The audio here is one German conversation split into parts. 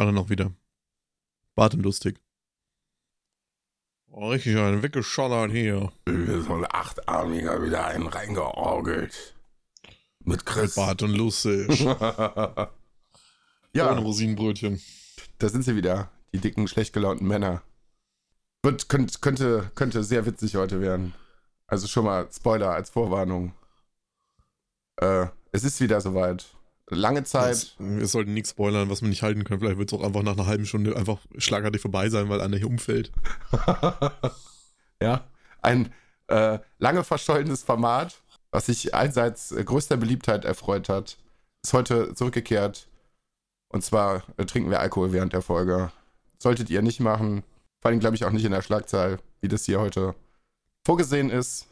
Andere noch wieder. Bart und lustig. Oh, richtig einen weggeschallert hier. Wir so ein Achtarmiger wieder einen reingeorgelt. Mit Chris. Bart und lustig. ja, Ohne Rosinenbrötchen. da sind sie wieder. Die dicken, schlecht gelaunten Männer. Wird, könnt, könnte, könnte sehr witzig heute werden. Also schon mal Spoiler als Vorwarnung. Äh, es ist wieder soweit. Lange Zeit. Wir sollten nichts spoilern, was wir nicht halten können. Vielleicht wird es auch einfach nach einer halben Stunde einfach schlagartig vorbei sein, weil einer hier umfällt. ja, ein äh, lange verschollenes Format, was sich allseits äh, größter Beliebtheit erfreut hat, ist heute zurückgekehrt. Und zwar äh, trinken wir Alkohol während der Folge. Solltet ihr nicht machen. Vor allem, glaube ich, auch nicht in der Schlagzahl, wie das hier heute vorgesehen ist.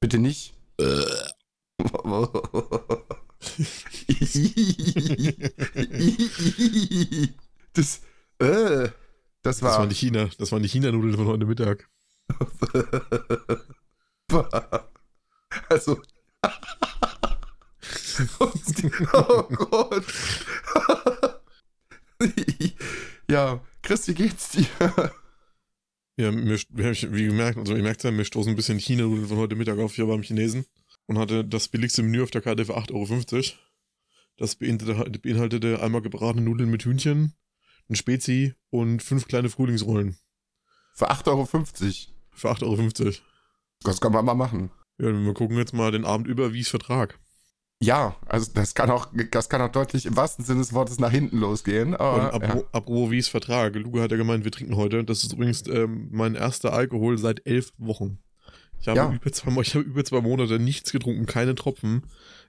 Bitte nicht. das, äh, das war. Das waren die China, das waren die China-Nudeln von heute Mittag. Also. oh Gott. ja, Chris, wie geht's dir? Ja, mir, wir haben- wie gemerkt, also ihr merkt ja, mir stoßen ein bisschen China-Nudeln von heute Mittag auf hier beim Chinesen und hatte das billigste Menü auf der Karte für 8,50 Euro. Das beinhaltete, beinhaltete einmal gebratene Nudeln mit Hühnchen, ein Spezi und fünf kleine Frühlingsrollen Für 8,50 Euro. für 8,50 Euro. Das kann man mal machen. Ja, wir gucken jetzt mal den Abend über, wie es Vertrag. Ja, also das kann auch, das kann auch deutlich im wahrsten Sinne des Wortes nach hinten losgehen. Und Aber, ja. apropos, apropos wie es Vertrag. Luca hat ja gemeint, wir trinken heute. Das ist übrigens ähm, mein erster Alkohol seit elf Wochen. Ich habe, Ja. über zwei, ich habe über zwei Monate nichts getrunken, keine Tropfen.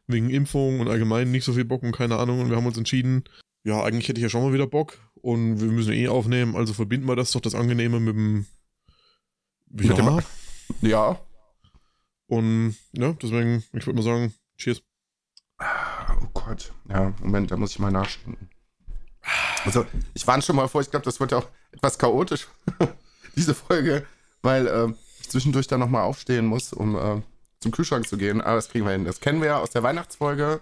Wegen Impfung und allgemein nicht so viel Bock und keine Ahnung. Und wir haben uns entschieden, ja, eigentlich hätte ich ja schon mal wieder Bock. Und wir müssen eh aufnehmen, also verbinden wir das doch das Angenehme mit dem. Mit dem- Ja. ja. Und ja, deswegen, ich würde mal sagen, cheers. Oh Gott. Ja, Moment, da muss ich mal nachschenken. Also, ich warne schon mal vor, ich glaube, das wird ja auch etwas chaotisch, diese Folge, weil äh, ich zwischendurch dann nochmal aufstehen muss, um äh, zum Kühlschrank zu gehen. Aber das kriegen wir hin. Das kennen wir ja aus der Weihnachtsfolge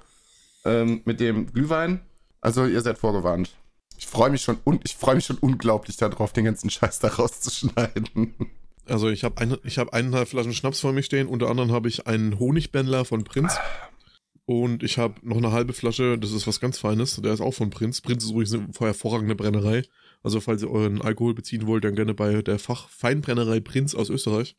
ähm, mit dem Glühwein. Also, ihr seid vorgewarnt. Ich freue mich schon un ich freue mich schon unglaublich darauf, den ganzen Scheiß da rauszuschneiden. Also ich habe ein, ich hab eineinhalb Flaschen Schnaps vor mir stehen. Unter anderem habe ich einen Honigbändler von Prinz. Und ich habe noch eine halbe Flasche, das ist was ganz Feines, der ist auch von Prinz. Prinz ist übrigens eine hervorragende Brennerei. Also falls ihr euren Alkohol beziehen wollt, dann gerne bei der Fachfeinbrennerei Prinz aus Österreich.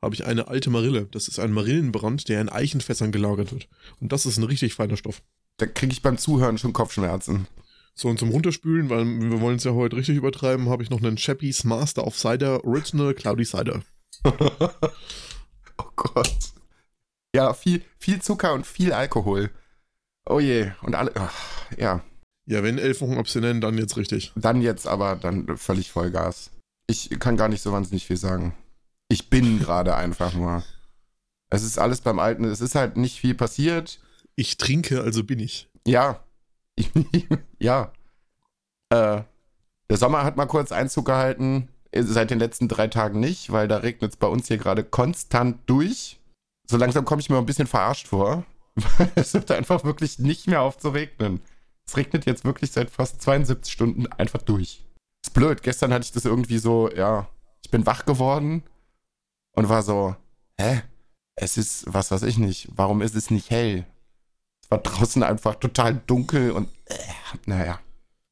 Habe ich eine alte Marille. Das ist ein Marillenbrand, der in Eichenfässern gelagert wird. Und das ist ein richtig feiner Stoff. Da kriege ich beim Zuhören schon Kopfschmerzen. So, und zum Runterspülen, weil wir wollen es ja heute richtig übertreiben, habe ich noch einen Chappie's Master of Cider Original Cloudy Cider. Oh Gott. Ja, viel, viel Zucker und viel Alkohol. Oh je. Und alle. Ach, ja. Ja, wenn elf Wochen abstinent, dann jetzt richtig. Dann jetzt aber dann völlig Vollgas. Ich kann gar nicht so wahnsinnig viel sagen. Ich bin gerade einfach nur. Es ist alles beim Alten. Es ist halt nicht viel passiert. Ich trinke, also bin ich. Ja. Ich, ja. Äh, der Sommer hat mal kurz Einzug gehalten. Seit den letzten drei Tagen nicht, weil da regnet es bei uns hier gerade konstant durch. So langsam komme ich mir ein bisschen verarscht vor. Weil es hört einfach wirklich nicht mehr auf zu regnen. Es regnet jetzt wirklich seit fast 72 Stunden einfach durch. Ist blöd. Gestern hatte ich das irgendwie so, ja, ich bin wach geworden und war so, hä? Es ist, was weiß ich nicht, warum ist es nicht hell? Es war draußen einfach total dunkel und, äh, naja.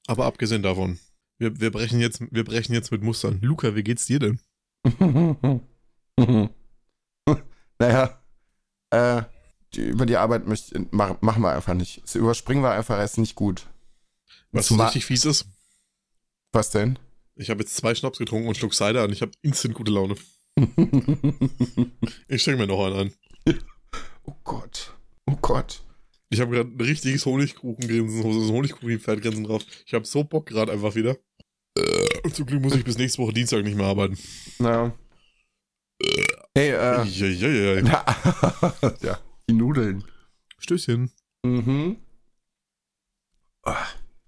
Aber abgesehen davon, wir, wir, brechen jetzt, wir brechen jetzt mit Mustern. Luca, wie geht's dir denn? naja, äh, die, über die Arbeit möchte, mach, machen wir einfach nicht. Das überspringen wir einfach, ist nicht gut. Was Zumal- richtig fies ist? Was denn? Ich habe jetzt zwei Schnaps getrunken und einen Schluck Cider und ich habe instant gute Laune. Ich schenke mir noch einen ein. oh Gott. Oh Gott. Ich habe gerade ein richtiges Honigkuchengrinsen, so ein Honigkuchenpferdgrinsen drauf. Ich habe so Bock gerade einfach wieder. Äh, Und zum Glück muss ich bis nächste Woche Dienstag nicht mehr arbeiten. Na. Hey, äh. Eieiei. ja, die Nudeln. Stößchen. Mhm.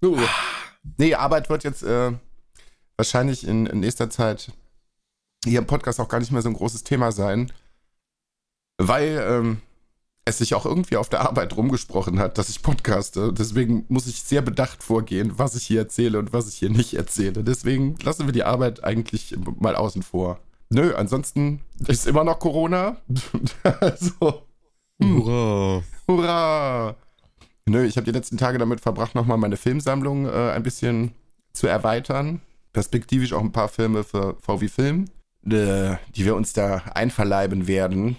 So, Nee, Arbeit wird jetzt äh, wahrscheinlich in, in nächster Zeit hier im Podcast auch gar nicht mehr so ein großes Thema sein. Weil ähm, es sich auch irgendwie auf der Arbeit rumgesprochen hat, dass ich podcaste. Deswegen muss ich sehr bedacht vorgehen, was ich hier erzähle und was ich hier nicht erzähle. Deswegen lassen wir die Arbeit eigentlich mal außen vor. Nö, ansonsten ist immer noch Corona. also. Hm. Hurra. Hurra! Nö, ich habe die letzten Tage damit verbracht, nochmal meine Filmsammlung äh, ein bisschen zu erweitern. Perspektivisch auch ein paar Filme für VW Film, äh, die wir uns da einverleiben werden,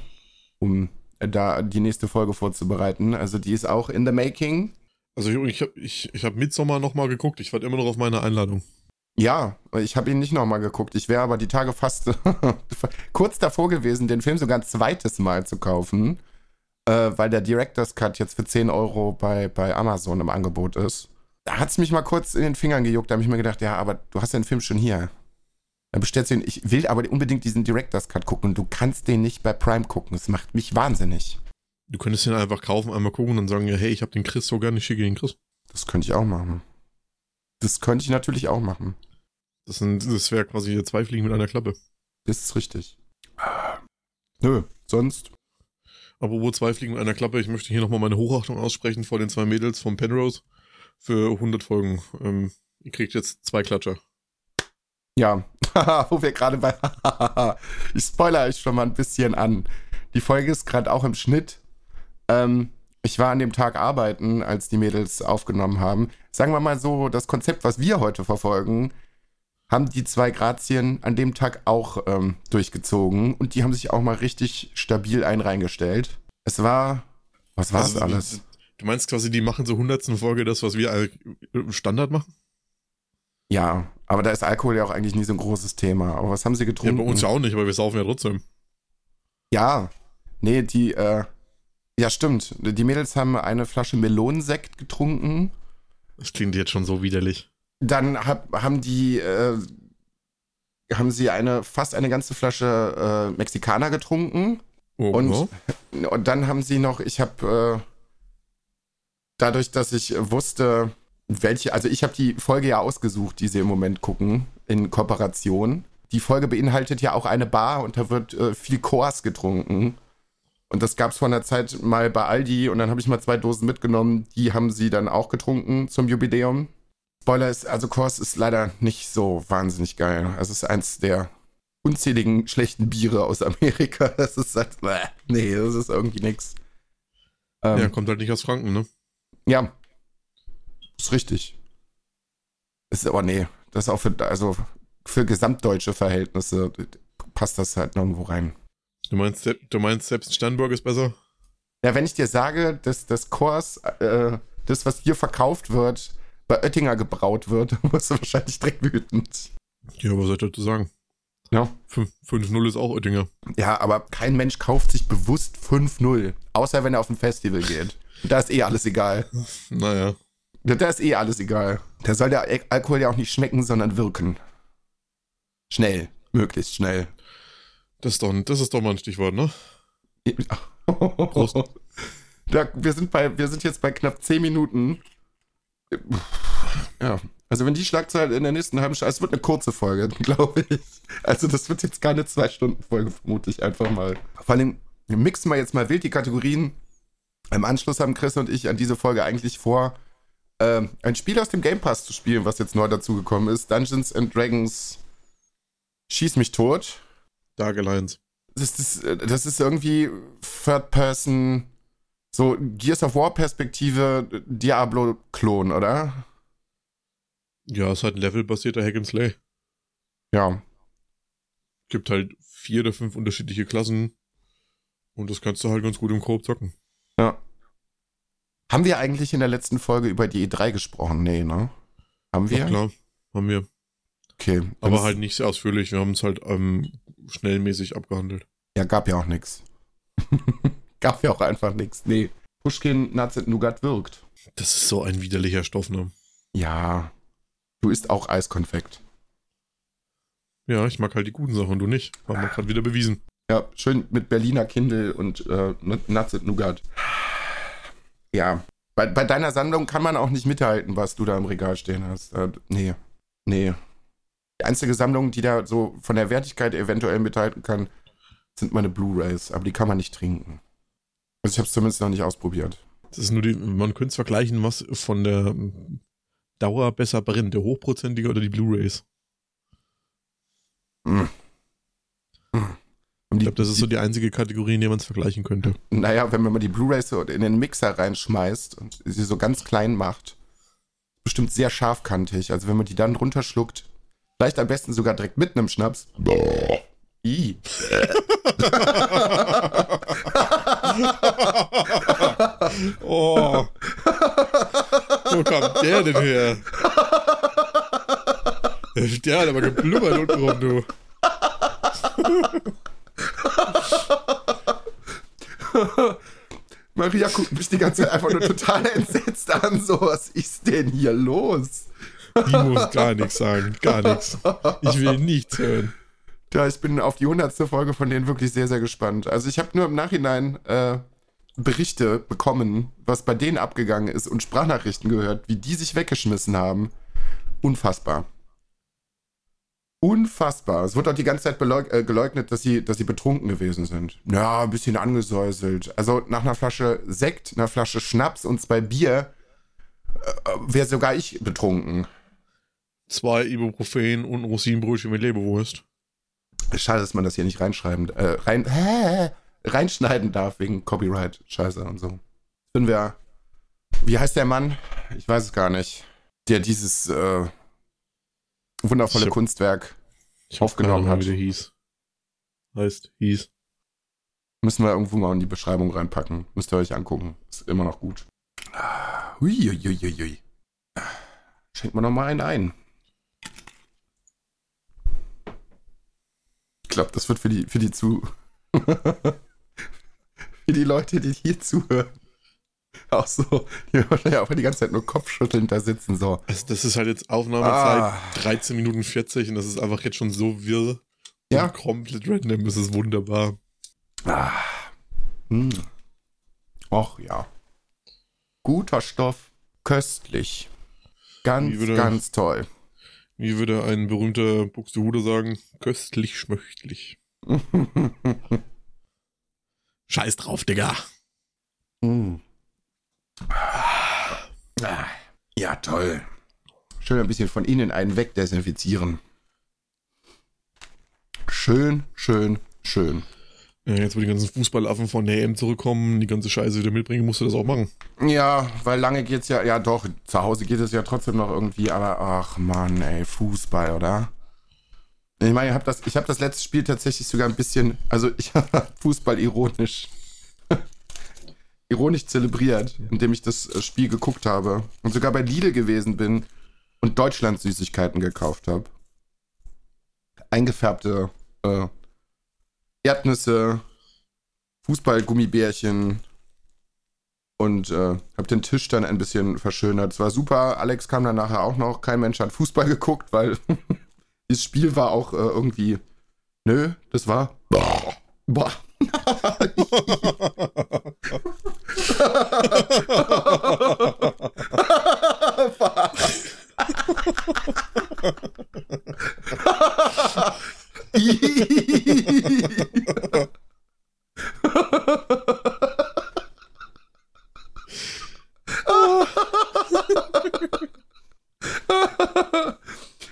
um da die nächste Folge vorzubereiten. Also die ist auch in the making. Also ich, ich habe ich, ich hab Midsommar nochmal geguckt. Ich warte immer noch auf meine Einladung. Ja, ich habe ihn nicht nochmal geguckt. Ich wäre aber die Tage fast kurz davor gewesen, den Film sogar ein zweites Mal zu kaufen, äh, weil der Director's Cut jetzt für 10 Euro bei, bei Amazon im Angebot ist. Da hat es mich mal kurz in den Fingern gejuckt. Da habe ich mir gedacht, ja, aber du hast ja den Film schon hier. Dann bestellst du ihn. Ich will aber unbedingt diesen Director's Cut gucken und du kannst den nicht bei Prime gucken. Das macht mich wahnsinnig. Du könntest ihn einfach kaufen, einmal gucken und sagen, ja, hey, ich habe den Chris so gerne, ich schicke den Chris. Das könnte ich auch machen. Das könnte ich natürlich auch machen. Das, das wäre quasi zwei Fliegen mit einer Klappe. Das ist richtig. Nö, sonst. Aber wo zwei Fliegen mit einer Klappe, ich möchte hier nochmal meine Hochachtung aussprechen vor den zwei Mädels von Penrose für 100 Folgen. Ähm, ihr kriegt jetzt zwei Klatscher. Ja, wo wir gerade bei. ich spoilere euch schon mal ein bisschen an. Die Folge ist gerade auch im Schnitt. Ähm, ich war an dem Tag arbeiten, als die Mädels aufgenommen haben. Sagen wir mal so, das Konzept, was wir heute verfolgen, haben die zwei Grazien an dem Tag auch ähm, durchgezogen und die haben sich auch mal richtig stabil ein reingestellt. Es war. Was war also, das alles? Du meinst quasi, die machen so hundertsten Folge das, was wir Standard machen? Ja, aber da ist Alkohol ja auch eigentlich nie so ein großes Thema. Aber was haben sie getrunken? Ja, bei uns ja auch nicht, aber wir saufen ja trotzdem. Ja, nee, die, äh, ja stimmt. Die Mädels haben eine Flasche Melonensekt getrunken. Das klingt jetzt schon so widerlich. Dann hab, haben die, äh, haben sie eine, fast eine ganze Flasche äh, Mexikaner getrunken. Oh, und, oh. und dann haben sie noch, ich habe, äh, dadurch, dass ich wusste, welche, also ich habe die Folge ja ausgesucht, die sie im Moment gucken, in Kooperation. Die Folge beinhaltet ja auch eine Bar und da wird äh, viel Kors getrunken. Und das gab es vor einer Zeit mal bei Aldi und dann habe ich mal zwei Dosen mitgenommen. Die haben sie dann auch getrunken zum Jubiläum. Spoiler ist, also Kors ist leider nicht so wahnsinnig geil. Also es ist eins der unzähligen schlechten Biere aus Amerika. Das ist halt, nee, das ist irgendwie nix. Ähm, ja, kommt halt nicht aus Franken, ne? Ja, ist richtig. Ist aber nee, das ist auch für, also für gesamtdeutsche Verhältnisse passt das halt nirgendwo rein. Du meinst, du meinst selbst Sternburg ist besser? Ja, wenn ich dir sage, dass das Kurs, äh, das, was hier verkauft wird, bei Oettinger gebraut wird, wirst du wahrscheinlich direkt wütend. Ja, was soll ich dazu sagen? Ja. 5-0 ist auch Oettinger. Ja, aber kein Mensch kauft sich bewusst 5-0. Außer wenn er auf ein Festival geht. Da ist eh alles egal. Naja. Da ist eh alles egal. Da soll der Alkohol ja auch nicht schmecken, sondern wirken. Schnell. Möglichst schnell. Das ist doch, das ist doch mal ein Stichwort, ne? Prost. Da, wir, sind bei, wir sind jetzt bei knapp 10 Minuten. Ja. Also wenn die Schlagzeile in der nächsten halben Stunde, es wird eine kurze Folge, glaube ich. Also das wird jetzt keine zwei Stunden Folge, vermute ich einfach mal. Vor allem mixen wir jetzt mal wild die Kategorien. Im Anschluss haben Chris und ich an diese Folge eigentlich vor, äh, ein Spiel aus dem Game Pass zu spielen, was jetzt neu dazugekommen ist. Dungeons and Dragons Schieß mich tot. Dark Alliance. Das ist, das ist irgendwie Third Person, so Gears of War Perspektive Diablo-Klon, oder? Ja, es ist halt ein levelbasierter Hack and Slay. Ja. Gibt halt vier oder fünf unterschiedliche Klassen und das kannst du halt ganz gut im Koop zocken. Ja. Haben wir eigentlich in der letzten Folge über die E3 gesprochen? Nee, ne? Haben wir? Ja, klar, haben wir. Okay. Aber halt nicht sehr ausführlich. Wir haben es halt ähm, schnellmäßig abgehandelt. Ja, gab ja auch nichts. gab ja auch einfach nichts. Nee. Pushkin Nuts Nougat wirkt. Das ist so ein widerlicher Stoff, ne? Ja. Du isst auch Eiskonfekt. Ja, ich mag halt die guten Sachen, du nicht. Haben wir gerade wieder bewiesen. Ja, schön mit Berliner Kindle und äh, Nuts Nougat ja, bei, bei deiner Sammlung kann man auch nicht mithalten, was du da im Regal stehen hast. Äh, nee, nee. Die einzige Sammlung, die da so von der Wertigkeit eventuell mithalten kann, sind meine Blu-Rays, aber die kann man nicht trinken. Also ich habe es zumindest noch nicht ausprobiert. Das ist nur die, man könnte es vergleichen, was von der Dauer besser brennt, der hochprozentige oder die Blu-Rays. Mm. Ich glaube, das ist so die einzige Kategorie, in der man es vergleichen könnte. Naja, wenn man mal die Blu-rays so in den Mixer reinschmeißt und sie so ganz klein macht, bestimmt sehr scharfkantig. Also wenn man die dann runterschluckt, vielleicht am besten sogar direkt mit einem Schnaps. I. oh. Wo kam der denn her? Der hat aber geblubbert untenrum, du. Maria guckt mich die ganze Zeit einfach nur total entsetzt an. So, was ist denn hier los? Die muss gar nichts sagen. Gar nichts. Ich will nichts hören. Ja, ich bin auf die hundertste Folge von denen wirklich sehr, sehr gespannt. Also ich habe nur im Nachhinein äh, Berichte bekommen, was bei denen abgegangen ist und Sprachnachrichten gehört, wie die sich weggeschmissen haben. Unfassbar. Unfassbar. Es wird auch die ganze Zeit äh, geleugnet, dass sie, dass sie betrunken gewesen sind. Ja, ein bisschen angesäuselt. Also nach einer Flasche Sekt, einer Flasche Schnaps und zwei Bier äh, wäre sogar ich betrunken. Zwei Ibuprofen und ein Rosinenbrötchen mit Leberwurst. Schade, dass man das hier nicht reinschreiben, äh, rein, äh, reinschneiden darf wegen Copyright-Scheiße und so. Sind wir. Wie heißt der Mann? Ich weiß es gar nicht. Der dieses äh, wundervolle hab, Kunstwerk aufgenommen hat. Wie der hieß. Heißt, hieß. Müssen wir irgendwo mal in die Beschreibung reinpacken. Müsst ihr euch angucken. Ist immer noch gut. Uiuiuiui. Schenkt mal noch mal einen ein. Glaube, das wird für die, für die zu. für die Leute, die hier zuhören. Auch so, die wahrscheinlich auch die ganze Zeit nur kopfschüttelnd da sitzen. So. Also das ist halt jetzt Aufnahmezeit ah. 13 Minuten 40 und das ist einfach jetzt schon so wirr. Ja. Und komplett random. Das ist wunderbar. Ah. Hm. Och ja. Guter Stoff. Köstlich. Ganz, ganz toll. Wie würde ein berühmter Buxtehude sagen? Köstlich schmöchtlich. Scheiß drauf, Digga. Mm. Ja, toll. Schön ein bisschen von innen einen wegdesinfizieren. Schön, schön, schön. Ja, jetzt, wo die ganzen Fußballaffen von der EM zurückkommen, die ganze Scheiße wieder mitbringen, musst du das auch machen. Ja, weil lange geht's ja, ja doch, zu Hause geht es ja trotzdem noch irgendwie, aber ach man, ey, Fußball, oder? Ich meine, ich habe das, hab das letzte Spiel tatsächlich sogar ein bisschen, also ich habe Fußball ironisch, ironisch zelebriert, indem ich das äh, Spiel geguckt habe und sogar bei Lidl gewesen bin und Deutschland Süßigkeiten gekauft habe. Eingefärbte äh, Erdnüsse, Fußballgummibärchen und äh, habe den Tisch dann ein bisschen verschönert. Es war super. Alex kam dann nachher auch noch. Kein Mensch hat Fußball geguckt, weil das Spiel war auch äh, irgendwie. Nö, das war. Boah. Boah.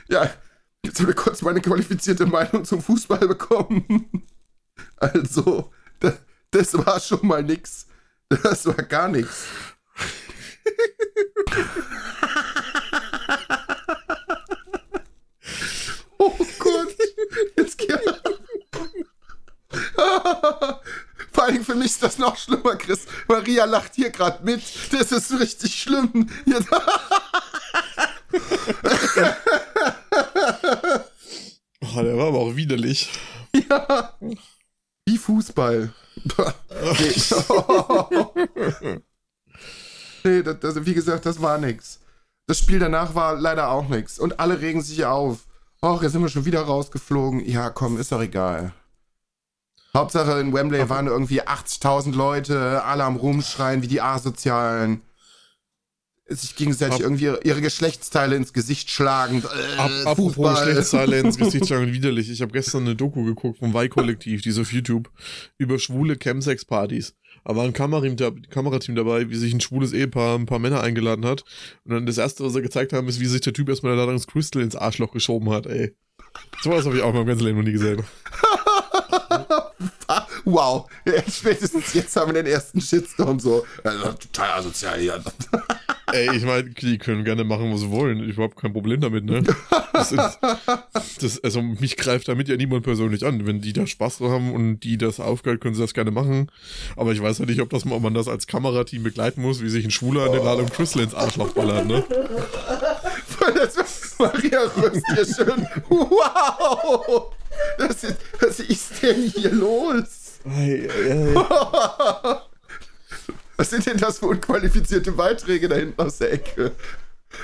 Ja, jetzt haben wir kurz meine qualifizierte Meinung zum Fußball bekommen. Also, das, das war schon mal nix. Das war gar nichts. oh Gott. Jetzt Vor allem für mich ist das noch schlimmer, Chris. Maria lacht hier gerade mit. Das ist richtig schlimm. oh, der war aber auch widerlich. Ja. Wie Fußball. nee, nee das, das, wie gesagt, das war nix. Das Spiel danach war leider auch nix. Und alle regen sich auf. Och, jetzt sind wir schon wieder rausgeflogen. Ja, komm, ist doch egal. Hauptsache in Wembley waren irgendwie 80.000 Leute, alle am Rumschreien wie die Asozialen. sich gegenseitig Ab- irgendwie ihre, ihre Geschlechtsteile ins Gesicht schlagen. Äh, Ab, apropos Fußball. Geschlechtsteile ins Gesicht schlagen, widerlich. Ich habe gestern eine Doku geguckt vom Y-Kollektiv, die ist auf YouTube, über schwule Chemsex-Partys. Da war ein Kamerateam, da- Kamerateam dabei, wie sich ein schwules Ehepaar ein paar Männer eingeladen hat. Und dann das erste, was sie gezeigt haben, ist, wie sich der Typ erstmal da das Crystal ins Arschloch geschoben hat, ey. Sowas habe ich auch in meinem ganzen Leben noch nie gesehen. Wow, spätestens jetzt haben wir den ersten Shitstorm so. Also, total asozial hier. Ey, ich meine, die können gerne machen, was sie wollen. Ich habe kein Problem damit, ne? Das ist, das, also mich greift damit ja niemand persönlich an. Wenn die da Spaß dran haben und die das aufgehört, können sie das gerne machen. Aber ich weiß ja nicht, ob, das, ob man das als Kamerateam begleiten muss, wie sich ein Schwuler an den Ladung Crystal ins Arschloch ballert, ne? Das war Maria rührst hier schön. Wow! Das ist, was ist denn hier los? Was sind denn das für unqualifizierte Beiträge da hinten aus der Ecke?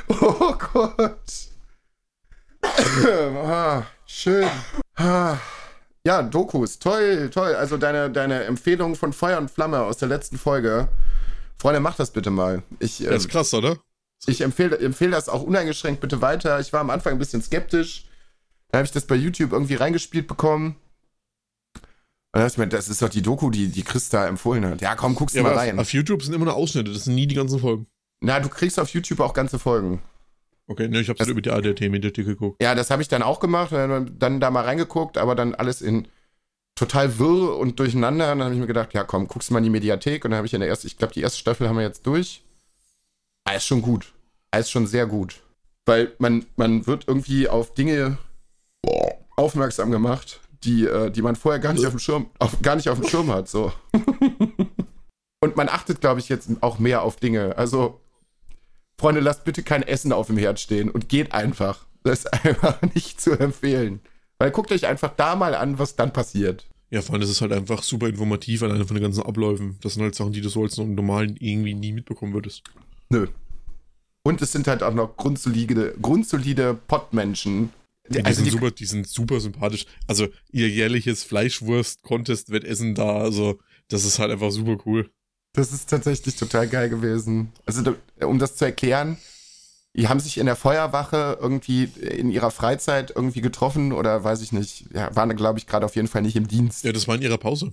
Oh Gott. ah, schön. Ah. Ja, Dokus, toll, toll. Also deine, deine Empfehlung von Feuer und Flamme aus der letzten Folge. Freunde, macht das bitte mal. Ich, Das ist ähm, krass, oder? Ich empfehle, empfehle das auch uneingeschränkt bitte weiter. Ich war am Anfang ein bisschen skeptisch. Dann habe ich das bei YouTube irgendwie reingespielt bekommen. Und dann dachte ich mir, das ist doch die Doku, die, die Chris da empfohlen hat. Ja, komm, guckst du Ja, mal rein. auf, YouTube sind immer nur Ausschnitte, das sind nie die ganzen Folgen. Na, du kriegst auf YouTube auch ganze Folgen. Okay, ne, ich hab's Das- halt über die ADT-Mediathek geguckt. Ja, das habe ich dann auch gemacht, dann, dann da mal reingeguckt, aber dann alles in total wirr und durcheinander. Und dann habe ich mir gedacht, ja ist schon sehr gut. Weil man, man wird irgendwie auf Dinge aufmerksam gemacht, die, äh, die man vorher gar nicht auf dem Schirm, auf, gar nicht auf dem Schirm hat. So. und man achtet, glaube ich, jetzt auch mehr auf Dinge. Also, Freunde, lasst bitte kein Essen auf dem Herd stehen und geht einfach. Das ist einfach nicht zu empfehlen. Weil guckt euch einfach da mal an, was dann passiert. Ja, vor allem, das ist halt einfach super informativ, alleine von den ganzen Abläufen. Das sind halt Sachen, die du so als normalen irgendwie nie mitbekommen würdest. Nö. Und es sind halt auch noch grundsolide, grundsolide Pottmenschen. Die, also sind die, super, die sind super sympathisch. Also ihr jährliches Fleischwurst-Contest-Wettessen da, also das ist halt einfach super cool. das ist tatsächlich total geil gewesen. Also, da, um das zu erklären, die haben sich in der Feuerwache irgendwie in ihrer Freizeit irgendwie getroffen oder weiß ich nicht, ja, waren, glaube ich, gerade auf jeden Fall nicht im Dienst. Ja, das war in ihrer Pause.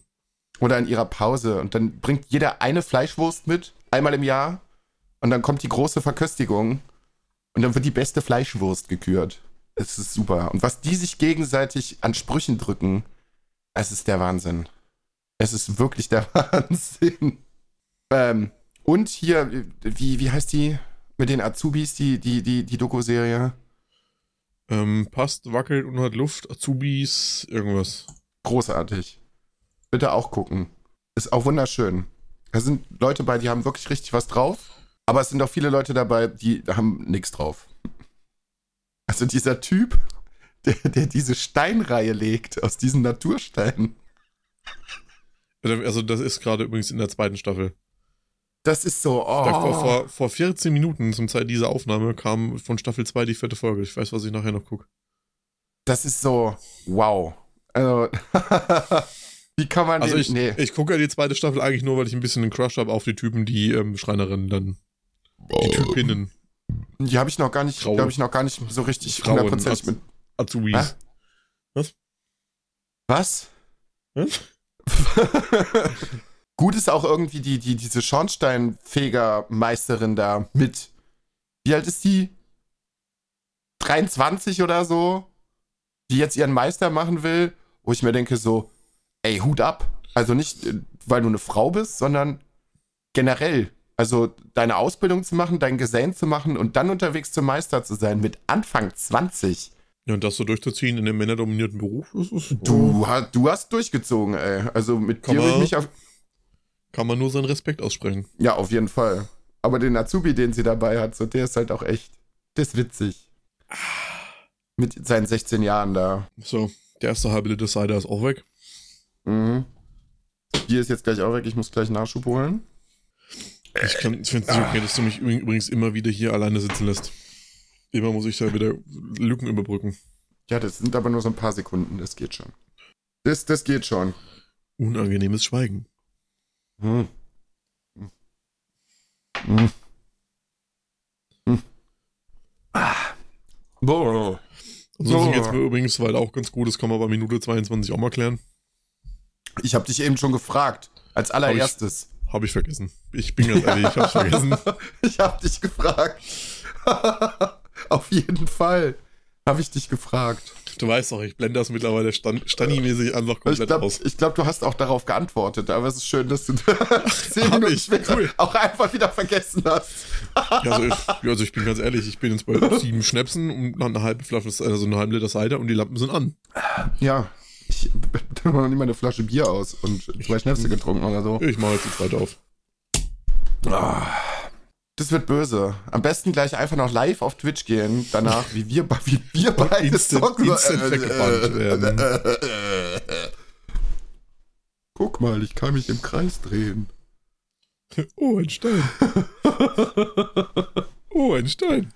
oder in ihrer Pause. Und dann bringt jeder eine Fleischwurst mit, einmal im Jahr. Und dann kommt die große Verköstigung. Und dann wird die beste Fleischwurst gekürt. Es ist super. Und was die sich gegenseitig an Sprüchen drücken, es ist der Wahnsinn. Es ist wirklich der Wahnsinn. Ähm, und hier, wie, wie heißt die mit den Azubis, die, die, die, die Doku-Serie? Ähm, passt, wackelt und hat Luft, Azubis, irgendwas. Großartig. Bitte auch gucken. Ist auch wunderschön. Da sind Leute bei, die haben wirklich richtig was drauf. Aber es sind auch viele Leute dabei, die haben nichts drauf. Also dieser Typ, der, der diese Steinreihe legt aus diesen Natursteinen. Also das ist gerade übrigens in der zweiten Staffel. Das ist so, oh. Vor, vor, vor 14 Minuten zum Zeit dieser Aufnahme kam von Staffel 2 die vierte Folge. Ich weiß, was ich nachher noch gucke. Das ist so, wow. Also, wie kann man Also den, ich, nee. ich gucke ja die zweite Staffel eigentlich nur, weil ich ein bisschen einen Crush habe auf die Typen, die ähm, Schreinerinnen dann. Die Typinnen. Die habe ich noch gar nicht, glaube ich, noch gar nicht so richtig Frauen, hundertprozentig mit. Azubis. Was? Hm? Gut ist auch irgendwie die, die, diese Schornsteinfegermeisterin da mit. Wie alt ist die? 23 oder so? Die jetzt ihren Meister machen will, wo ich mir denke so, ey, Hut ab. Also nicht, äh, weil du eine Frau bist, sondern generell. Also deine Ausbildung zu machen, deinen Gesellen zu machen und dann unterwegs zum Meister zu sein mit Anfang 20. Ja, und das so durchzuziehen in einem männerdominierten Beruf, das ist, Du, ha- du hast durchgezogen, ey. Also mit Kann dir man- mich auf, kann man nur seinen Respekt aussprechen. Ja, auf jeden Fall. Aber den Azubi, den sie dabei hat, so, der ist halt auch echt. Der ist witzig. Mit seinen 16 Jahren da. So, der erste halbe Liter Cider ist auch weg. Mhm. Bier ist jetzt gleich auch weg, ich muss gleich Nachschub holen. Ich, finde es nicht okay, dass du mich übrig- übrigens immer wieder hier alleine sitzen lässt. Immer muss ich da wieder Lücken überbrücken. Ja, das sind aber nur so ein paar Sekunden, das geht schon. Das, das geht schon. Unangenehmes Schweigen. Hm. Hm. Boah. Ansonsten Oh. geht's mir übrigens, weil auch ganz gut ist, kann man bei Minute 22 auch mal klären. Ich habe dich eben schon gefragt. Als allererstes. Habe ich vergessen. Ich bin ganz ehrlich, ich hab's vergessen. Ich habe dich gefragt. Auf jeden Fall habe ich dich gefragt. Du weißt doch, ich blende das mittlerweile stan Stani-mäßig einfach Ich komplett glaube, aus. glaub, du hast auch darauf geantwortet, aber es ist schön, dass du zehn hab Minuten ich. später Cool. auch einfach wieder vergessen hast. Ja, also, ich, also ich bin ganz ehrlich, ich bin jetzt bei sieben Schnäpsen und eine halbe Flasche, also eine halbe Liter Cider und die Lampen sind an. Ja, ich habe noch nicht mal eine Flasche Bier aus und zwei Schnäpse getrunken oder so. Ich mache jetzt die zweite auf. Das wird böse. Am besten gleich einfach noch live auf Twitch gehen, danach, wie wir, wie wir beide instant- zocken. instant weggebannt werden. Guck mal, ich kann mich im Kreis drehen. Oh, ein Stein. Oh, ein Stein.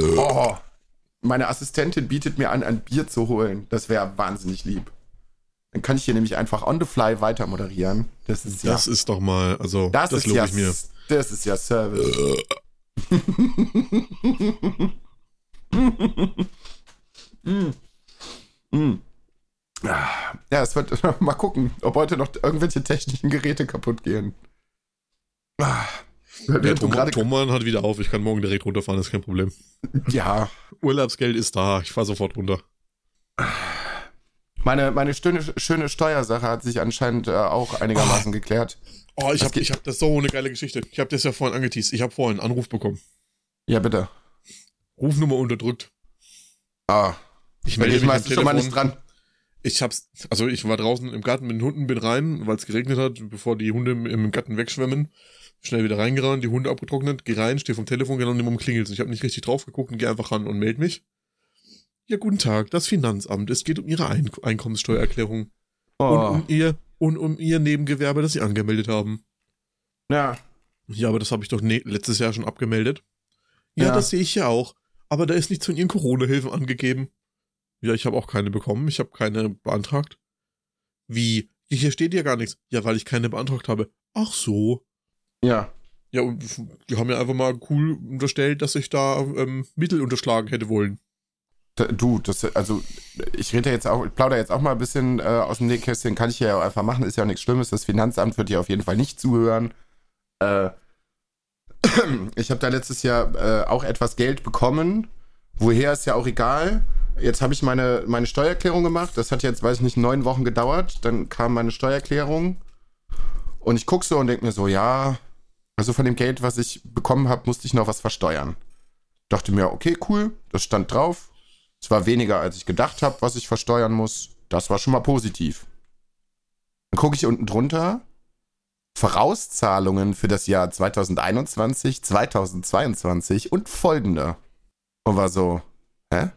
Oh, meine Assistentin bietet mir an, ein Bier zu holen. Das wäre wahnsinnig lieb. Dann kann ich hier nämlich einfach on the fly weiter moderieren. Das ist ja, Das ist doch mal, also, das, das, ist lobe ja, ich mir. das ist ja Service. Mm. Mm. Ah, Ja, es wird mal gucken, ob heute noch irgendwelche technischen Geräte kaputt gehen. Der während du Tom, Thomann hat wieder auf, ich kann morgen direkt runterfahren, ist kein Problem. ja, Urlaubsgeld ist da, ich fahre sofort runter. meine, meine schöne, schöne Steuersache hat sich anscheinend äh, auch einigermaßen geklärt. Oh, ich habe hab das so eine geile Geschichte. Ich habe das ja vorhin angeteased. Ich habe vorhin einen Anruf bekommen. Ja, bitte. Rufnummer unterdrückt. Ah, Ich melde mich meistens schon mal nicht dran. Ich hab's, also ich war draußen im Garten mit den Hunden, bin rein, weil es geregnet hat, bevor die Hunde im, im Garten wegschwemmen. Schnell wieder reingerannt, die Hunde abgetrocknet, geh rein, steh vom Telefon, neben dem klingelt. Ich habe nicht richtig drauf geguckt und geh einfach ran und melde mich. Ja, guten Tag, das Finanzamt. Es geht um Ihre Ein Einkommenssteuererklärung und Oh, um Ihr und um Ihr Nebengewerbe, das Sie angemeldet haben. ja. Ja, aber das habe ich doch ne letztes Jahr schon abgemeldet. Ja, Ja. das sehe ich ja auch. Aber da ist nichts von Ihren Corona-Hilfen angegeben. Ja, ich habe auch keine bekommen. Ich habe keine beantragt. Wie? Hier steht ja gar nichts. Ja, weil ich keine beantragt habe. Ach so. Ja. Ja, und die haben mir einfach mal cool unterstellt, dass ich da ähm, Mittel unterschlagen hätte wollen. Du, das, also, ich rede jetzt auch, ich plaudere jetzt auch mal ein bisschen äh, aus dem Nähkästchen, kann ich ja auch einfach machen, ist ja auch nichts Schlimmes. Das Finanzamt wird dir auf jeden Fall nicht zuhören. Äh, ich habe da letztes Jahr äh, auch etwas Geld bekommen. Woher ist ja auch egal. Jetzt habe ich meine, meine Steuererklärung gemacht. Das hat jetzt, weiß ich nicht, neun Wochen gedauert. Dann kam meine Steuererklärung. Und ich gucke so und denke mir so, ja, also von dem Geld, was ich bekommen habe, musste ich noch was versteuern. Dachte mir, okay, cool, das stand drauf. Es war weniger, als ich gedacht habe, was ich versteuern muss. Das war schon mal positiv. Dann gucke ich unten drunter. Vorauszahlungen für das Jahr 2021, 2022 und folgende. Und war so, hä?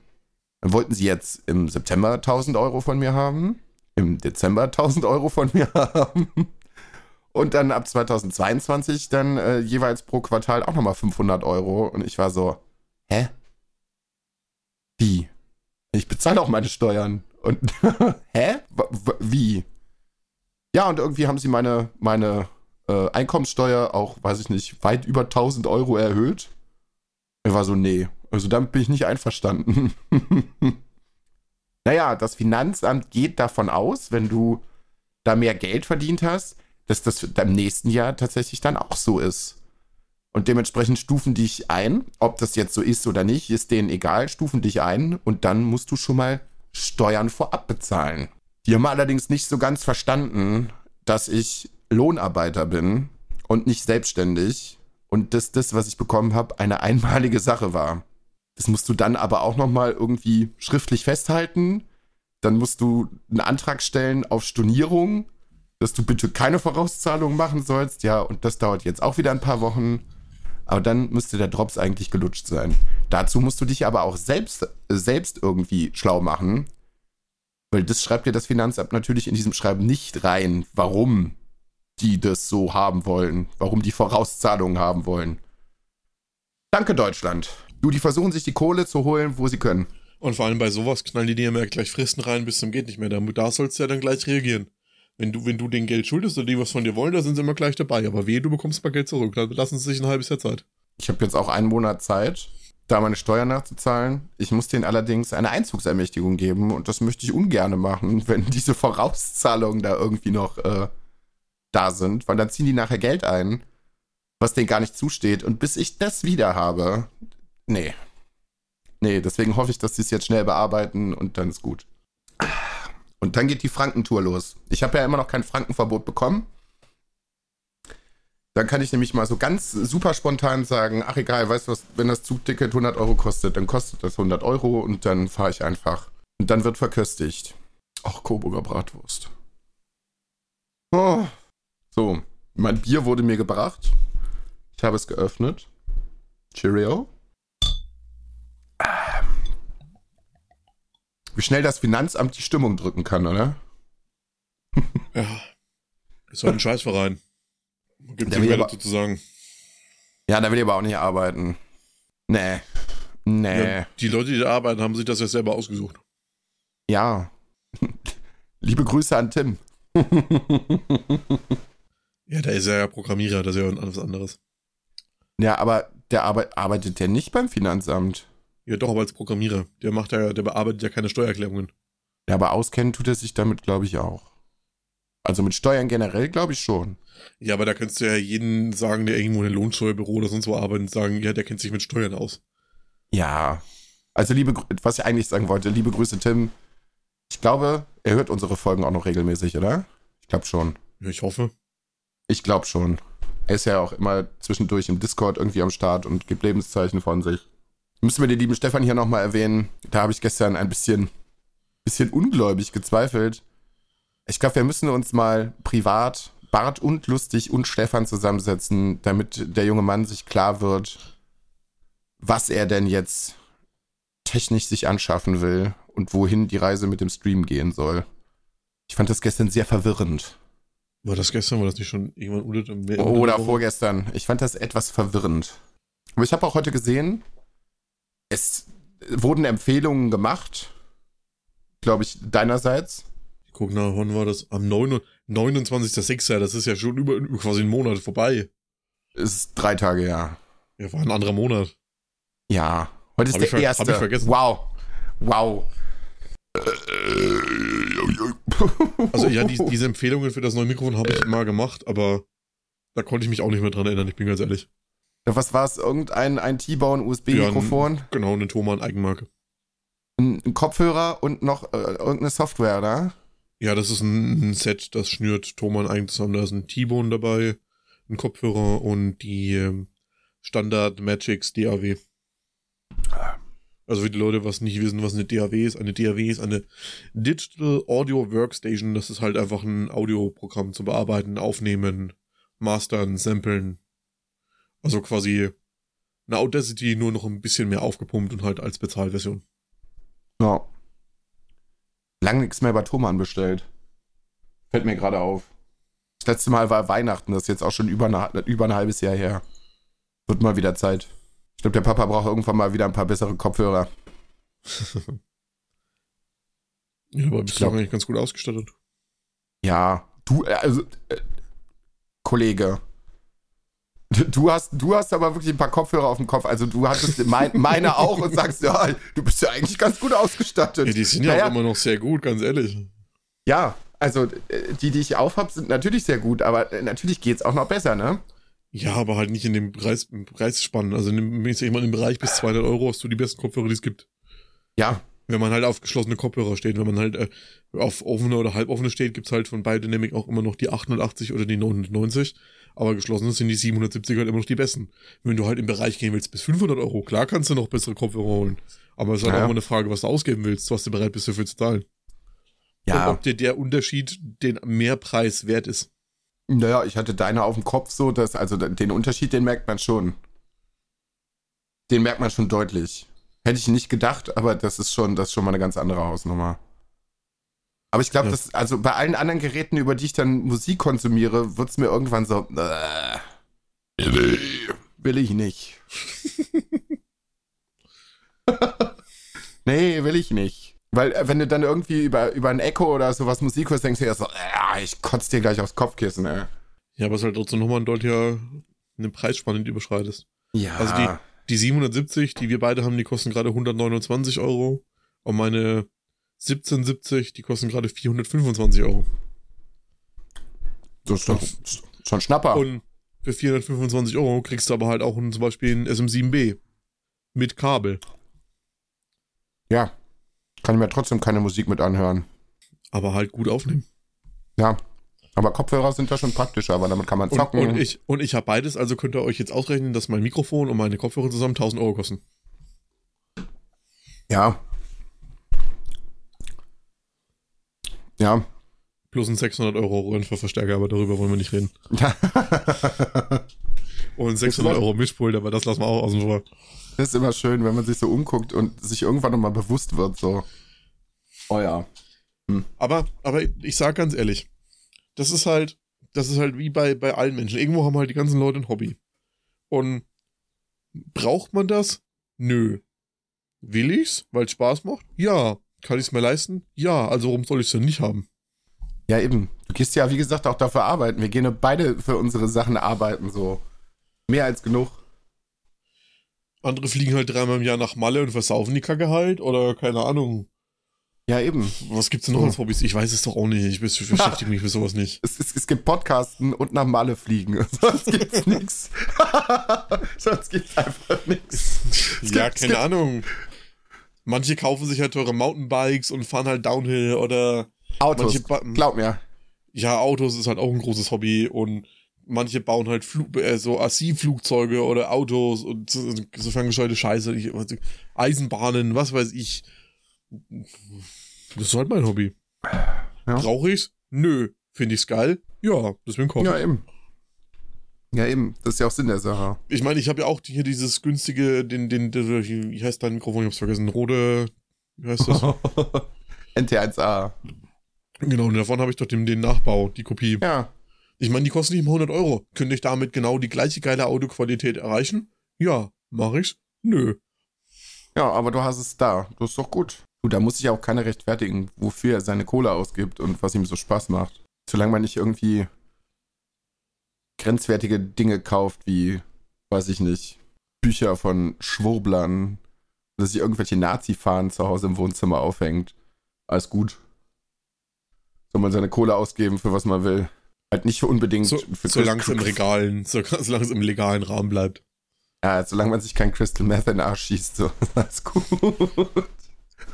Dann wollten sie jetzt im September 1000 Euro von mir haben, im Dezember 1000 Euro von mir haben und dann ab 2022 dann äh, jeweils pro Quartal auch nochmal 500 Euro. Und ich war so, hä? Wie? Ich bezahle auch meine Steuern. Und hä? W wie? Ja, und irgendwie haben sie meine, meine äh, Einkommenssteuer auch, weiß ich nicht, weit über 1000 Euro erhöht. Er war so, nee, also damit bin ich nicht einverstanden. naja, das Finanzamt geht davon aus, wenn du da mehr Geld verdient hast, dass das im nächsten Jahr tatsächlich dann auch so ist. Und dementsprechend stufen dich ein. Ob das jetzt so ist oder nicht, ist denen egal, stufen dich ein und dann musst du schon mal Steuern vorab bezahlen. Die haben allerdings nicht so ganz verstanden, dass ich Lohnarbeiter bin und nicht selbstständig und dass das, was ich bekommen habe, eine einmalige Sache war. Das musst du dann aber auch nochmal irgendwie schriftlich festhalten. Dann musst du einen Antrag stellen auf Stornierung, dass du bitte keine Vorauszahlung machen sollst. Ja, und das dauert jetzt auch wieder ein paar Wochen. Aber dann müsste der Drops eigentlich gelutscht sein. Dazu musst du dich aber auch selbst, selbst irgendwie schlau machen. Weil das schreibt dir das Finanzamt natürlich in diesem Schreiben nicht rein, warum die das so haben wollen, warum die Vorauszahlungen haben wollen. Danke, Deutschland. Du, die versuchen sich die Kohle zu holen, wo sie können. Und vor allem bei sowas knallen die dir immer gleich Fristen rein bis zum geht nicht mehr. Da, da sollst du ja dann gleich reagieren. Wenn du, wenn du den Geld schuldest oder die was von dir wollen, da sind sie immer gleich dabei. Aber wehe, du bekommst mal Geld zurück. Dann lassen sie sich ein halbes Jahr Zeit. Ich habe jetzt auch einen Monat Zeit. da meine Steuern nachzuzahlen. Ich muss denen allerdings eine Einzugsermächtigung geben und das möchte ich ungern machen, wenn diese Vorauszahlungen da irgendwie noch äh, da sind, weil dann ziehen die nachher Geld ein, was denen gar nicht zusteht. Und bis ich das wieder habe, nee. Nee, deswegen hoffe ich, dass sie es jetzt schnell bearbeiten und dann ist gut. Und dann geht die Frankentour los. Ich habe ja immer noch kein Frankenverbot bekommen. Dann kann ich nämlich mal so ganz super spontan sagen, ach egal, weißt du was, wenn das Zugticket 100 Euro kostet, dann kostet das 100 Euro und dann fahre ich einfach. Und dann wird verköstigt. Ach, Coburger Bratwurst. Oh. So, mein Bier wurde mir gebracht. Ich habe es geöffnet. Cheerio. Wie schnell das Finanzamt die Stimmung drücken kann, oder? Ja. Ist halt ein Scheißverein. Gibt nicht mehr dazu zu sagen. Ja, da will ich aber auch nicht arbeiten. Nee. Nee. Ja, die Leute, die da arbeiten, haben sich das ja selber ausgesucht. Ja. Liebe Grüße an Tim. Ja, der ist ja Programmierer, das ist ja was anderes. ja, aber der arbeit arbeitet der nicht beim Finanzamt. Ja, doch, aber als Programmierer. Der macht ja, der bearbeitet ja keine Steuererklärungen. Ja, aber auskennen tut er sich damit, glaube ich, auch. Also mit Steuern generell, glaube ich schon. Ja, aber da kannst du ja jeden sagen, der irgendwo in einem Lohnsteuerbüro oder sonst wo arbeitet, sagen, ja, der kennt sich mit Steuern aus. Ja. Also, liebe, was ich eigentlich sagen wollte, liebe Grüße, Tim. Ich glaube, er hört unsere Folgen auch noch regelmäßig, oder? Ich glaube schon. Ja, ich hoffe. Ich glaube schon. Er ist ja auch immer zwischendurch im Discord irgendwie am Start und gibt Lebenszeichen von sich. Müssen wir den lieben Stefan hier nochmal erwähnen. Da habe ich gestern ein bisschen, bisschen ungläubig gezweifelt. Ich glaube, wir müssen uns mal privat, Bart und Lustig und Stefan zusammensetzen, damit der junge Mann sich klar wird, was er denn jetzt technisch sich anschaffen will und wohin die Reise mit dem Stream gehen soll. Ich fand das gestern sehr verwirrend. War das gestern? War das nicht schon irgendwann unter dem Oder vorgestern. Ich fand das etwas verwirrend. Aber ich habe auch heute gesehen, es wurden Empfehlungen gemacht, glaube ich, deinerseits. Ich guck nach, wann war das? Am 9 29.06. Das ist ja schon über, über quasi einen Monat vorbei. Es ist drei Tage, ja. Ja, war ein anderer Monat. Ja. Heute ist Hab ich der erste. hab ich vergessen. Wow. Wow. Also ja, die, diese Empfehlungen für das neue Mikrofon habe ich mal gemacht, aber da konnte ich mich auch nicht mehr dran erinnern, ich bin ganz ehrlich. Was war es? Irgendein ein T-Bone USB-Mikrofon, Genau, eine Thomann Eigenmarke. ein, ein Kopfhörer und noch äh, irgendeine Software, oder? Ja, das ist ein, ein Set, das schnürt Thomann eigen zusammen. Da ist ein T-Bone dabei, ein Kopfhörer und die ähm, Standard Magix DAW. Also für die Leute, was nicht wissen, was eine DAW ist. Eine DAW ist eine Digital Audio Workstation. Das ist halt einfach ein Audioprogramm zum Bearbeiten, Aufnehmen, Mastern, Samplen. Also quasi eine Audacity nur noch ein bisschen mehr aufgepumpt und halt als Bezahlversion. Ja. Lang nichts mehr bei Thomann bestellt. Fällt mir gerade auf. Das letzte Mal war Weihnachten, das ist jetzt auch schon über, eine, über ein halbes Jahr her. Wird mal wieder Zeit. Ich glaube, der Papa braucht irgendwann mal wieder ein paar bessere Kopfhörer. Ja, aber bist du glaub- eigentlich ganz gut ausgestattet. Ja, du, äh, also, äh, Kollege. Du hast, du hast aber wirklich ein paar Kopfhörer auf dem Kopf. Also du hattest mein, meine auch und sagst, ja, du bist ja eigentlich ganz gut ausgestattet. Ja, die sind ja Naja. auch immer noch sehr gut, ganz ehrlich. Ja, also äh, die, die ich aufhab, sind natürlich sehr gut, aber äh, natürlich geht's auch noch besser, ne? Ja, aber halt nicht in dem Preis, Preisspannen. Also ich sag mal, im Bereich bis 200 Euro hast du die besten Kopfhörer, die es gibt. Ja, Wenn man halt auf geschlossene Kopfhörer steht, wenn man halt äh, auf offene oder halboffene steht, gibt's halt von Biodynamic auch immer noch die 880 oder die 990. Aber geschlossen sind die 770 halt immer noch die besten. Wenn du halt im Bereich gehen willst bis 500 Euro, klar kannst du noch bessere Kopfhörer holen. Aber es ist halt Ja. auch immer eine Frage, was du ausgeben willst, was du bereit bist dafür zu zahlen. Und ja. ob dir der Unterschied den Mehrpreis wert ist. Naja, ich hatte deine auf dem Kopf so, dass, also den Unterschied, den merkt man schon. Den merkt man schon deutlich. Hätte ich nicht gedacht, aber das ist schon, das ist schon mal eine ganz andere Hausnummer. Aber ich glaube, Ja. dass, also bei allen anderen Geräten, über die ich dann Musik konsumiere, wird es mir irgendwann so, äh, will ich nicht. nee, will ich nicht. Weil, äh, wenn du dann irgendwie über, über ein Echo oder sowas Musik hörst, denkst du ja so, äh, ich kotze dir gleich aufs Kopfkissen, ey. Ja, aber es halt trotzdem nochmal ein deutlicher eine Preisspanne, die überschreitest. Ja. Also die, Die 770, die wir beide haben, die kosten gerade 129 Euro. Und meine 1770, die kosten gerade 425 Euro. Das ist doch schon Schnapper. Und für 425 Euro kriegst du aber halt auch einen, zum Beispiel einen SM7B. Mit Kabel. ja. Kann ich mir trotzdem keine Musik mit anhören. Aber halt gut aufnehmen. Ja. Aber Kopfhörer sind da schon praktischer, weil damit kann man Und, zocken. und ich, und ich habe beides, also könnt ihr euch jetzt ausrechnen, dass mein Mikrofon und meine Kopfhörer zusammen 1000 Euro kosten. ja. Ja. Plus ein 600 Euro Röhrenverstärker, aber darüber wollen wir nicht reden. Und ein 600 Euro Mischpult, aber das lassen wir auch außen vor. Das ist immer schön, wenn man sich so umguckt und sich irgendwann nochmal bewusst wird, so. Oh ja. Aber, aber ich sag ganz ehrlich, das ist halt, das ist halt wie bei, bei allen Menschen. Irgendwo haben halt die ganzen Leute ein Hobby. Und braucht man das? Nö. Will ich's, weil es Spaß macht? Ja. Kann ich's mir leisten? Ja. Also warum soll ich's denn nicht haben? Ja, eben. Du gehst ja, wie gesagt, auch dafür arbeiten. Wir gehen ja beide für unsere Sachen arbeiten, so. Mehr als genug. Andere fliegen halt dreimal im Jahr nach Malle und versaufen die Kacke halt. Oder keine Ahnung. Ja, eben. Was gibt's denn noch als Hobbys? Ich weiß es doch auch nicht. Ich besch- beschäftige mich mit sowas nicht. Es, es, es gibt Podcasten und nach Malle fliegen. Sonst gibt's nix. Sonst gibt's einfach nix. Es ja, es keine Ahnung. Manche kaufen sich halt teure Mountainbikes und fahren halt Downhill oder Autos. Ba- Glaub mir. ja, Autos ist halt auch ein großes Hobby und manche bauen halt Flug, äh, so AC-Flugzeuge oder Autos und so, so Scheiße, ich, Eisenbahnen, was weiß ich. Das ist halt mein Hobby. Ja. Brauche ich's? Nö. Finde ich's geil? Ja, deswegen kaufe Ja, eben. Ja, eben. Das ist ja auch Sinn der Sache. Ich meine, ich habe ja auch hier dieses günstige, den, den, den, wie heißt dein Mikrofon? Ich hab's vergessen. Rode, wie heißt das? NT1A. genau, und davon habe ich doch den, den Nachbau, die Kopie. Ja. Ich meine, die kosten nicht mal 100 Euro. Könnte ich damit genau die gleiche geile Audioqualität erreichen? Ja. Mache ich's? Nö. Ja, aber du hast es da. Das ist doch gut. Du, da muss sich auch keiner rechtfertigen, wofür er seine Kohle ausgibt und was ihm so Spaß macht. Solange man nicht irgendwie grenzwertige Dinge kauft, wie, weiß ich nicht, Bücher von Schwurblern, oder sich irgendwelche Nazi-Fahnen zu Hause im Wohnzimmer aufhängt. Alles gut. Soll man seine Kohle ausgeben, für was man will. Halt nicht unbedingt So, für solange es im Regalen, so, solange es im legalen Rahmen bleibt. Ja, solange man sich kein Crystal Meth in den Arsch schießt, so. Alles gut.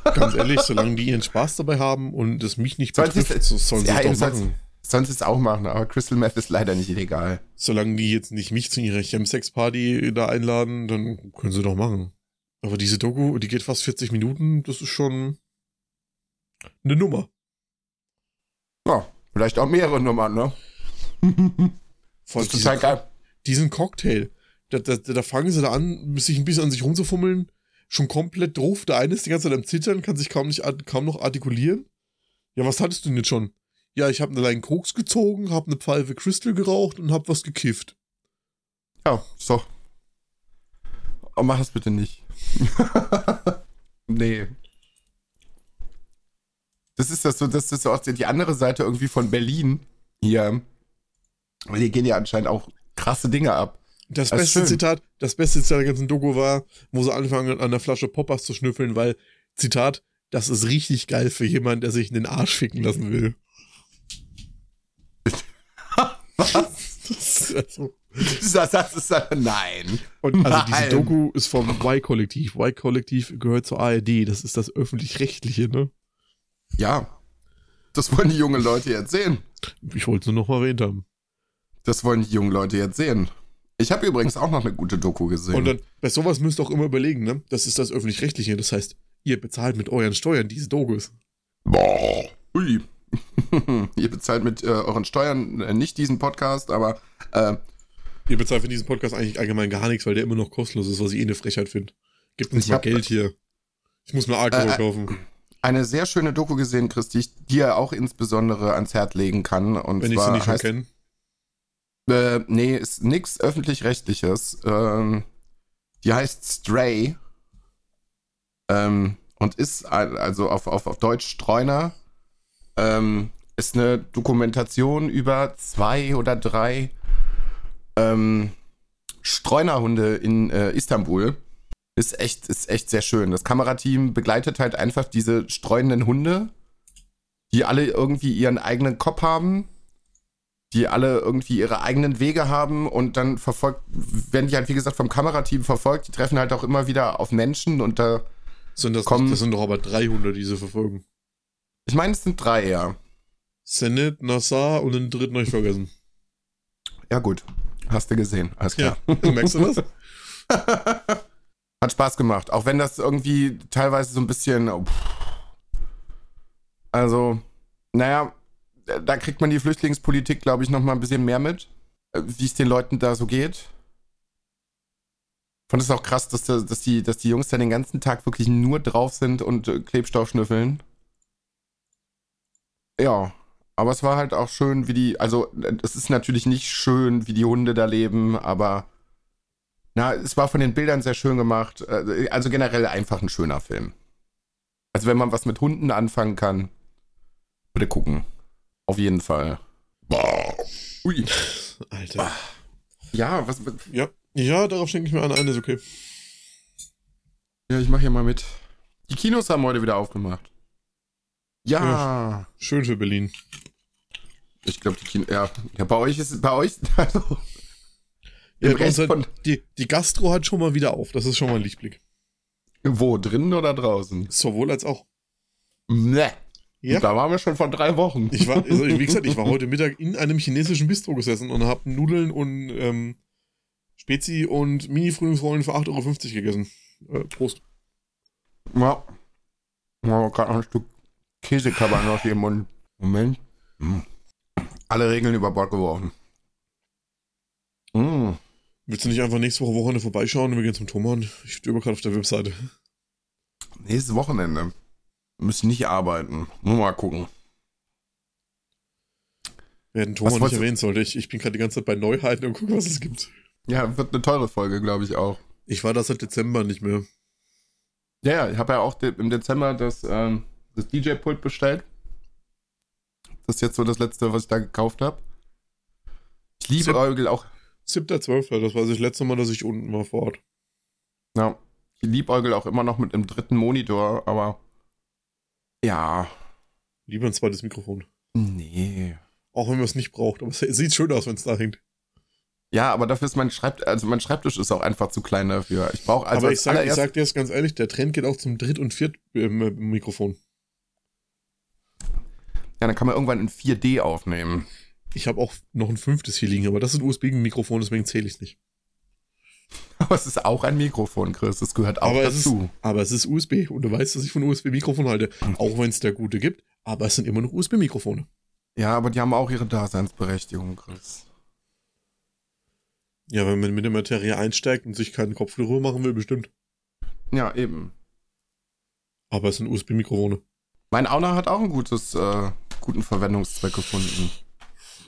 Ganz ehrlich, solange die ihren Spaß dabei haben und es mich nicht Sollen sie betrifft, es- so sollen sie ja, es doch machen. Sonst es auch machen, aber Crystal Meth ist leider nicht illegal. Solange die jetzt nicht mich zu ihrer Chemsex-Party da einladen, dann können sie doch machen. Aber diese Doku, die geht fast 40 Minuten, das ist schon eine Nummer. Ja, vielleicht auch mehrere Nummern, ne? Vor Das ist total diesen, geil. diesen Cocktail, da, da, da fangen sie da an, sich ein bisschen an sich rumzufummeln, schon komplett drauf. Der eine ist die ganze Zeit am Zittern, kann sich kaum, nicht, kaum noch artikulieren. Ja, was hattest du denn jetzt schon? Ja, ich habe einen alleinen Koks gezogen, habe eine Pfeife Crystal geraucht und habe was gekifft. Ja, so. Oh, mach das bitte nicht. nee. Das ist das so, das ist so auch die andere Seite irgendwie von Berlin hier. Weil hier gehen ja anscheinend auch krasse Dinge ab. Das Das beste schön. Zitat, das beste Zitat der ganzen Doku war, wo sie anfangen an der Flasche Poppers zu schnüffeln, weil, Zitat, das ist richtig geil für jemanden, der sich in den Arsch ficken lassen will. Was? Das ist also, Das, das ist nein. und also diese Nein. Doku ist vom Y-Kollektiv. Y-Kollektiv gehört zur ARD, das ist das öffentlich-rechtliche, ne? Ja. Das wollen die jungen Leute jetzt sehen. Ich wollte es nur noch mal erwähnt haben. Das wollen die jungen Leute jetzt sehen. Ich habe übrigens auch noch eine gute Doku gesehen. Und dann, bei sowas müsst ihr auch immer überlegen, ne? Das ist das öffentlich-rechtliche, das heißt, ihr bezahlt mit euren Steuern diese Dokus. Boah. Ui. Ihr bezahlt mit äh, euren Steuern äh, nicht diesen Podcast, aber äh, Ihr bezahlt für diesen Podcast eigentlich allgemein gar nichts, weil der immer noch kostenlos ist, was ich eh eine Frechheit finde. Gebt uns mal hab- Geld hier. Ich muss mir Alkohol Äh, äh, kaufen. eine sehr schöne Doku gesehen, Christi, die ich dir auch insbesondere ans Herz legen kann. Und Wenn ich sie zwar nicht schon heißt, kenne. Äh, nee, ist nix öffentlich-rechtliches. Ähm, die heißt Stray. Ähm, und ist also auf, auf, auf Deutsch Streuner. Ähm, ist eine Dokumentation über zwei oder drei ähm, Streunerhunde in äh, Istanbul. Ist echt, ist echt sehr schön. Das Kamerateam begleitet halt einfach diese streunenden Hunde, die alle irgendwie ihren eigenen Kopf haben, die alle irgendwie ihre eigenen Wege haben und dann verfolgt, werden die halt, wie gesagt, vom Kamerateam verfolgt. Die treffen halt auch immer wieder auf Menschen und da. Sind das, kommen, das sind doch aber 300, die sie verfolgen. Ich meine, es sind drei, ja. Senet, Nassar und den dritten habe ich vergessen. Ja, gut. Hast du gesehen. Alles klar. Ja, merkst du das? Hat Spaß gemacht. Auch wenn das irgendwie teilweise so ein bisschen. Oh, also, naja, da kriegt man die Flüchtlingspolitik, glaube ich, noch mal ein bisschen mehr mit, wie es den Leuten da so geht. Fand es auch krass, dass, dass, die, dass die Jungs da den ganzen Tag wirklich nur drauf sind und äh, Klebstoff schnüffeln. Ja, aber es war halt auch schön, wie die, also es ist natürlich nicht schön, wie die Hunde da leben, aber na, es war von den Bildern sehr schön gemacht. Äh, also generell einfach ein schöner Film. Also wenn man was mit Hunden anfangen kann, bitte gucken. Auf jeden Fall. Boah. Ui. Alter. Ja, was. Ja, ja darauf schenke ich mir an. Eine ist okay. Ja, ich mache hier mal mit. Die Kinos haben heute wieder aufgemacht. Ja. schön für Berlin. Ich glaube, die Kinos. Ja, ja, bei euch ist bei euch. Also, ja, Rest von die, die Gastro hat schon mal wieder auf. Das ist schon mal ein Lichtblick. Wo? Drinnen oder draußen? Sowohl als auch. Ne. Ja. Da waren wir schon vor drei Wochen. Ich war, also wie gesagt, ich war heute Mittag in einem chinesischen Bistro gesessen und habe Nudeln und ähm, Spezi und Mini-Frühlingsrollen für 8,50 Euro gegessen. Äh, Prost. Ja. Ja, gerade noch ein Stück Käsekabern aus dem Mund. Moment. Hm. Alle Regeln über Bord geworfen. Hm. Willst du nicht einfach nächste Woche Wochenende vorbeischauen und wir gehen zum Thomann? Ich stöber gerade auf der Webseite. Nächstes Wochenende. Müssen nicht arbeiten. Nur mal gucken. Wer den Thomann nicht erwähnen sollte. Ich, ich bin gerade die ganze Zeit bei Neuheiten und gucke, was es gibt. Ja, wird eine teure Folge, glaube ich auch. Ich war da seit Dezember nicht mehr. Ja, ja, ich habe ja auch im Dezember das, ähm, das DJ-Pult bestellt. Das ist jetzt so das letzte, was ich da gekauft habe. Ich liebe Sieb Eugel auch. 7.12., das war das letzte Mal, dass ich unten war vor Ort. Ja, ich liebäugel auch immer noch mit einem dritten Monitor, aber ja. Lieber ein zweites Mikrofon. Nee. Auch wenn man es nicht braucht, aber es sieht schön aus, wenn es da hängt. Ja, aber dafür ist mein Schreibtisch, also mein Schreibtisch ist auch einfach zu klein dafür. Ich brauche also. Aber ich sag, ich sag dir jetzt ganz ehrlich, der Trend geht auch zum Dritt- und Viert-Mikrofon. Ja, dann kann man irgendwann in 4D aufnehmen. Ich habe auch noch ein fünftes hier liegen, aber das ist ein USB-Mikrofon, deswegen zähle ich es nicht. Aber es ist auch ein Mikrofon, Chris. Das gehört auch aber dazu. Ist, aber es ist USB und du weißt, dass ich von USB-Mikrofon halte. Auch wenn es der gute gibt, aber es sind immer noch USB-Mikrofone. Ja, aber die haben auch ihre Daseinsberechtigung, Chris. Ja, wenn man mit der Materie einsteigt und sich keinen Kopf darüber machen will, bestimmt. Ja, eben. Aber es sind USB-Mikrofone. Mein Auna hat auch einen gutes, äh, guten Verwendungszweck gefunden.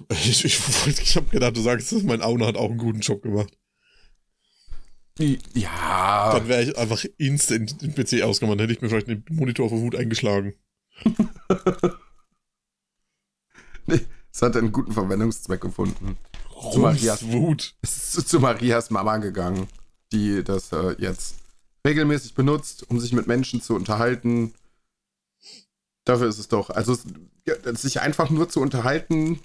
Ich, ich, ich habe gedacht, du sagst, mein Auna hat auch einen guten Job gemacht. Ja. Dann wäre ich einfach instant den PC ausgemacht. Dann hätte ich mir vielleicht den Monitor vor Wut eingeschlagen. nee, es hat einen guten Verwendungszweck gefunden. Zu Marias Wut. Es ist zu Marias Mama gegangen, die das äh, jetzt regelmäßig benutzt, um sich mit Menschen zu unterhalten. Dafür ist es doch. Also sich einfach nur zu unterhalten,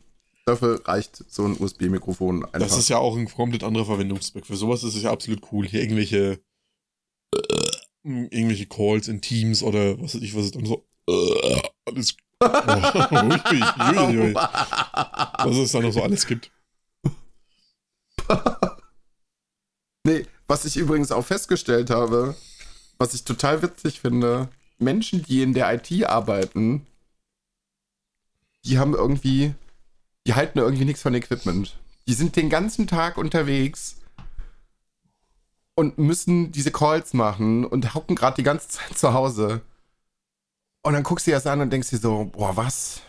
Dafür reicht so ein USB-Mikrofon einfach. Das ist ja auch ein komplett anderer Verwendungszweck. Für sowas ist es ja absolut cool. Hier irgendwelche äh, irgendwelche Calls in Teams oder was weiß ich, was ist dann so äh, alles oh, was es da noch so alles gibt. nee, was ich übrigens auch festgestellt habe, was ich total witzig finde, Menschen, die in der IT arbeiten, die haben irgendwie die halten irgendwie nichts von Equipment. Die sind den ganzen Tag unterwegs und müssen diese Calls machen und hocken gerade die ganze Zeit zu Hause. Und dann guckst du dir das an und denkst dir so, boah, was?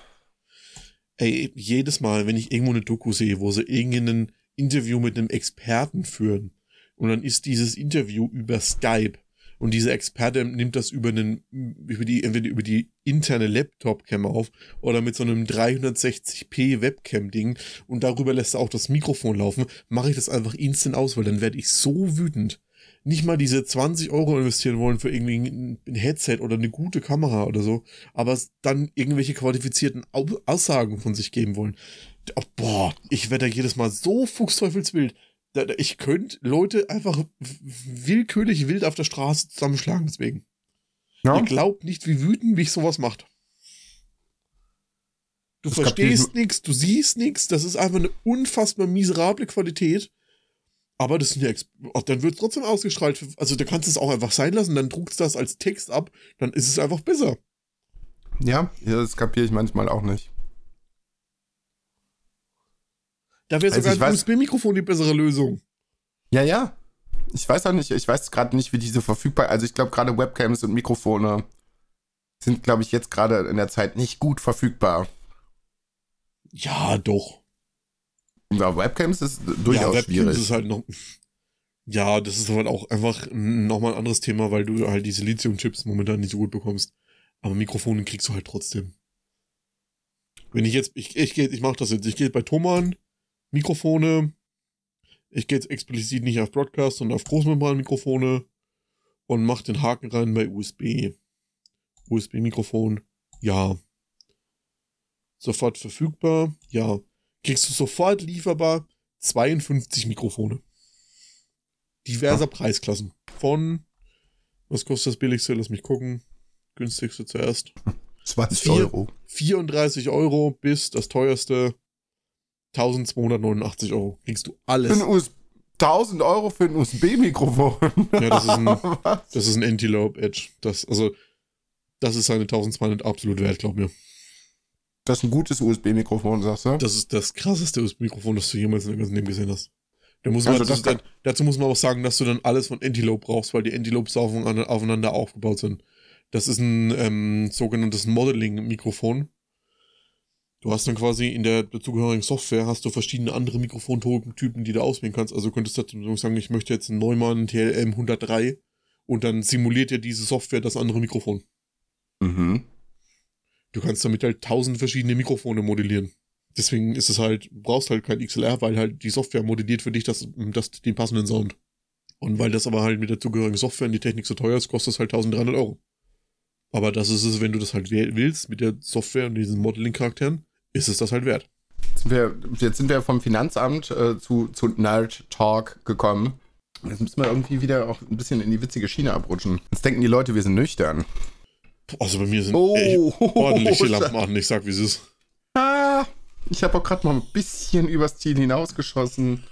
Ey, jedes Mal, wenn ich irgendwo eine Doku sehe, wo sie irgendein Interview mit einem Experten führen und dann ist dieses Interview über Skype und dieser Experte nimmt das über einen, über die, entweder über die interne Laptop-Cam auf oder mit so einem 360p Webcam-Ding und darüber lässt er auch das Mikrofon laufen, mache ich das einfach instant aus, weil dann werde ich so wütend. nicht mal diese 20 Euro investieren wollen für irgendwie ein Headset oder eine gute Kamera oder so, aber dann irgendwelche qualifizierten Aussagen von sich geben wollen. Boah, ich werde da jedes Mal so fuchsteufelswild. Ich könnte Leute einfach willkürlich wild auf der Straße zusammenschlagen deswegen. Ja. Ihr glaubt nicht, wie wütend mich sowas macht. Du das verstehst nichts, du siehst nichts, das ist einfach eine unfassbar miserable Qualität. Aber das sind ja, oh, dann wird es trotzdem ausgestrahlt. Also da kannst du es auch einfach sein lassen, dann druckst du das als Text ab, dann ist es einfach besser. Ja, das kapiere ich manchmal auch nicht. Da wäre also sogar ein USB-Mikrofon die bessere Lösung. Ja, ja. Ich weiß auch nicht, ich weiß gerade nicht, wie diese verfügbar, also ich glaube gerade Webcams und Mikrofone sind, glaube ich, jetzt gerade in der Zeit nicht gut verfügbar. Ja, doch. Ja, Webcams ist durchaus ja, Webcams schwierig. ist halt noch. Ja, das ist halt auch einfach nochmal ein anderes Thema, weil du halt diese Lithium-Chips momentan nicht so gut bekommst. Aber Mikrofone kriegst du halt trotzdem. Wenn ich jetzt, ich, ich, ich mach das jetzt, ich gehe bei Thomann, Mikrofone, ich gehe jetzt explizit nicht auf Broadcast, sondern auf Großmembran-Mikrofone und mach den Haken rein bei USB. USB-Mikrofon, ja. Sofort verfügbar, ja kriegst du sofort lieferbar 52 Mikrofone. Diverser. Preisklassen. Von, was kostet das billigste? Lass mich gucken. Günstigste zuerst. 20 Euro. 34 Euro bis das teuerste 1289 Euro. Kriegst du alles. Für ein US 1000 Euro für ein USB-Mikrofon. ja, das ist ein, das ist ein Antelope Edge. Das, also, das ist seine 1200 absolut wert, glaub mir. Das ist ein gutes USB-Mikrofon, sagst du? Das ist das krasseste USB-Mikrofon, das du jemals in deinem ganzen Leben gesehen hast. Da muss man, also dann, dazu muss man auch sagen, dass du dann alles von Antelope brauchst, weil die Antelopes aufeinander aufgebaut sind. Das ist ein ähm, sogenanntes Modeling-Mikrofon. Du hast dann quasi in der dazugehörigen Software hast du verschiedene andere Mikrofontypen, die du auswählen kannst. Also könntest du sagen, ich möchte jetzt einen Neumann TLM 103 und dann simuliert dir diese Software das andere Mikrofon. Mhm. Du kannst damit halt tausend verschiedene Mikrofone modellieren. Deswegen ist es halt, brauchst halt kein XLR, weil halt die Software modelliert für dich das, das, den passenden Sound. Und weil das aber halt mit der zugehörigen Software und die Technik so teuer ist, kostet es halt 1300 Euro. Aber das ist es, wenn du das halt willst, mit der Software und diesen Modeling-Charakteren, ist es das halt wert. Jetzt sind wir, jetzt sind wir vom Finanzamt äh, zu, zu Nerd Talk gekommen. Jetzt müssen wir irgendwie wieder auch ein bisschen in die witzige Schiene abrutschen. Jetzt denken die Leute, wir sind nüchtern. Also bei mir sind oh, ordentliche Lampen an, ich sag, wie es ist. Ah, ich habe auch gerade mal ein bisschen übers Ziel hinausgeschossen.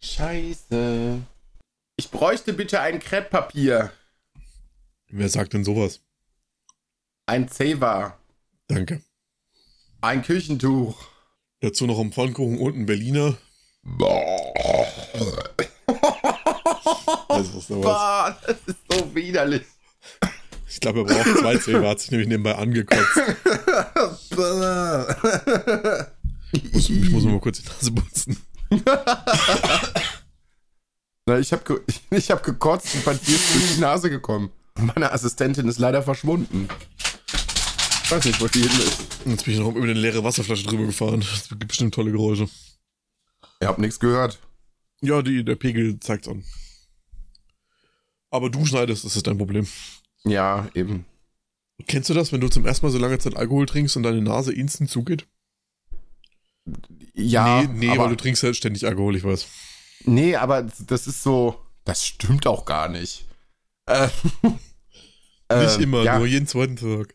Scheiße. Ich bräuchte bitte ein Krepppapier. Wer sagt denn sowas? Ein Zewa. Danke. Ein Küchentuch. Dazu noch ein Pfannkuchen und ein Berliner. also, Boah, das ist so widerlich. Ich glaube, er braucht zwei Zähne, hat sich nämlich nebenbei angekotzt. ich, ich muss mal kurz die Nase putzen. Na, ich habe ich, ich hab gekotzt und bei dir ist durch die Nase gekommen. Meine Assistentin ist leider verschwunden. Ich weiß nicht, wo die hin ist. Jetzt bin ich noch über eine leere Wasserflasche drüber gefahren. Das gibt bestimmt tolle Geräusche. Ihr habt nichts gehört. Ja, die, der Pegel zeigt's an. Aber du schneidest, das ist dein Problem. Ja, eben. Kennst du das, wenn du zum ersten Mal so lange Zeit Alkohol trinkst und deine Nase instant zugeht? Ja. Nee, nee aber, weil du trinkst halt ständig Alkohol, ich weiß. Nee, aber das ist so. Das stimmt auch gar nicht. Äh, nicht äh, immer, ja. nur jeden zweiten Tag.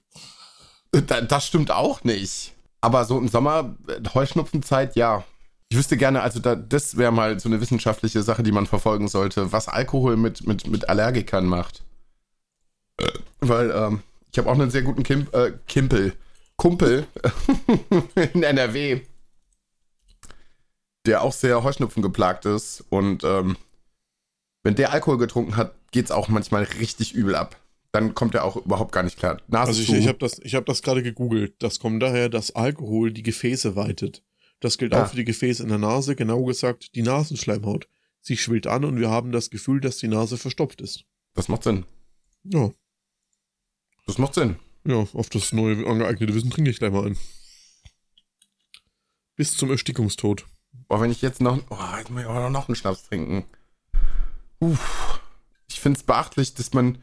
Das stimmt auch nicht. Aber so im Sommer, äh, Heuschnupfenzeit, ja. Ich wüsste gerne, also da, das wäre mal so eine wissenschaftliche Sache, die man verfolgen sollte, was Alkohol mit, mit, mit Allergikern macht. Weil ähm, ich habe auch einen sehr guten Kim, äh, Kimpel, Kumpel in NRW, der auch sehr Heuschnupfen geplagt ist. Und ähm, wenn der Alkohol getrunken hat, geht es auch manchmal richtig übel ab. Dann kommt er auch überhaupt gar nicht klar. Nase also ich, ich habe das, hab das gerade gegoogelt. Das kommt daher, dass Alkohol die Gefäße weitet. Das gilt ah. auch für die Gefäße in der Nase, genau gesagt die Nasenschleimhaut. Sie schwillt an und wir haben das Gefühl, dass die Nase verstopft ist. Das macht Sinn. Ja. Das macht Sinn. Ja, auf das neue angeeignete Wissen trinke ich gleich mal ein. Bis zum Erstickungstod. Boah, wenn ich jetzt noch. Oh, jetzt muss ich auch noch einen Schnaps trinken. Uff. Finde es beachtlich, dass man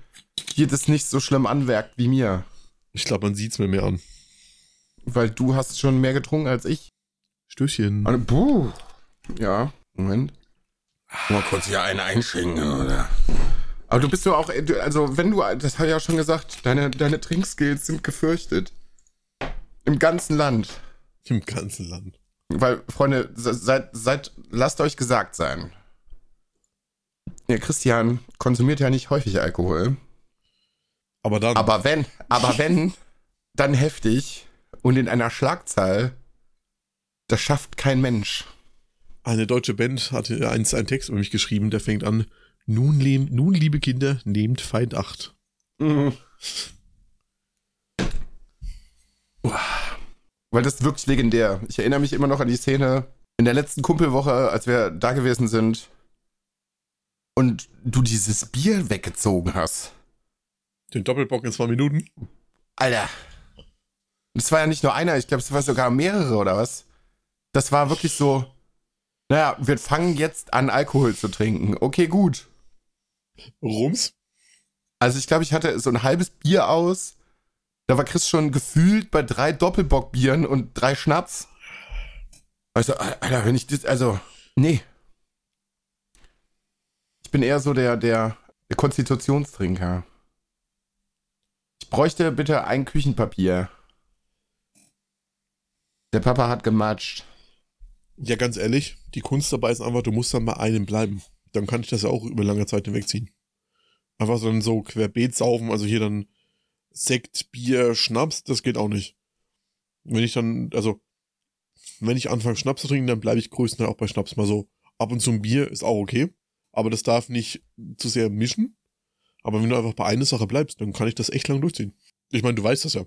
hier das nicht so schlimm anwerkt wie mir. Ich glaube, man sieht es mir mehr an. Weil du hast schon mehr getrunken als ich. Stößchen. Also, puh. Ja, Moment. Mal kurz hier eine einschenken, oder? Aber du bist so auch, also wenn du, das habe ich ja schon gesagt, deine, deine Trinkskills sind gefürchtet. Im ganzen Land. Im ganzen Land. Weil, Freunde, seid, seid, lasst euch gesagt sein. Ja, Christian konsumiert ja nicht häufig Alkohol. Aber dann. Aber wenn, aber wenn, dann heftig und in einer Schlagzahl, das schafft kein Mensch. Eine deutsche Band hatte einst einen Text über mich geschrieben, der fängt an, nun, nun liebe Kinder, nehmt Feind acht. Mhm. Weil das ist wirklich legendär. Ich erinnere mich immer noch an die Szene in der letzten Kumpelwoche, als wir da gewesen sind und du dieses Bier weggezogen hast. Den Doppelbock in zwei Minuten? Alter. Das war ja nicht nur einer, ich glaube, es war sogar mehrere oder was. Das war wirklich so, naja, wir fangen jetzt an, Alkohol zu trinken. Okay, gut. Rums? Also ich glaube, ich hatte so ein halbes Bier aus. Da war Chris schon gefühlt bei drei Doppelbockbieren und drei Schnaps. Also, Alter, wenn ich das, also, nee. Ich bin eher so der, der, der Konstitutionstrinker. Ich bräuchte bitte ein Küchenpapier. Der Papa hat gematscht. Ja, ganz ehrlich, die Kunst dabei ist einfach, du musst dann bei einem bleiben. Dann kann ich das ja auch über lange Zeit hinwegziehen. Einfach so dann so querbeet saufen, also hier dann Sekt, Bier, Schnaps, das geht auch nicht. Wenn ich dann, also, wenn ich anfange Schnaps zu trinken, dann bleibe ich größtenteils auch bei Schnaps mal so. Ab und zu ein Bier ist auch okay, aber das darf nicht zu sehr mischen. Aber wenn du einfach bei einer Sache bleibst, dann kann ich das echt lang durchziehen. Ich meine, du weißt das ja.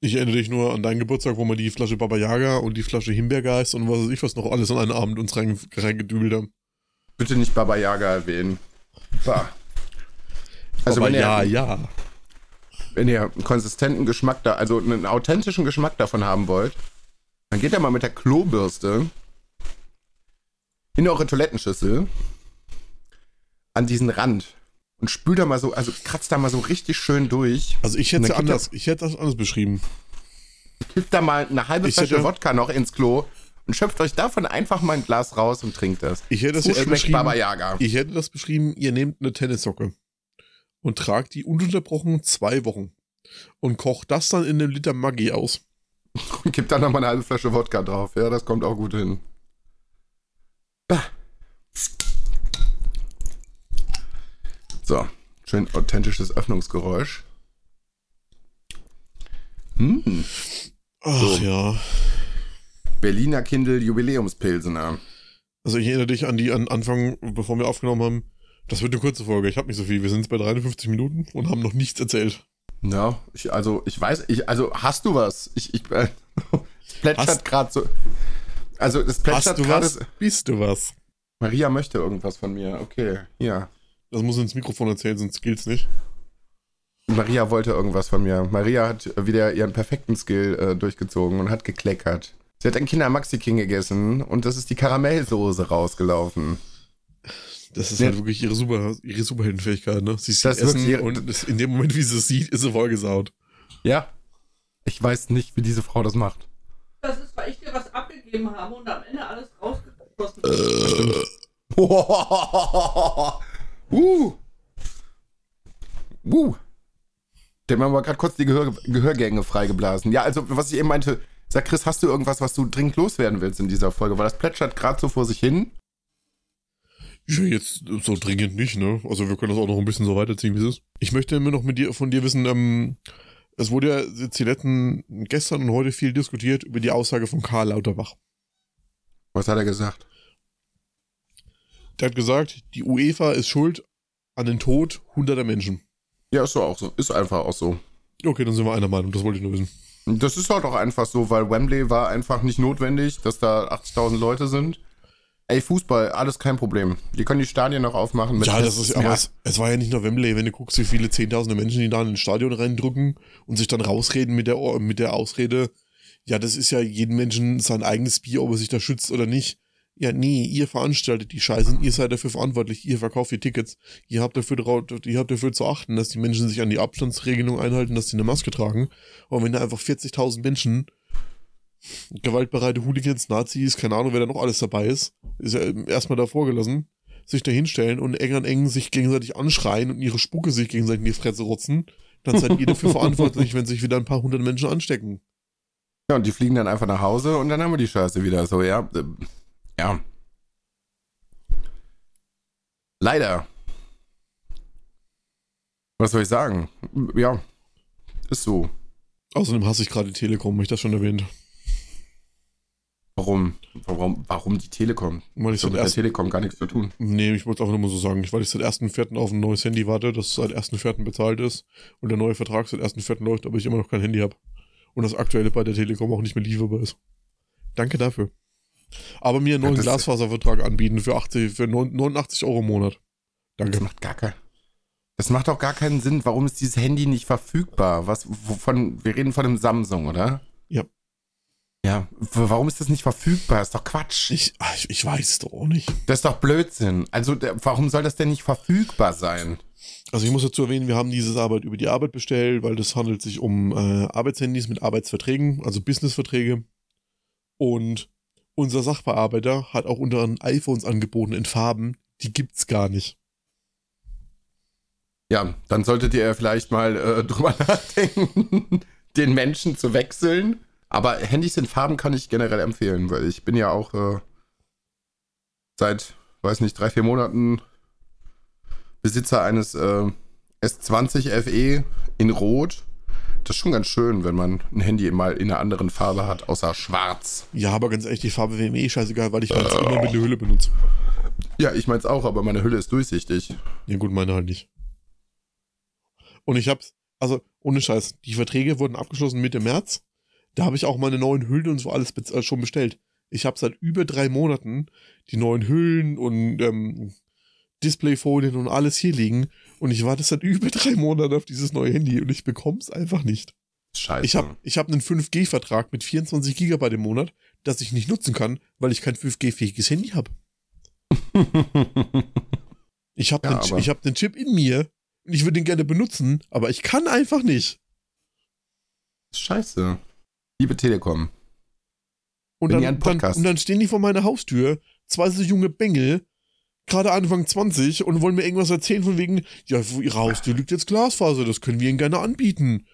Ich erinnere dich nur an deinen Geburtstag, wo man die Flasche Baba Yaga und die Flasche Himbeergeist und was weiß ich was noch alles an einem Abend uns reingedübelt haben. Bitte nicht Baba Yaga erwähnen. Bah. Also Baba, wenn ihr, ja, ja. Wenn ihr einen konsistenten Geschmack da, also einen authentischen Geschmack davon haben wollt, dann geht ihr mal mit der Klobürste in eure Toilettenschüssel an diesen Rand und spült da mal so, also kratzt da mal so richtig schön durch. Also ich hätte anders, ich hätte das anders beschrieben. Kippt da mal eine halbe Flasche Wodka noch ins Klo und schöpft euch davon einfach mal ein Glas raus und trinkt das. Ich hätte das so schmeckt Baba Yaga. Ich hätte das beschrieben, ihr nehmt eine Tennissocke und tragt die ununterbrochen zwei Wochen und kocht das dann in einem Liter Maggi aus. Und kippt dann nochmal eine halbe Flasche Wodka drauf. Ja, das kommt auch gut hin. Ah. So, schön authentisches Öffnungsgeräusch. Hm. Ach so. ja. Berliner Kindle Jubiläumspilsener. Also ich erinnere dich an die an Anfang, bevor wir aufgenommen haben. Das wird eine kurze Folge. Ich habe nicht so viel. Wir sind jetzt bei 53 Minuten und haben noch nichts erzählt. Ja, ich, also ich weiß, ich, also hast du was? Ich, ich äh, es plätschert gerade so. Also es plätschert gerade. Bist du was? Maria möchte irgendwas von mir. Okay, ja. Das muss ins Mikrofon erzählen, sonst gilt's nicht. Maria wollte irgendwas von mir. Maria hat wieder ihren perfekten Skill äh, durchgezogen und hat gekleckert. Sie hat ein Kinder Maxi King gegessen und das ist die Karamellsoße rausgelaufen. Das ist ja. halt wirklich ihre, Super, ihre Superheldenfähigkeit, ne? Sie sieht das Essen ihre, und in dem Moment, wie sie es sieht, ist sie vollgesaut. Ja. Ich weiß nicht, wie diese Frau das macht. Das ist, weil ich dir was abgegeben habe und am Ende alles rausgeschossen habe. Äh. Uh. Uh. Der haben wir gerade kurz die Gehör Gehörgänge freigeblasen. Ja, also, was ich eben meinte, sag Chris, hast du irgendwas, was du dringend loswerden willst in dieser Folge? Weil das plätschert gerade so vor sich hin. Ja, jetzt so dringend nicht, ne? Also wir können das auch noch ein bisschen so weiterziehen, wie es ist. Ich möchte immer noch mit dir, von dir wissen, ähm, es wurde ja jetzt die letzten, gestern und heute viel diskutiert über die Aussage von Karl Lauterbach. Was hat er gesagt? Der hat gesagt, die UEFA ist schuld an den Tod hunderter Menschen. Ja, ist so auch so. Ist einfach auch so. Okay, dann sind wir einer Meinung, das wollte ich nur wissen. Das ist halt auch einfach so, weil Wembley war einfach nicht notwendig, dass da 80.000 Leute sind. Ey, Fußball, alles kein Problem. Die können die Stadien noch aufmachen. ja, das ist, aber es, es, war ja nicht nur Wembley. Wenn du guckst, wie viele Zehntausende Menschen, die da in ein Stadion reindrücken und sich dann rausreden mit der, mit der Ausrede, ja, das ist ja jedem Menschen sein eigenes Bier, ob er sich da schützt oder nicht. Ja, nee, ihr veranstaltet die Scheiße und ihr seid dafür verantwortlich, ihr verkauft die Tickets, ihr habt dafür, ihr habt dafür zu achten, dass die Menschen sich an die Abstandsregelung einhalten, dass sie eine Maske tragen. Und wenn da einfach 40.000 Menschen, gewaltbereite Hooligans, Nazis, keine Ahnung, wer da noch alles dabei ist, ist ja erstmal davor gelassen, sich da hinstellen und eng an eng sich gegenseitig anschreien und ihre Spucke sich gegenseitig in die Fresse rotzen, dann seid ihr dafür verantwortlich, wenn sich wieder ein paar hundert Menschen anstecken. Ja, und die fliegen dann einfach nach Hause und dann haben wir die Scheiße wieder. So, ja. Ja. Leider. Was soll ich sagen? Ja. Ist so. Außerdem hasse ich gerade die Telekom, habe ich das schon erwähnt. Warum? Warum, warum die Telekom? Weil ich Das hat seit mit der Telekom gar nichts zu tun. nee, ich wollte es einfach nur mal so sagen, weil ich seit 1.4. auf ein neues Handy warte, das seit 1.4. bezahlt ist und der neue Vertrag seit 1.4. läuft, aber ich immer noch kein Handy habe. Und das aktuelle bei der Telekom auch nicht mehr lieferbar ist. Danke dafür. Aber mir einen Ja, neuen das- Glasfaservertrag anbieten für, 80, für 89 Euro im Monat. Das Danke. macht gar kein, Das macht auch gar keinen Sinn. Warum ist dieses Handy nicht verfügbar? Was, wovon, wir reden von einem Samsung, oder? Ja. Ja, warum ist das nicht verfügbar? Ist doch Quatsch. Ich, ah, ich, ich weiß es doch auch nicht. Das ist doch Blödsinn. Also, warum soll das denn nicht verfügbar sein? Also ich muss dazu erwähnen, wir haben dieses Arbeit über die Arbeit bestellt, weil das handelt sich um äh, Arbeitshandys mit Arbeitsverträgen, also Businessverträge. Und unser Sachbearbeiter hat auch unter anderem iPhones angeboten in Farben, die gibt's gar nicht. Ja, dann solltet ihr vielleicht mal äh, drüber nachdenken, den Menschen zu wechseln. Aber Handys in Farben kann ich generell empfehlen, weil ich bin ja auch äh, seit, weiß nicht, drei, vier Monaten Besitzer eines äh, S20 FE in Rot. Das ist schon ganz schön, wenn man ein Handy mal in einer anderen Farbe hat, außer schwarz. Ja, aber ganz ehrlich, die Farbe wäre mir eh scheißegal, weil ich meins immer mit einer Hülle benutze. Ja, ich meins auch, aber meine Hülle ist durchsichtig. Ja gut, meine halt nicht. Und ich hab's, also ohne Scheiß, die Verträge wurden abgeschlossen Mitte März. Da habe ich auch meine neuen Hüllen und so alles bez- äh, schon bestellt. Ich habe seit über drei Monaten die neuen Hüllen und ähm, Displayfolien und alles hier liegen. Und ich warte seit über drei Monaten auf dieses neue Handy und ich bekomm's einfach nicht. Scheiße. Ich habe ich hab einen 5G-Vertrag mit 24 Gigabyte im Monat, das ich nicht nutzen kann, weil ich kein 5G-fähiges Handy habe. Ich habe Ja, den, ich hab den Chip in mir und ich würde den gerne benutzen, aber ich kann einfach nicht. Scheiße. Liebe Telekom. Und dann, dann, und dann stehen die vor meiner Haustür, zwei so junge Bengel, gerade Anfang 20 und wollen mir irgendwas erzählen von wegen, ja, vor ihrer Haustür liegt jetzt Glasfaser, das können wir ihnen gerne anbieten.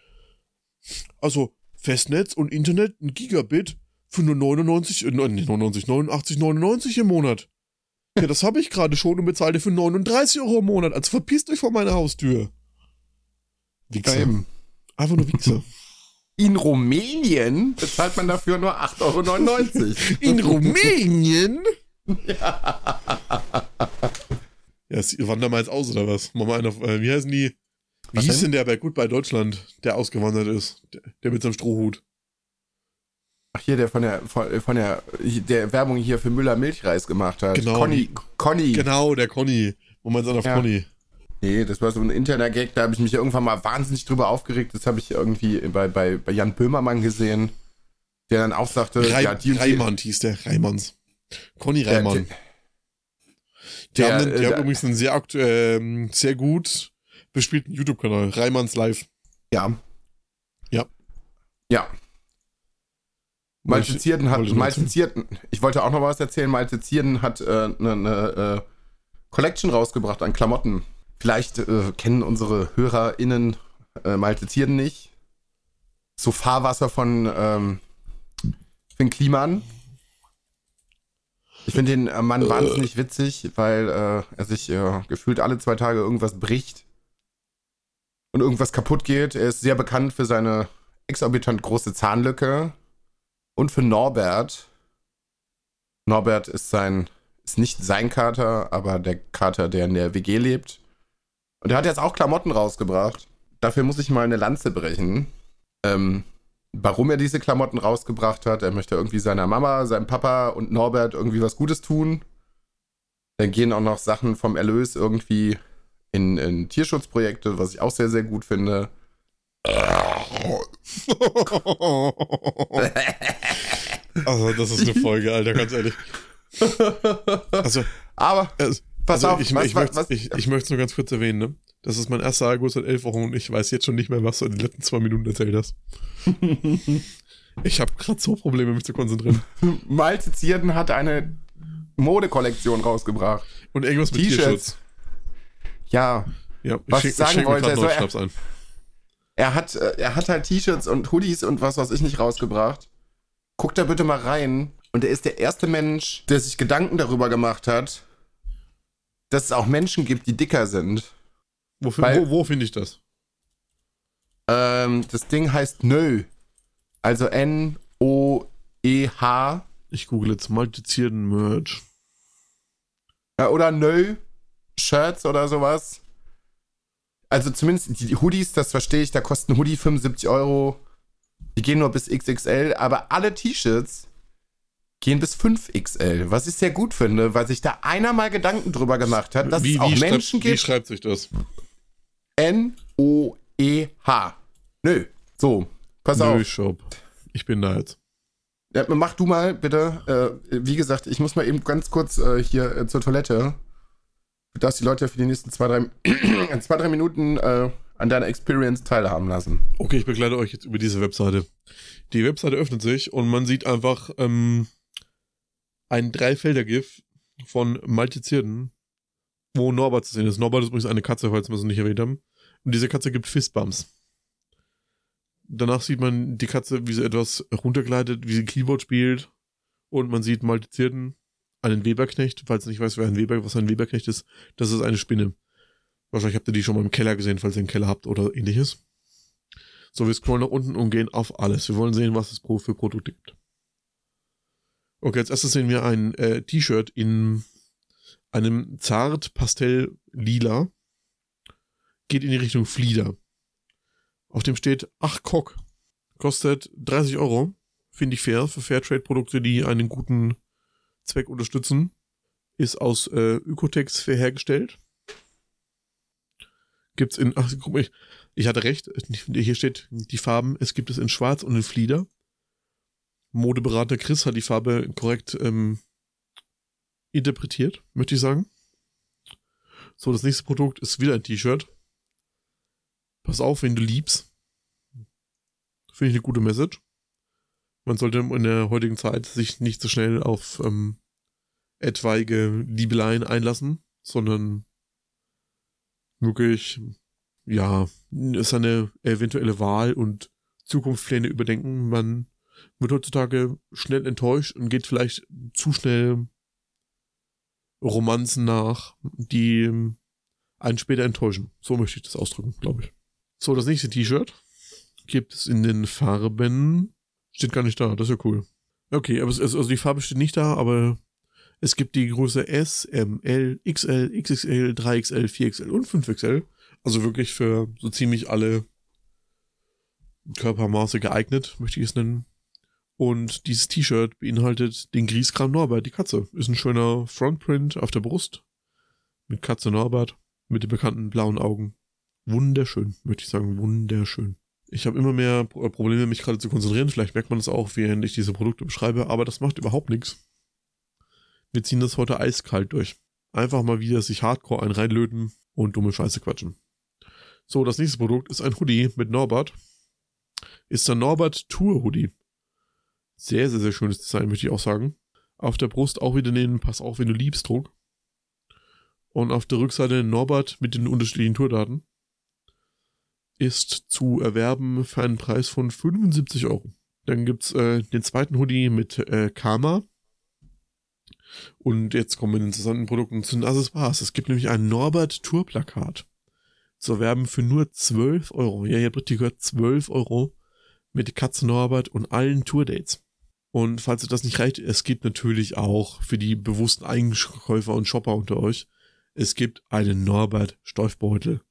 Also Festnetz und Internet, ein Gigabit für nur 99, äh, nee, 99, 89, 99 im Monat. Ja, das habe ich gerade schon und bezahle für 39 Euro im Monat. Also verpisst euch vor meiner Haustür. Wichser. eben. Einfach nur Wichser. In Rumänien bezahlt man dafür nur 8,99 Euro. In Rumänien? Ja, wandern wir jetzt aus, oder was? Machen wir einen auf, äh, wie heißen die? Wie Was hieß denn? denn der bei Goodbye Deutschland, der ausgewandert ist? Der, der mit seinem Strohhut. Ach, hier, der von der, von, von der, der Werbung hier für Müller Milchreis gemacht hat. Genau. Conny. Conny. Genau, der Conny. Moment auf Ja. Conny. Nee, das war so ein interner Gag, da habe ich mich irgendwann mal wahnsinnig drüber aufgeregt. Das habe ich irgendwie bei, bei, bei Jan Böhmermann gesehen, der dann auch sagte, Rei ja, die Reimann hieß der, Reimanns. Conny Reimann. der, Die der, haben, einen, die äh, haben übrigens einen sehr, ähm, sehr gut bespielten YouTube-Kanal. Reimanns Live. ja. Ja. Ja. Malte Zierden hat, Malte Zierden, ich wollte auch noch was erzählen, Malte Zierden hat eine äh, ne, ne, äh, Collection rausgebracht an Klamotten. Vielleicht äh, kennen unsere HörerInnen äh, Malte Zierden nicht. So Fahrwasser von ähm, Finn Kliman. Ich finde den äh, Mann wahnsinnig witzig, weil äh, er sich äh, gefühlt alle zwei Tage irgendwas bricht und irgendwas kaputt geht. Er ist sehr bekannt für seine exorbitant große Zahnlücke und für Norbert. Norbert ist sein, ist nicht sein Kater, aber der Kater, der in der WG lebt. Und er hat jetzt auch Klamotten rausgebracht. Dafür muss ich mal eine Lanze brechen. Ähm, warum er diese Klamotten rausgebracht hat. Er möchte irgendwie seiner Mama, seinem Papa und Norbert irgendwie was Gutes tun. Dann gehen auch noch Sachen vom Erlös irgendwie in, in Tierschutzprojekte, was ich auch sehr, sehr gut finde. also, das ist eine Folge, Alter, ganz ehrlich. Also, Aber also, pass also auf, ich, was, ich, was, möchte, was, ich, ich möchte es nur ganz kurz erwähnen, ne? Das ist mein erster Algo seit elf Wochen und ich weiß jetzt schon nicht mehr, was du in den letzten zwei Minuten erzählt hast. ich habe gerade so Probleme, mich zu konzentrieren. Malte Zierden hat eine Modekollektion rausgebracht. Und irgendwas mit T-Shirts. Tierschutz. Ja, Ja, ich Was schenk- ich sagen wollte, grad so neuen er- ein. er hat, äh, er hat halt T-Shirts und Hoodies und was weiß ich nicht rausgebracht. Guckt da bitte mal rein. Und er ist der erste Mensch, der sich Gedanken darüber gemacht hat, dass es auch Menschen gibt, die dicker sind. Wofür, Weil- wo wo finde ich das? Ähm, das Ding heißt Nö. Also N-O-E-H. Ich google jetzt multizierten Merch. Äh, oder Nö. Shirts oder sowas. Also zumindest die Hoodies, das verstehe ich, da kosten Hoodie 75 Euro. Die gehen nur bis XXL, aber alle T-Shirts gehen bis 5XL, was ich sehr gut finde, weil sich da einer mal Gedanken drüber gemacht hat, dass wie, es auch Menschen schreibt, wie gibt. schreibt sich das? N-O-E-H. Nö. So, pass Nö, auf. Shop. Ich bin da jetzt. Ja, mach du mal bitte. Äh, wie gesagt, ich muss mal eben ganz kurz äh, hier äh, zur Toilette. Du darfst die Leute für die nächsten zwei, drei, zwei, drei Minuten äh, an deiner Experience teilhaben lassen. Okay, ich begleite euch jetzt über diese Webseite. Die Webseite öffnet sich und man sieht einfach ähm, ein Dreifelder-GIF von Malte Zierden, wo Norbert zu sehen ist. Norbert ist übrigens eine Katze, falls wir es nicht erwähnt haben. Und diese Katze gibt Fistbumps. Danach sieht man die Katze, wie sie etwas runtergleitet, wie sie Keyboard spielt. Und man sieht Malte Zierden, einen Weberknecht. Falls nicht weiß, wer ein Weber, was ein Weberknecht ist, das ist eine Spinne. Wahrscheinlich habt ihr die schon mal im Keller gesehen, falls ihr einen Keller habt oder ähnliches. So, wir scrollen nach unten und gehen auf alles. Wir wollen sehen, was es pro für Produkte gibt. Okay, als erstes sehen wir ein äh, T-Shirt in einem zart Pastell lila. Geht in die Richtung Flieder. Auf dem steht, ach Kock. Kostet 30 Euro. Finde ich fair für Fairtrade-Produkte, die einen guten Zweck unterstützen. Ist aus äh, Ökotex fair hergestellt. Gibt's in, ach, guck mal, ich, ich hatte recht. Hier steht die Farben. Es gibt es in Schwarz und in Flieder. Modeberater Chris hat die Farbe korrekt ähm, interpretiert, möchte ich sagen. So, das nächste Produkt ist wieder ein T-Shirt. Pass auf, wenn du liebst. Finde ich eine gute Message. Man sollte in der heutigen Zeit sich nicht so schnell auf ähm, etwaige Liebeleien einlassen, sondern wirklich, ja, seine eventuelle Wahl und Zukunftspläne überdenken. Man wird heutzutage schnell enttäuscht und geht vielleicht zu schnell Romanzen nach, die einen später enttäuschen. So möchte ich das ausdrücken, glaube ich. So, das nächste T-Shirt gibt es in den Farben. Steht gar nicht da, das ist ja cool. Okay, aber es, also die Farbe steht nicht da, aber es gibt die Größe S, M, L, XL, XXL, 3XL, 4XL und 5XL. Also wirklich für so ziemlich alle Körpermaße geeignet, möchte ich es nennen. Und dieses T-Shirt beinhaltet den Grieskram Norbert, die Katze. Ist ein schöner Frontprint auf der Brust. Mit Katze Norbert. Mit den bekannten blauen Augen. Wunderschön, möchte ich sagen. Wunderschön. Ich habe immer mehr Pro- Probleme, mich gerade zu konzentrieren. Vielleicht merkt man das auch, während ich diese Produkte beschreibe. Aber das macht überhaupt nichts. Wir ziehen das heute eiskalt durch. Einfach mal wieder sich Hardcore ein reinlöten und dumme Scheiße quatschen. So, das nächste Produkt ist ein Hoodie mit Norbert. Ist der Norbert Tour Hoodie. Sehr, sehr, sehr schönes Design, möchte ich auch sagen. Auf der Brust auch wieder den Pass auf, wenn du liebst Druck. Und auf der Rückseite Norbert mit den unterschiedlichen Tourdaten. Ist zu erwerben für einen Preis von 75 Euro. Dann gibt's äh, den zweiten Hoodie mit äh, Karma. Und jetzt kommen wir in den interessanten Produkten zu den Accessoires. Es gibt nämlich ein Norbert Tour Plakat. Zu erwerben für nur 12 Euro. Ja, ihr habt richtig gehört, 12 Euro mit Katze Norbert und allen Tourdates. Und falls es das nicht reicht, es gibt natürlich auch für die bewussten Einkäufer und Shopper unter euch, es gibt einen Norbert Stoffbeutel.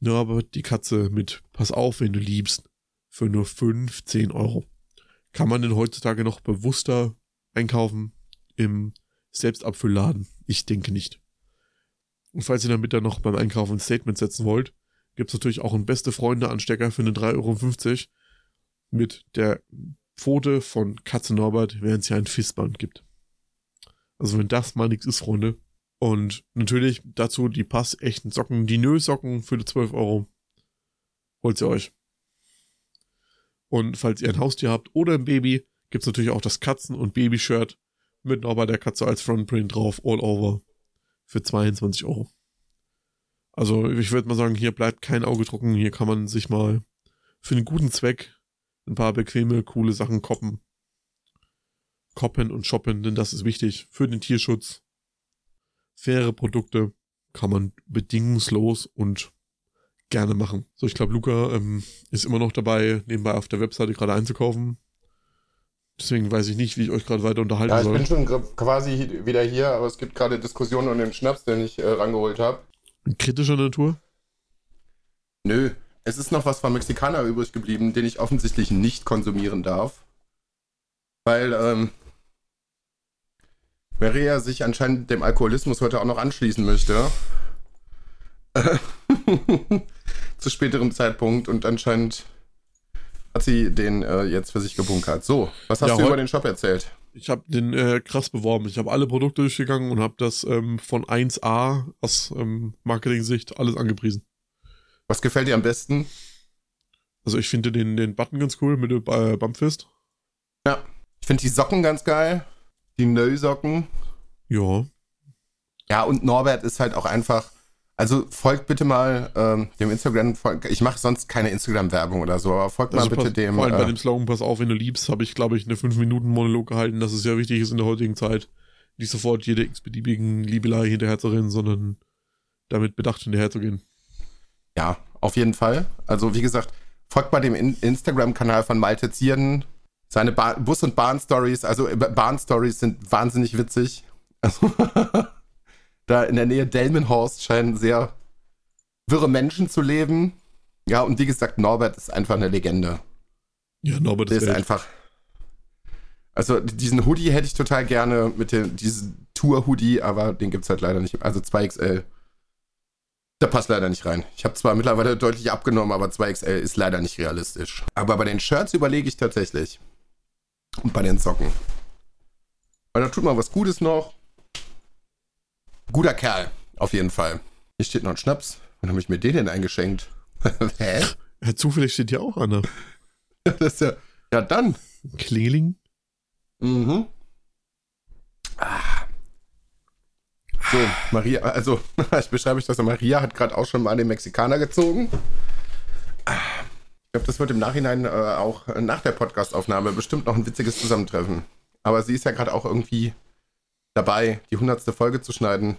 Norbert, die Katze mit Pass auf, wenn du liebst, für nur 15 Euro. Kann man denn heutzutage noch bewusster einkaufen im Selbstabfüllladen? Ich denke nicht. Und falls ihr damit dann noch beim Einkaufen ein Statement setzen wollt, gibt es natürlich auch einen beste Freunde Anstecker für eine 3,50 Euro mit der Pfote von Katze Norbert, während es ja ein Fistband gibt. Also wenn das mal nichts ist, Freunde. Und natürlich dazu die pass echten Socken, die Nö-Socken für die 12 Euro. Holt sie euch. Und falls ihr ein Haustier habt oder ein Baby, gibt's natürlich auch das Katzen- und Babyshirt mit Norbert der Katze als Frontprint drauf, all over. Für 22 Euro. Also ich würde mal sagen, hier bleibt kein Auge drucken. Hier kann man sich mal für einen guten Zweck ein paar bequeme, coole Sachen koppen. Koppen und shoppen, denn das ist wichtig für den Tierschutz. Faire Produkte kann man bedingungslos und gerne machen. So, ich glaube, Luca ähm, ist immer noch dabei, nebenbei auf der Webseite gerade einzukaufen. Deswegen weiß ich nicht, wie ich euch gerade weiter unterhalten Ja, ich soll. bin schon quasi wieder hier, aber es gibt gerade Diskussionen um den Schnaps, den ich äh, rangeholt habe. Kritischer Natur? Nö, es ist noch was von Mexikaner übrig geblieben, den ich offensichtlich nicht konsumieren darf. Weil, ähm, Maria sich anscheinend dem Alkoholismus heute auch noch anschließen möchte. Äh, Zu späterem Zeitpunkt und anscheinend hat sie den äh, jetzt für sich gebunkert. So, was hast Ja, du über den Shop erzählt? Ich habe den äh, krass beworben. Ich habe alle Produkte durchgegangen und habe das ähm, von 1A aus ähm, Marketing-Sicht alles angepriesen. Was gefällt dir am besten? Also ich finde den, den Button ganz cool mit dem äh, Bumpfist. Ja, ich finde die Socken ganz geil. Die Nö-Socken. Ja. Ja, und Norbert ist halt auch einfach. Also folgt bitte mal ähm, dem Instagram. Ich mache sonst keine Instagram-Werbung oder so, aber folgt Also mal bitte pass, dem. vor allem bei Äh, dem Slogan, pass auf, wenn du liebst, habe ich, glaube ich, eine 5-Minuten-Monolog gehalten, dass es ja wichtig ist in der heutigen Zeit, nicht sofort jede x-beliebigen Liebelei hinterherzurennen, sondern damit bedacht hinterherzugehen. Ja, auf jeden Fall. Also wie gesagt, folgt mal dem In Instagram-Kanal von Malte Zierden. Seine ba Bus- und Bahn-Stories, also äh, Bahn-Stories sind wahnsinnig witzig. Also, da in der Nähe Delmenhorst scheinen sehr wirre Menschen zu leben. Ja, und wie gesagt, Norbert ist einfach eine Legende. Ja, Norbert ist ist einfach. Also diesen Hoodie hätte ich total gerne mit dem diesen Tour-Hoodie, aber den gibt's halt leider nicht. Also 2XL. Da passt leider nicht rein. Ich habe zwar mittlerweile deutlich abgenommen, aber 2XL ist leider nicht realistisch. Aber bei den Shirts überlege ich tatsächlich. Und bei den Socken. Weil da tut man was Gutes noch. Guter Kerl, auf jeden Fall. Hier steht noch ein Schnaps. Wann habe ich mir den denn eingeschenkt? Hä? Ja, zufällig steht hier auch einer. Das ja. Ja, dann. Klingeling. Mhm. Ah. So, Maria, also, ich beschreibe euch das. Maria hat gerade auch schon mal den Mexikaner gezogen. Ich glaube, das wird im Nachhinein äh, auch nach der Podcastaufnahme bestimmt noch ein witziges Zusammentreffen. Aber sie ist ja gerade auch irgendwie dabei, die hundertste Folge zu schneiden.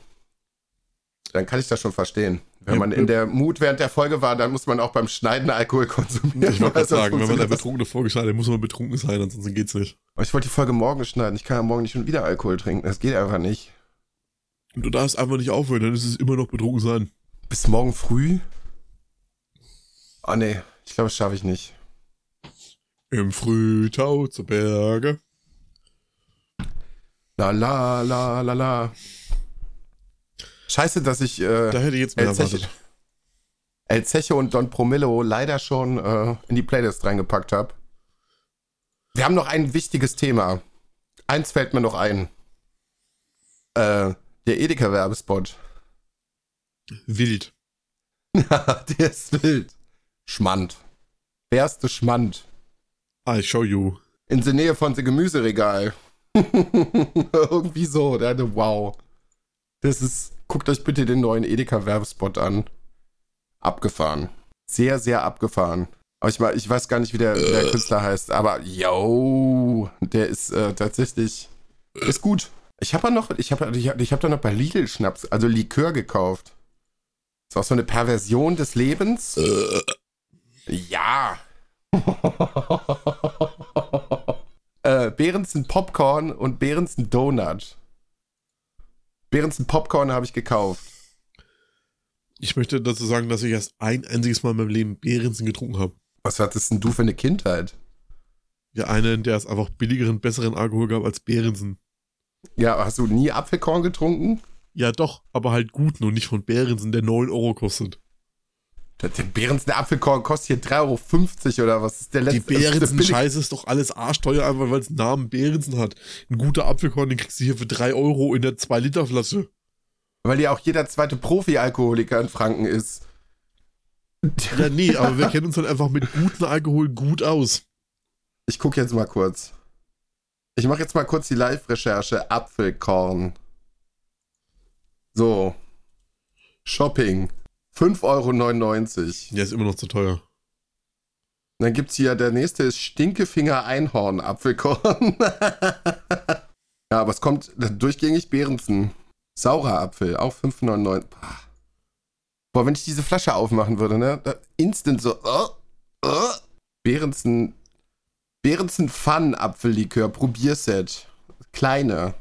Dann kann ich das schon verstehen. Wenn man in der Mut während der Folge war, dann muss man auch beim Schneiden Alkohol konsumieren. Ich wollte sagen, wenn man eine betrunkene Folge schneidet, muss man betrunken sein, ansonsten geht's nicht. Aber ich wollte die Folge morgen schneiden. Ich kann ja morgen nicht schon wieder Alkohol trinken. Das geht einfach nicht. Und du darfst einfach nicht aufhören, dann ist es immer noch betrunken sein. Bis morgen früh? Oh nee, ich glaube, das schaffe ich nicht. Im Frühtau zu Berge. La la la la la. Scheiße, dass ich äh, Da hätte ich jetzt mehr El Zeche, erwartet. El Zeche und Don Promillo leider schon äh, in die Playlist reingepackt habe. Wir haben noch ein wichtiges Thema. Eins fällt mir noch ein. Äh, der Edeka-Werbespot. Wild. der ist wild. Schmand. Erste Schmand. I show you. In der Nähe von dem Gemüseregal. Irgendwie so. Der hatte, wow. Das ist. Guckt euch bitte den neuen Edeka-Werbespot an. Abgefahren. Sehr, sehr abgefahren. Aber ich, ich weiß gar nicht, wie der, wie der Künstler heißt. Aber yo, der ist äh, tatsächlich. Ist gut. Ich habe noch, ich habe ich hab, ich hab da noch bei Lidl Schnaps, also Likör gekauft. Ist auch so eine Perversion des Lebens. Ja. äh, Behrensen Popcorn und Behrensen Donut. Behrensen Popcorn habe ich gekauft. Ich möchte dazu sagen, dass ich erst ein einziges Mal in meinem Leben Behrensen getrunken habe. Was hattest denn du für eine Kindheit? Ja, einen, der es einfach billigeren, besseren Alkohol gab als Behrensen. Ja, hast du nie Apfelkorn getrunken? Ja, doch, aber halt guten und nicht von Behrensen, der 9 Euro kostet. Der, der Beerensen Apfelkorn kostet hier 3,50 Euro oder was ist der letzte? Die Behrensen-Scheiße ist doch alles arschteuer, einfach weil es einen Namen Behrensen hat. Ein guter Apfelkorn, den kriegst du hier für 3 Euro in der 2-Liter-Flasche. Weil ja auch jeder zweite Profi-Alkoholiker in Franken ist. Ja, nee, aber wir kennen uns halt einfach mit gutem Alkohol gut aus. Ich gucke jetzt mal kurz. Ich mache jetzt mal kurz die Live-Recherche. Apfelkorn. So. Shopping. 5,99 Euro. Ja, ist immer noch zu teuer. Dann gibt's hier, der nächste ist Stinkefinger Einhorn Apfelkorn. ja, aber es kommt durchgängig Behrensen. Saurer Apfel, auch 5,99. Boah, wenn ich diese Flasche aufmachen würde, ne? Instant so. Oh, oh. Behrensen. Behrensen Fun Apfellikör, Probierset. Kleine.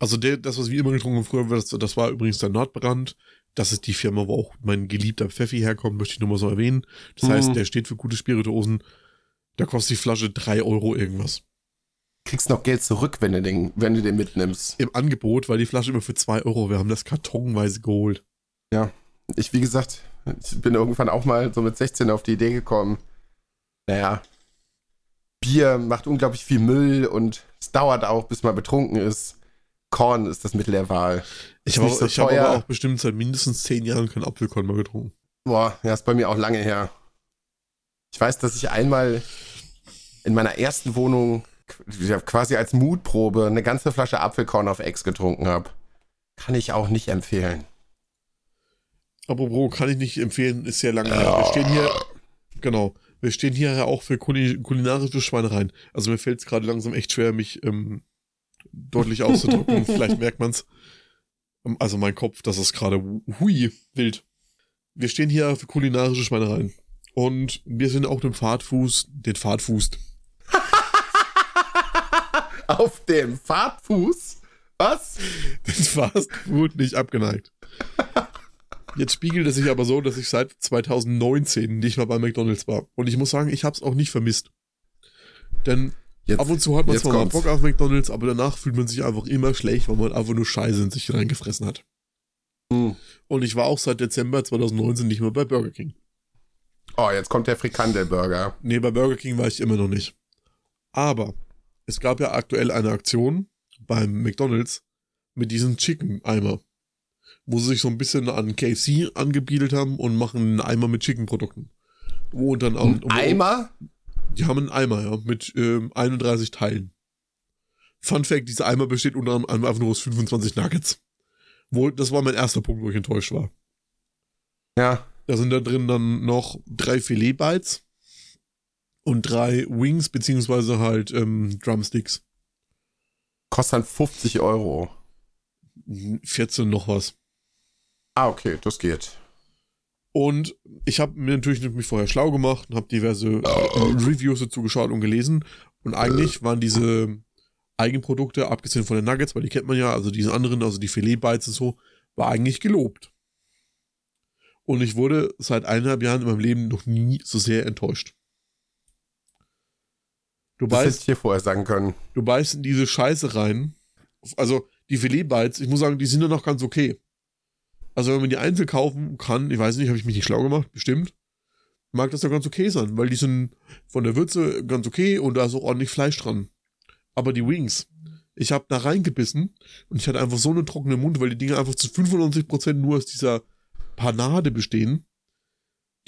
Also der, das, was wir immer getrunken haben früher, das, das war übrigens der Nordbrand. Das ist die Firma, wo auch mein geliebter Pfeffi herkommt, möchte ich nur mal so erwähnen. Das Mhm. heißt, der steht für gute Spirituosen. Da kostet die Flasche 3 Euro irgendwas. Kriegst noch Geld zurück, wenn du den, wenn du den mitnimmst. Im Angebot, weil die Flasche immer für 2 Euro. Wir haben das kartonweise geholt. Ich, wie gesagt, ich bin irgendwann auch mal so mit 16 auf die Idee gekommen. Naja, Bier macht unglaublich viel Müll und es dauert auch, bis man betrunken ist. Korn ist das Mittel der Wahl. Ich habe so ich hab aber auch bestimmt seit mindestens 10 Jahren kein Apfelkorn mehr getrunken. Boah, ja, ist bei mir auch lange her. Ich weiß, dass ich einmal in meiner ersten Wohnung qu- quasi als Mutprobe eine ganze Flasche Apfelkorn auf Ex getrunken habe. Kann ich auch nicht empfehlen. Apropos, kann ich nicht empfehlen, ist sehr lange her. Wir stehen hier, genau, wir stehen hier ja auch für kuli- kulinarische Schweinereien. Also mir fällt es gerade langsam echt schwer, mich ähm, deutlich auszudrücken. Vielleicht merkt man's. Ähm, Also mein Kopf, das ist gerade hu- hui, wild. Wir stehen hier für kulinarische Schweinereien. Und wir sind auch den Fahrtfuß, den Fahrtfuß. Auf dem Fahrtfuß? Was? Den Fast Food nicht abgeneigt. Jetzt spiegelt es sich aber so, dass ich seit 2019 nicht mehr bei McDonalds war. Und ich muss sagen, ich habe es auch nicht vermisst. Denn Jetzt, ab und zu hat man zwar mal. Bock auf McDonalds, aber danach fühlt man sich einfach immer schlecht, weil man einfach nur Scheiße in sich reingefressen hat. Hm. Und ich war auch seit Dezember 2019 nicht mehr bei Burger King. Oh, jetzt kommt der Frikandelburger. Nee, bei Burger King war ich immer noch nicht. Aber es gab ja aktuell eine Aktion beim McDonalds mit diesem Chicken-Eimer. Wo sie sich so ein bisschen an KFC angebiedelt haben und machen einen Eimer mit Chicken-Produkten. Wo und dann auch. Ein Eimer? Die haben einen Eimer, ja, mit ähm, 31 Teilen. Fun Fact: Dieser Eimer besteht unter anderem einfach nur aus 25 Nuggets. Wohl, das war mein erster Punkt, wo ich enttäuscht war. Ja. Da sind da drin dann noch drei Filet-Bites und drei Wings, beziehungsweise halt ähm, Drumsticks. Kostet dann 50 Euro. 14 noch was. Ah, okay, das geht. Und ich habe mir natürlich mich vorher schlau gemacht und habe diverse äh, Reviews dazu geschaut und gelesen. Und eigentlich waren diese Eigenprodukte, abgesehen von den Nuggets, weil die kennt man ja, also diese anderen, also die Filet-Bites und so, war eigentlich gelobt. Und ich wurde seit eineinhalb Jahren in meinem Leben noch nie so sehr enttäuscht. Du Das beißt dir vorher sagen können. du beißt in diese Scheiße rein. Also die Filet-Bites, ich muss sagen, die sind ja noch ganz okay. Also wenn man die einzeln kaufen kann, ich weiß nicht, habe ich mich nicht schlau gemacht, bestimmt, mag das ja ganz okay sein, weil die sind von der Würze ganz okay und da ist auch ordentlich Fleisch dran. Aber die Wings, ich habe da reingebissen und ich hatte einfach so einen trockenen Mund, weil die Dinge einfach zu 95% nur aus dieser Panade bestehen,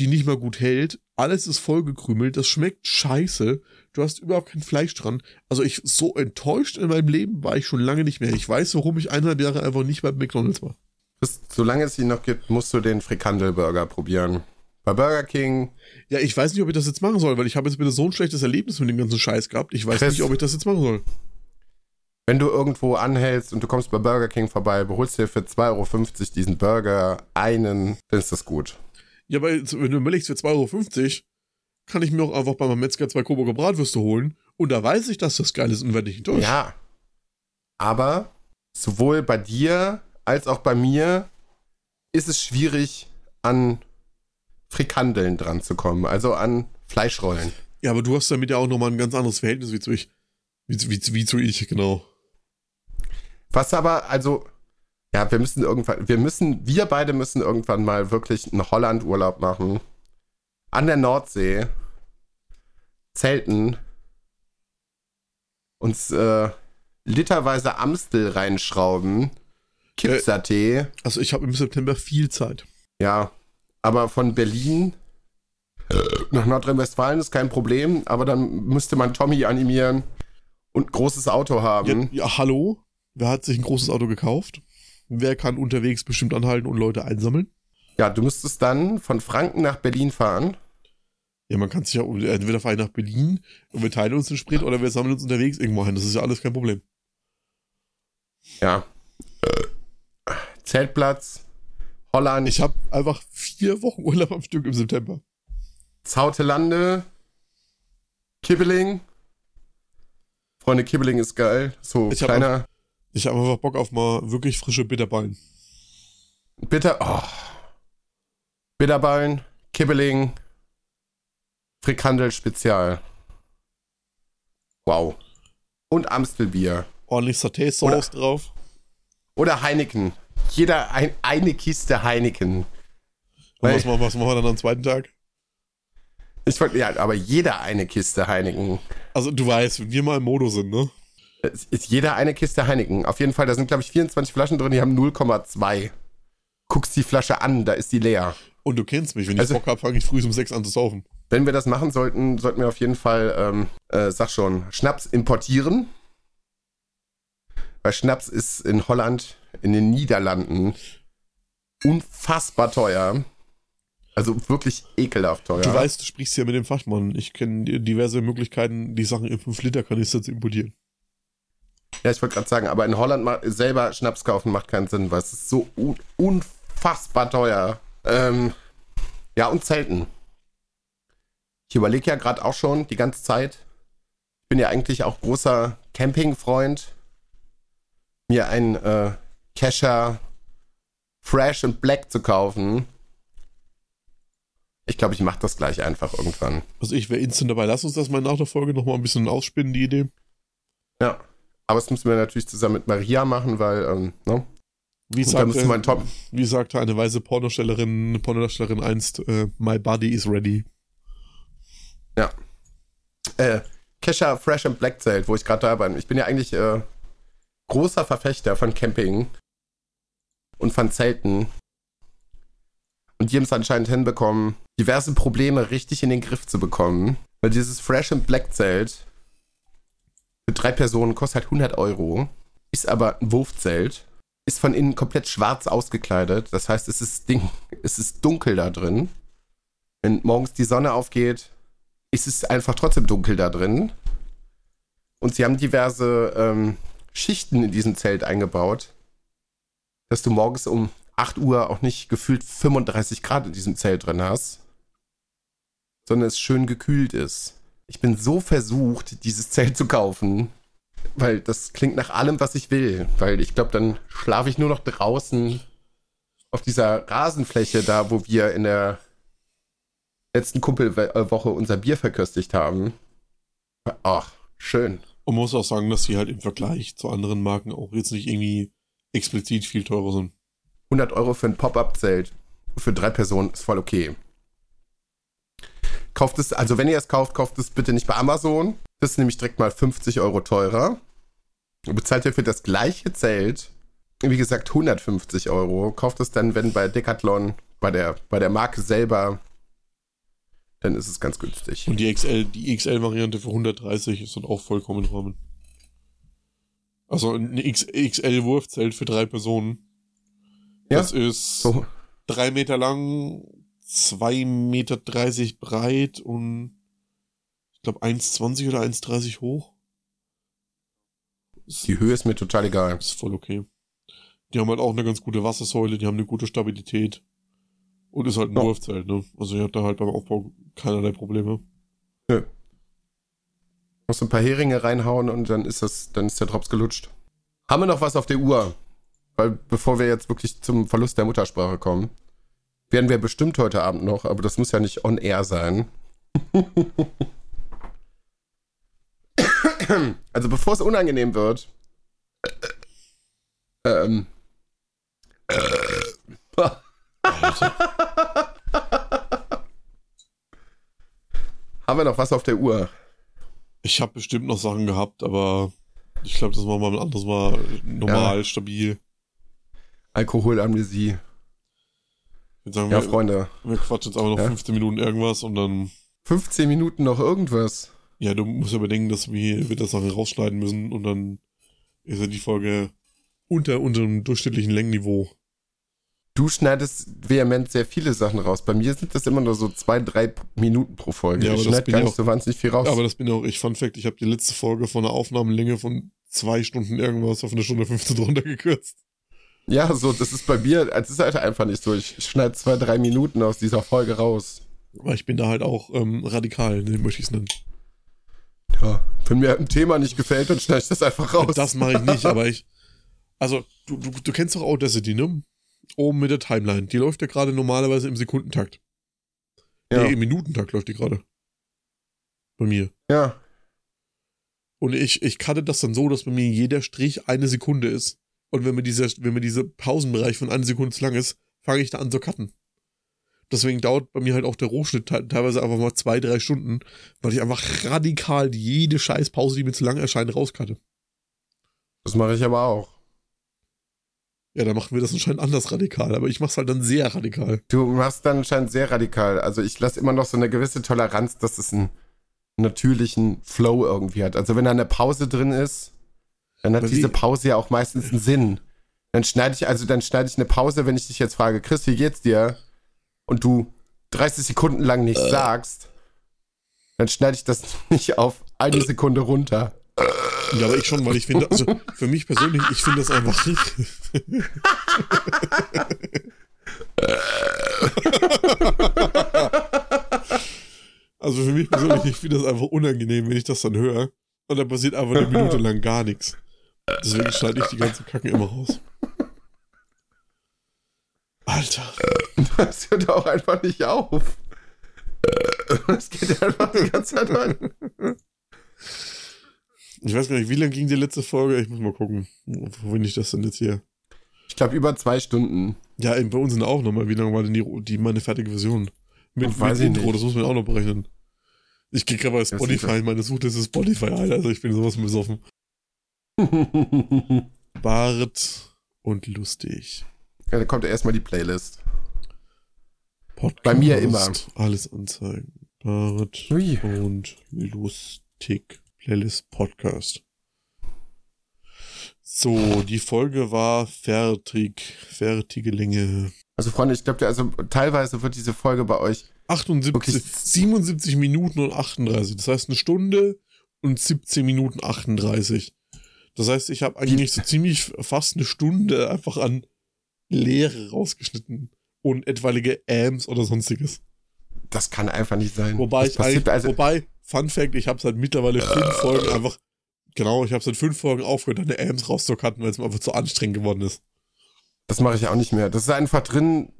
die nicht mal gut hält. Alles ist vollgekrümelt, das schmeckt scheiße. Du hast überhaupt kein Fleisch dran. Also ich so enttäuscht in meinem Leben war ich schon lange nicht mehr. Ich weiß, warum ich eineinhalb Jahre einfach nicht bei McDonalds war. Bis, solange es ihn noch gibt, musst du den Frikandelburger probieren. Bei Burger King, Ja, ich weiß nicht, ob ich das jetzt machen soll, weil ich habe jetzt wieder so ein schlechtes Erlebnis mit dem ganzen Scheiß gehabt. Ich weiß Chris. nicht, ob ich das jetzt machen soll. wenn du irgendwo anhältst und du kommst bei Burger King vorbei, beholst dir für 2,50 Euro diesen Burger einen, dann ist das gut. Ja, weil jetzt, wenn du überlegst, für 2,50 Euro kann ich mir auch einfach bei meinem Metzger zwei Coburger Bratwürste holen und da weiß ich, dass das geil ist und werde nicht enttäuscht. Ja. Aber sowohl bei dir als auch bei mir ist es schwierig, an Frikandeln dran zu kommen, also an Fleischrollen. Ja, aber du hast damit ja auch nochmal ein ganz anderes Verhältnis wie zu ich. Wie, zu- wie, wie zu ich, genau. Was aber, also, Ja, wir müssen irgendwann, wir müssen, wir beide müssen irgendwann mal wirklich einen Holland-Urlaub machen. An der Nordsee. Zelten. Uns äh, literweise Amstel reinschrauben. Kipsertee. Also ich habe im September viel Zeit. Ja, aber von Berlin nach Nordrhein-Westfalen ist kein Problem, aber dann müsste man Tommy animieren und ein großes Auto haben. Ja, ja, hallo? Wer hat sich ein großes Auto gekauft? Wer kann unterwegs bestimmt anhalten und Leute einsammeln? Ja, du müsstest dann von Franken nach Berlin fahren. Ja, man kann sich ja entweder fahren nach Berlin und wir teilen uns den Sprit oder wir sammeln uns unterwegs irgendwo hin. Das ist ja alles kein Problem. Ja. Zeltplatz, Holland, Ich habe einfach vier Wochen Urlaub am Stück im September. Zautelande, Kibbeling. Freunde, Kibbeling ist geil. So Ich hab kleiner, Ich habe einfach Bock auf mal wirklich frische Bitterballen. bitter, oh. Bitterballen, Kibbeling, Frikandel Spezial. Wow. Und Amstelbier. Ordentlich Saté-Sauce drauf. Oder Heineken. Jeder ein, eine Kiste Heineken. Weil- was, machen- was machen wir dann am zweiten Tag? Ich wollte, ja, aber jeder eine Kiste Heineken. Also du weißt, wenn wir mal im Modo sind, ne? Es ist jeder eine Kiste Heineken. Auf jeden Fall, da sind, glaube ich, 24 Flaschen drin, die haben 0,2. Guckst die Flasche an, da ist die leer. Und du kennst mich, wenn ich Also- Bock habe, fange ich früh um sechs an zu saufen. Wenn wir das machen sollten, sollten wir auf jeden Fall, ähm, äh, sag schon, Schnaps importieren. Weil Schnaps ist in Holland, in den Niederlanden unfassbar teuer. Also wirklich ekelhaft teuer. Du weißt, du sprichst ja mit dem Fachmann. Ich kenne diverse Möglichkeiten, die Sachen in 5-Liter-Kanister zu importieren. Ja, ich wollte gerade sagen, aber in Holland selber Schnaps kaufen macht keinen Sinn, weil es ist so un unfassbar teuer. Ähm, ja, und Zelten. Ich überlege ja gerade auch schon die ganze Zeit. Ich bin ja eigentlich auch großer Campingfreund. Mir ein äh, Kescher Fresh und Black zu kaufen. Ich glaube, ich mache das gleich einfach irgendwann. Also ich wäre instant dabei. Lass uns das mal nach der Folge nochmal ein bisschen ausspinnen, die Idee. Ja. Aber das müssen wir natürlich zusammen mit Maria machen, weil, ähm, ne? Wie Und sagte, Top. wie sagte eine weise Pornostellerin, Pornodarstellerin einst, äh, my body is ready. äh, Kescher Fresh and Black Zelt, wo ich gerade da bin. Ich bin ja eigentlich äh, großer Verfechter von Camping und von Zelten. Und die haben es anscheinend hinbekommen, diverse Probleme richtig in den Griff zu bekommen. Weil dieses Fresh and Black Zelt für drei Personen kostet halt 100 Euro, ist aber ein Wurfzelt, ist von innen komplett schwarz ausgekleidet. Das heißt, es ist, Ding, es ist dunkel da drin. Wenn morgens die Sonne aufgeht, ist es einfach trotzdem dunkel da drin. Und sie haben diverse ähm, Schichten in diesem Zelt eingebaut, dass du morgens um 8 Uhr auch nicht gefühlt 35 Grad in diesem Zelt drin hast, sondern es schön gekühlt ist. Ich bin so versucht, dieses Zelt zu kaufen, weil das klingt nach allem, was ich will. Weil ich glaube, dann schlafe ich nur noch draußen auf dieser Rasenfläche da, wo wir in der letzten Kumpelwoche unser Bier verköstigt haben. Ach, schön. Und muss auch sagen, dass die halt im Vergleich zu anderen Marken auch jetzt nicht irgendwie explizit viel teurer sind. 100 Euro für ein Pop-Up-Zelt für drei Personen ist voll okay. Kauft es, also wenn ihr es kauft, kauft es bitte nicht bei Amazon. Das ist nämlich direkt mal 50 Euro teurer. Bezahlt ihr für das gleiche Zelt, wie gesagt, 150 Euro. Kauft es dann, wenn bei Decathlon, bei der, bei der Marke selber, dann ist es ganz günstig. Und die XL, die XL-Variante für 130 ist dann auch vollkommen im Rahmen. Also ein XL-Wurfzelt für drei Personen. Ja, Das ist So, drei Meter lang, zwei Meter dreißig breit und ich glaube 1,20 oder 1,30 hoch. Die Höhe ist mir total egal. ist voll okay. Die haben halt auch eine ganz gute Wassersäule, die haben eine gute Stabilität. Und ist halt ein Ja. Wurfzelt, ne? Also ihr habt da halt beim Aufbau keinerlei Probleme. Musst ein paar Heringe reinhauen und dann ist das, dann ist der Drops gelutscht. Haben wir noch was auf der Uhr? Weil bevor wir jetzt wirklich zum Verlust der Muttersprache kommen, werden wir bestimmt heute Abend noch, aber das muss ja nicht on air sein. also bevor es unangenehm wird, ähm, Haben wir noch was auf der Uhr? Ich habe bestimmt noch Sachen gehabt, aber ich glaube, das machen wir ein anderes Mal normal, Ja. stabil. Alkoholamnesie. Ich würde sagen, Ja, wir, Freunde. wir quatschen jetzt aber noch Ja. 15 Minuten irgendwas und dann, 15 Minuten noch irgendwas. ja, du musst ja überdenken, dass wir wieder Sachen rausschneiden müssen und dann ist ja die Folge unter unserem durchschnittlichen Längenniveau. Du schneidest vehement sehr viele Sachen raus. Bei mir sind das immer nur so zwei, drei Minuten pro Folge. Ja, aber ich schneide gar ja nicht auch- so wahnsinnig viel raus. Aber das bin ja auch ich. Fun Fact, ich habe die letzte Folge von einer Aufnahmelänge von zwei Stunden irgendwas auf eine Stunde 15 runtergekürzt. ja, so, das ist bei mir, es ist halt einfach nicht so. Ich schneide zwei, drei Minuten aus dieser Folge raus. Aber ich bin da halt auch ähm, radikal, ne, möchte ich es nennen. Ja. Wenn mir ein Thema nicht gefällt, dann schneide ich das einfach raus. Das mache ich nicht, aber ich. Also, du, du, du kennst doch Audacity, ne? Oben mit der Timeline. Die läuft ja gerade normalerweise im Sekundentakt. ja. Nee, im Minutentakt läuft die gerade. Bei mir. ja. Und ich, ich cutte das dann so, dass bei mir jeder Strich eine Sekunde ist. Und wenn mir dieser, wenn mir dieser Pausenbereich von einer Sekunde zu lang ist, fange ich da an zu cutten. Deswegen dauert bei mir halt auch der Rohschnitt te- teilweise einfach mal zwei, drei Stunden, weil ich einfach radikal jede scheiß Pause, die mir zu lang erscheint, rauscutte. Das mache ich aber auch. Ja, dann machen wir das anscheinend anders radikal, aber ich mach's halt dann sehr radikal. Du machst dann anscheinend sehr radikal. Also ich lasse immer noch so eine gewisse Toleranz, dass es einen natürlichen Flow irgendwie hat. Also wenn da eine Pause drin ist, dann hat Aber diese Pause ja auch meistens einen Sinn. Dann schneide ich, also dann schneide ich eine Pause, wenn ich dich jetzt frage, Chris, wie geht's dir? Und du 30 Sekunden lang Äh. nichts sagst, dann schneide ich das nicht auf eine Sekunde runter. Ja, aber ich schon, weil ich finde, also für mich persönlich, ich finde das einfach. also für mich persönlich, ich finde das einfach unangenehm, wenn ich das dann höre. Und dann passiert einfach eine Minute lang gar nichts. Deswegen schneide ich die ganzen Kacken immer raus. Alter. Das hört auch einfach nicht auf. Das geht einfach die ganze Zeit an. Ich weiß gar nicht, wie lang ging die letzte Folge? Ich muss mal gucken. Wohin ich das denn jetzt hier. Ich glaube über zwei Stunden. Ja, eben bei uns sind auch nochmal, wie lange war denn die, die meine fertige Version? Mit, Weiß mit ich Intro, nicht. das muss man auch noch berechnen. Ich gehe gerade bei Spotify, meine Suchliste ist Spotify, Alter, also ich bin sowas besoffen. Bart und lustig. Ja, da kommt erstmal die Playlist. Podcast, Bei mir immer. Alles anzeigen. Bart Ui. und lustig. Playlist Podcast. So, die Folge war fertig. Fertige Länge. Also Freunde, ich glaube, also teilweise wird diese Folge bei euch 78, Okay. 77 Minuten und 38. Das heißt eine Stunde und 17 Minuten 38. Das heißt, ich habe eigentlich so ziemlich fast eine Stunde einfach an Leere rausgeschnitten und etwaige Ams oder sonstiges. Das kann einfach nicht sein. Wobei das ich passiert, also, wobei, Fun Fact, ich habe seit mittlerweile fünf Folgen einfach, genau, ich habe seit fünf Folgen aufgehört, eine Ams rauszucutten, weil es mir einfach zu anstrengend geworden ist. das mache ich auch nicht mehr. Das ist einfach drin.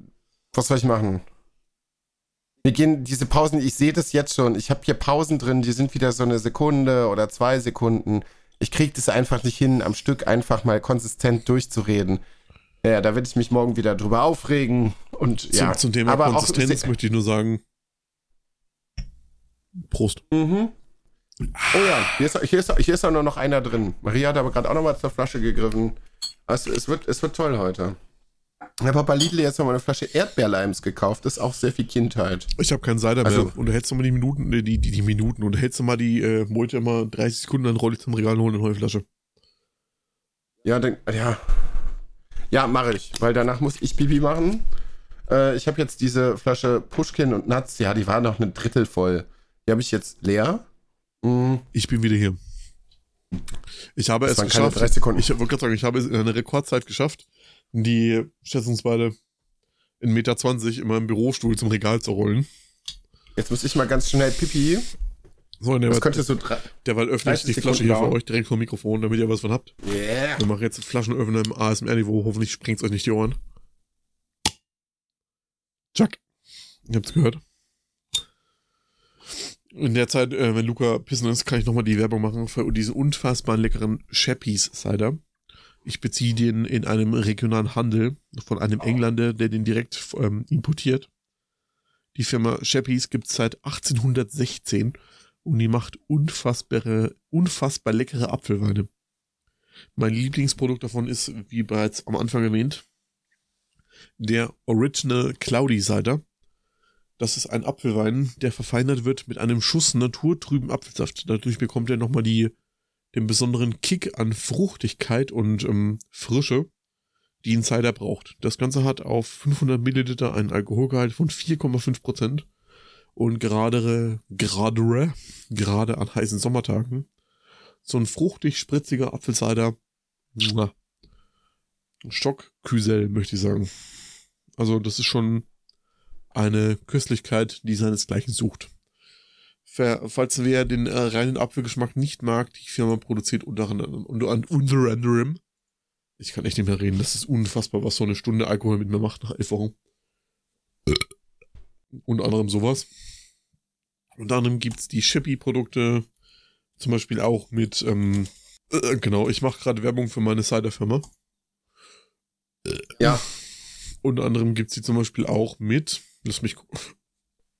Was soll ich machen? Wir gehen diese Pausen, ich sehe das jetzt schon. Ich habe hier Pausen drin, die sind wieder so eine Sekunde oder zwei Sekunden. Ich kriege das einfach nicht hin, am Stück einfach mal konsistent durchzureden. Ja, da werde ich mich morgen wieder drüber aufregen. Und Zum, ja, zum Thema aber auch- Konsistenz möchte ich nur sagen, Prost. Mhm. Oh ja, hier ist, hier, ist, hier ist auch nur noch einer drin. Maria hat aber gerade auch noch mal zur Flasche gegriffen. Also, es, wird, es wird toll heute. Habe bei Lidl jetzt noch mal eine Flasche Erdbeerleims gekauft. Das ist auch sehr viel Kindheit. Ich habe keinen Cider Also- mehr. Unterhältst du mal die Minuten, die, die, die Minuten, unterhältst du mal die, äh, wollte immer 30 Sekunden, dann roll ich zum Regal und hole eine neue Flasche. Ja, dann, ja. Ja, mache ich, weil danach muss ich Pipi machen. Äh, ich habe jetzt diese Flasche Pushkin und Nuts. Ja, die war noch ein Drittel voll. Die habe ich jetzt leer. Mm, Ich bin wieder hier. Ich habe Das es waren keine geschafft. drei Sekunden. Ich wollte gerade sagen, ich habe es in einer Rekordzeit geschafft, die schätzungsweise in Meter 20 in meinem Bürostuhl zum Regal zu rollen. Jetzt muss ich mal ganz schnell Pipi. So, und Das derweil, könnte so drei. derweil öffne ich 30 die Flasche hier für euch direkt vom Mikrofon, damit ihr was von habt. Yeah. Wir machen jetzt Flaschenöffner im ASMR-Niveau. Hoffentlich sprengt euch nicht die Ohren. Chuck. Ihr habt's gehört. In der Zeit, äh, wenn Luca pissen ist, kann ich nochmal die Werbung machen für diesen unfassbar leckeren Shappies Cider. Ich beziehe den in einem regionalen Handel von einem Engländer, der den direkt ähm, importiert. Die Firma Sheppies gibt es seit 1816 und die macht unfassbare, unfassbar leckere Apfelweine. Mein Lieblingsprodukt davon ist, wie bereits am Anfang erwähnt, der Original Cloudy Cider. Das ist ein Apfelwein, der verfeinert wird mit einem Schuss naturtrüben Apfelsaft. Dadurch bekommt er nochmal die, den besonderen Kick an Fruchtigkeit und ähm, Frische, die ein Cider braucht. Das Ganze hat auf 500 Milliliter einen Alkoholgehalt von 4,5 Prozent und gerade, gerade, gerade an heißen Sommertagen so ein fruchtig spritziger Apfelcider. Stockküsel, möchte ich sagen. Also, das ist schon eine Köstlichkeit, die seinesgleichen sucht. Falls wer den äh, reinen Apfelgeschmack nicht mag, die Firma produziert unter anderem, unter, anderem, ich kann echt nicht mehr reden, das ist unfassbar, was so eine Stunde Alkohol mit mir macht nach elf Wochen. Unter anderem sowas. Unter anderem gibt's die Shippy-Produkte, zum Beispiel auch mit, ähm, äh, genau, ich mache gerade Werbung für meine Cider-Firma. Ja. Unter anderem gibt's die zum Beispiel auch mit, lass mich gucken.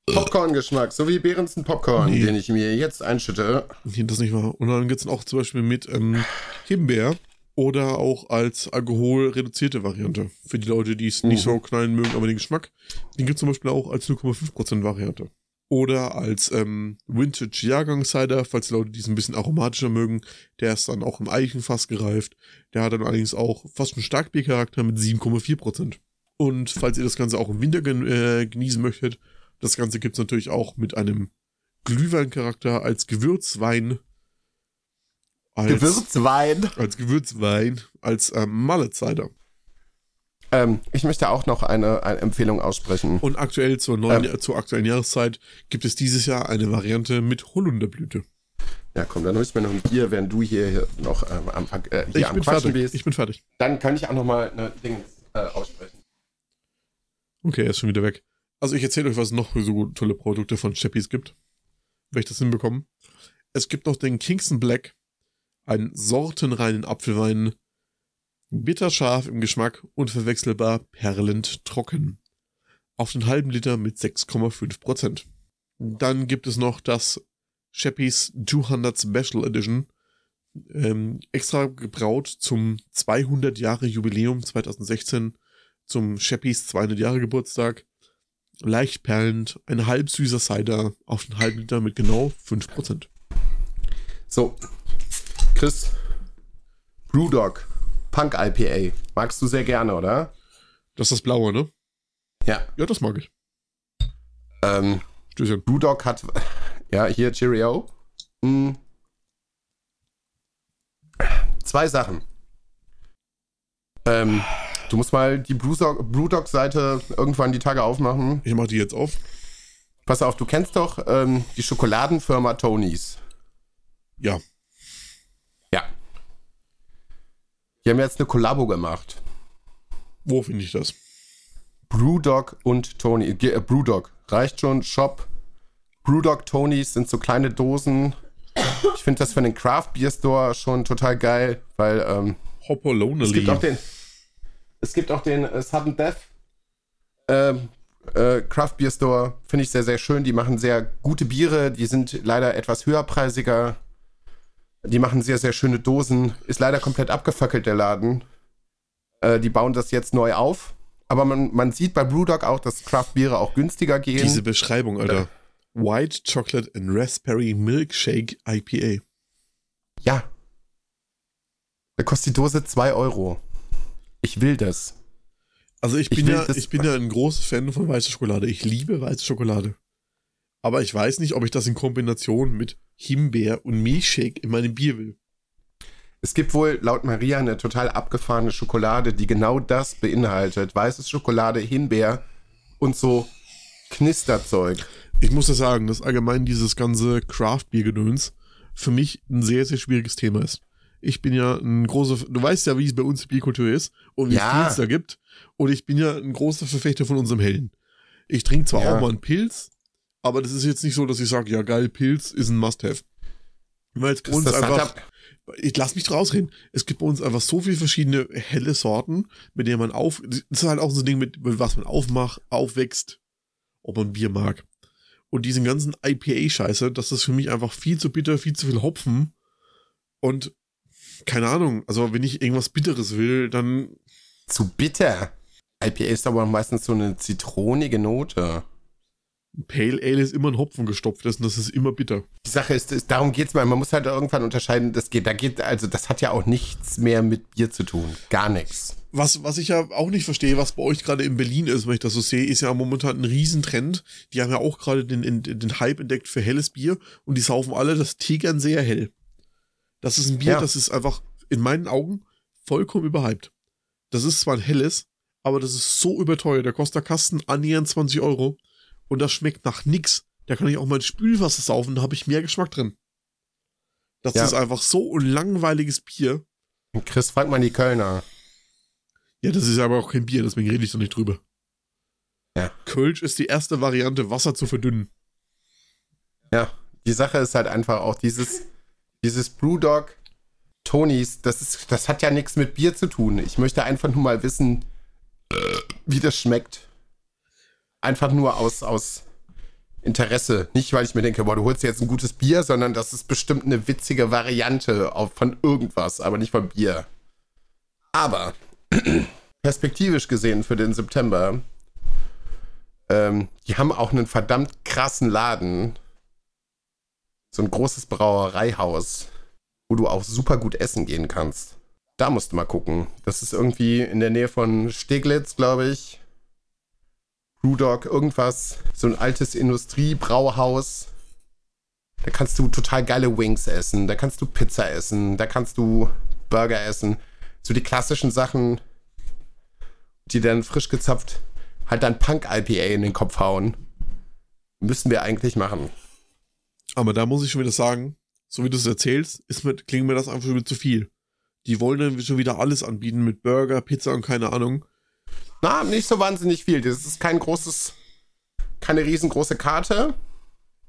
Popcorn-Geschmack, so wie Behrensen Popcorn, Nee. den ich mir jetzt einschütte. Nee, das nicht wahr. Und dann gibt's auch zum Beispiel mit ähm, Himbeer oder auch als alkoholreduzierte Variante. Für die Leute, die es nicht Mhm. so knallen mögen, aber den Geschmack. Den gibt's zum Beispiel auch als 0,5% Variante. Oder als ähm, Vintage Jahrgang Cider, falls die Leute die es ein bisschen aromatischer mögen. Der ist dann auch im Eichenfass gereift. Der hat dann allerdings auch fast einen Starkbiercharakter mit 7,4%. Und falls ihr das Ganze auch im Winter gen äh, genießen möchtet, das Ganze gibt's natürlich auch mit einem Glühweincharakter als Gewürzwein. Als, Gewürzwein. Als Gewürzwein, als ähm, Mallet Cider. Ähm, ich möchte auch noch eine, eine Empfehlung aussprechen. Und aktuell zur neuen, zur aktuellen Jahreszeit gibt es dieses Jahr eine Variante mit Holunderblüte. Ja, komm, dann hol ich mir noch ein Bier, während du hier, hier noch ähm, am, äh, hier Ich am bin Quatschen fertig. bist. Ich bin fertig. Dann kann ich auch noch mal eine Ding äh, aussprechen. Okay, er ist schon wieder weg. Also ich erzähle euch, was noch so tolle Produkte von Chappies gibt. Wenn ich das hinbekomme. Es gibt noch den Kingston Black, einen sortenreinen Apfelwein, bitterscharf im Geschmack und verwechselbar perlend trocken. Auf den halben Liter mit 6,5 Prozent. Dann gibt es noch das Chappies 200 Special Edition, ähm, extra gebraut zum 200 Jahre Jubiläum 2016, zum Chappies 200 Jahre Geburtstag. Leicht perlend, ein halb süßer Cider auf den halben Liter mit genau 5%. So, Chris, Brewdog, Punk IPA. Magst du sehr gerne, oder? Das ist das Blaue, ne? Ja. Ja, das mag ich. Ähm, Stößchen. Brewdog hat, ja, hier Cheerio. Hm. Zwei Sachen. Ähm, du musst mal die Brewdog- Brewdog-Seite irgendwann die Tage aufmachen. Ich mach die jetzt auf. Pass auf, du kennst doch ähm, die Schokoladenfirma Tonys. Ja. Ja. Die haben jetzt eine Kollabo gemacht. Wo finde ich das? Brewdog und Tony. Äh, Brewdog. Reicht schon. Shop. Brewdog Tonys sind so kleine Dosen. Ich finde das für den Craft Beer Store schon total geil, weil ähm, Hopper es gibt auch den. Es gibt auch den äh, Sudden Death ähm, äh, Craft Beer Store. Finde ich sehr, sehr schön. Die machen sehr gute Biere. Die sind leider etwas höherpreisiger. Die machen sehr, sehr schöne Dosen. Ist leider komplett abgefackelt, der Laden. Äh, die bauen das jetzt neu auf. Aber man, man sieht bei Brewdog auch, dass Craft-Biere auch günstiger gehen. Diese Beschreibung, Alter. White Chocolate and Raspberry Milkshake IPA. ja. Da kostet die Dose 2 Euro. Ich will das. Also ich Ich bin will ja, ich bin ja ein großer Fan von weißer Schokolade. Ich liebe weiße Schokolade. Aber ich weiß nicht, ob ich das in Kombination mit Himbeer und Milchshake in meinem Bier will. Es gibt wohl laut Maria eine total abgefahrene Schokolade, die genau das beinhaltet. Weißes Schokolade, Himbeer und so Knisterzeug. Ich muss das sagen, dass allgemein dieses ganze Craft-Bier-Gedöns für mich ein sehr, sehr schwieriges Thema ist. Ich bin ja ein großer, du weißt ja, wie es bei uns Bierkultur ist und wie Ja. viel es da gibt. Und ich bin ja ein großer Verfechter von unserem Hellen. Ich trinke zwar Ja. auch mal einen Pilz, aber das ist jetzt nicht so, dass ich sage, ja geil, Pilz ist ein Must-Have. Weil es bei uns einfach, ich lass mich draus reden. Es gibt bei uns einfach so viele verschiedene helle Sorten, mit denen man auf, das ist halt auch so ein Ding, mit, mit was man aufmacht, aufwächst, ob man Bier mag. Und diesen ganzen IPA-Scheiße, das ist für mich einfach viel zu bitter, viel zu viel Hopfen. Und keine Ahnung, also wenn ich irgendwas Bitteres will, dann. Zu bitter. IPA ist aber meistens so eine zitronige Note. Pale Ale ist immer ein Hopfen gestopft ist und das ist immer bitter. Die Sache ist, ist darum geht's mal. Man muss halt irgendwann unterscheiden, das geht, da geht, also das hat ja auch nichts mehr mit Bier zu tun. Gar nichts. Was, was ich ja auch nicht verstehe, was bei euch gerade in Berlin ist, wenn ich das so sehe, ist ja momentan ein Riesentrend. Die haben ja auch gerade den, den, den Hype entdeckt für helles Bier und die saufen alle das Tigern sehr hell. Das ist ein Bier, Ja. das ist einfach in meinen Augen vollkommen überhyped. Das ist zwar ein helles, aber das ist so überteuert. Der kostet der Kasten annähernd 20 Euro und das schmeckt nach nix. Da kann ich auch mein Spülwasser saufen, da habe ich mehr Geschmack drin. Das Ja. ist einfach so ein langweiliges Bier. Chris, frag mal die Kölner. Ja, das ist aber auch kein Bier, deswegen rede ich doch nicht drüber. Ja. Kölsch ist die erste Variante, Wasser zu verdünnen. Ja, die Sache ist halt einfach auch dieses, dieses Brewdog Tonys, das ist, das hat ja nichts mit Bier zu tun. Ich möchte einfach nur mal wissen, wie das schmeckt. Einfach nur aus, aus Interesse. Nicht, weil ich mir denke, boah, du holst jetzt ein gutes Bier, sondern das ist bestimmt eine witzige Variante auf, von irgendwas, aber nicht von Bier. Aber perspektivisch gesehen für den September, ähm, die haben auch einen verdammt krassen Laden. So ein großes Brauereihaus, wo du auch super gut essen gehen kannst. Da musst du mal gucken. Das ist irgendwie in der Nähe von Steglitz, glaube ich. Brewdog, irgendwas. So ein altes Industriebrauhaus. Da kannst du total geile Wings essen. Da kannst du Pizza essen. Da kannst du Burger essen. So die klassischen Sachen, die dann frisch gezapft halt dann Punk-IPA in den Kopf hauen. Müssen wir eigentlich machen. Aber da muss ich schon wieder sagen, so wie du es erzählst, ist mir, klingt mir das einfach schon wieder zu viel. Die wollen dann schon wieder alles anbieten mit Burger, Pizza und keine Ahnung. Na, nicht so wahnsinnig viel. Das ist kein großes, keine riesengroße Karte.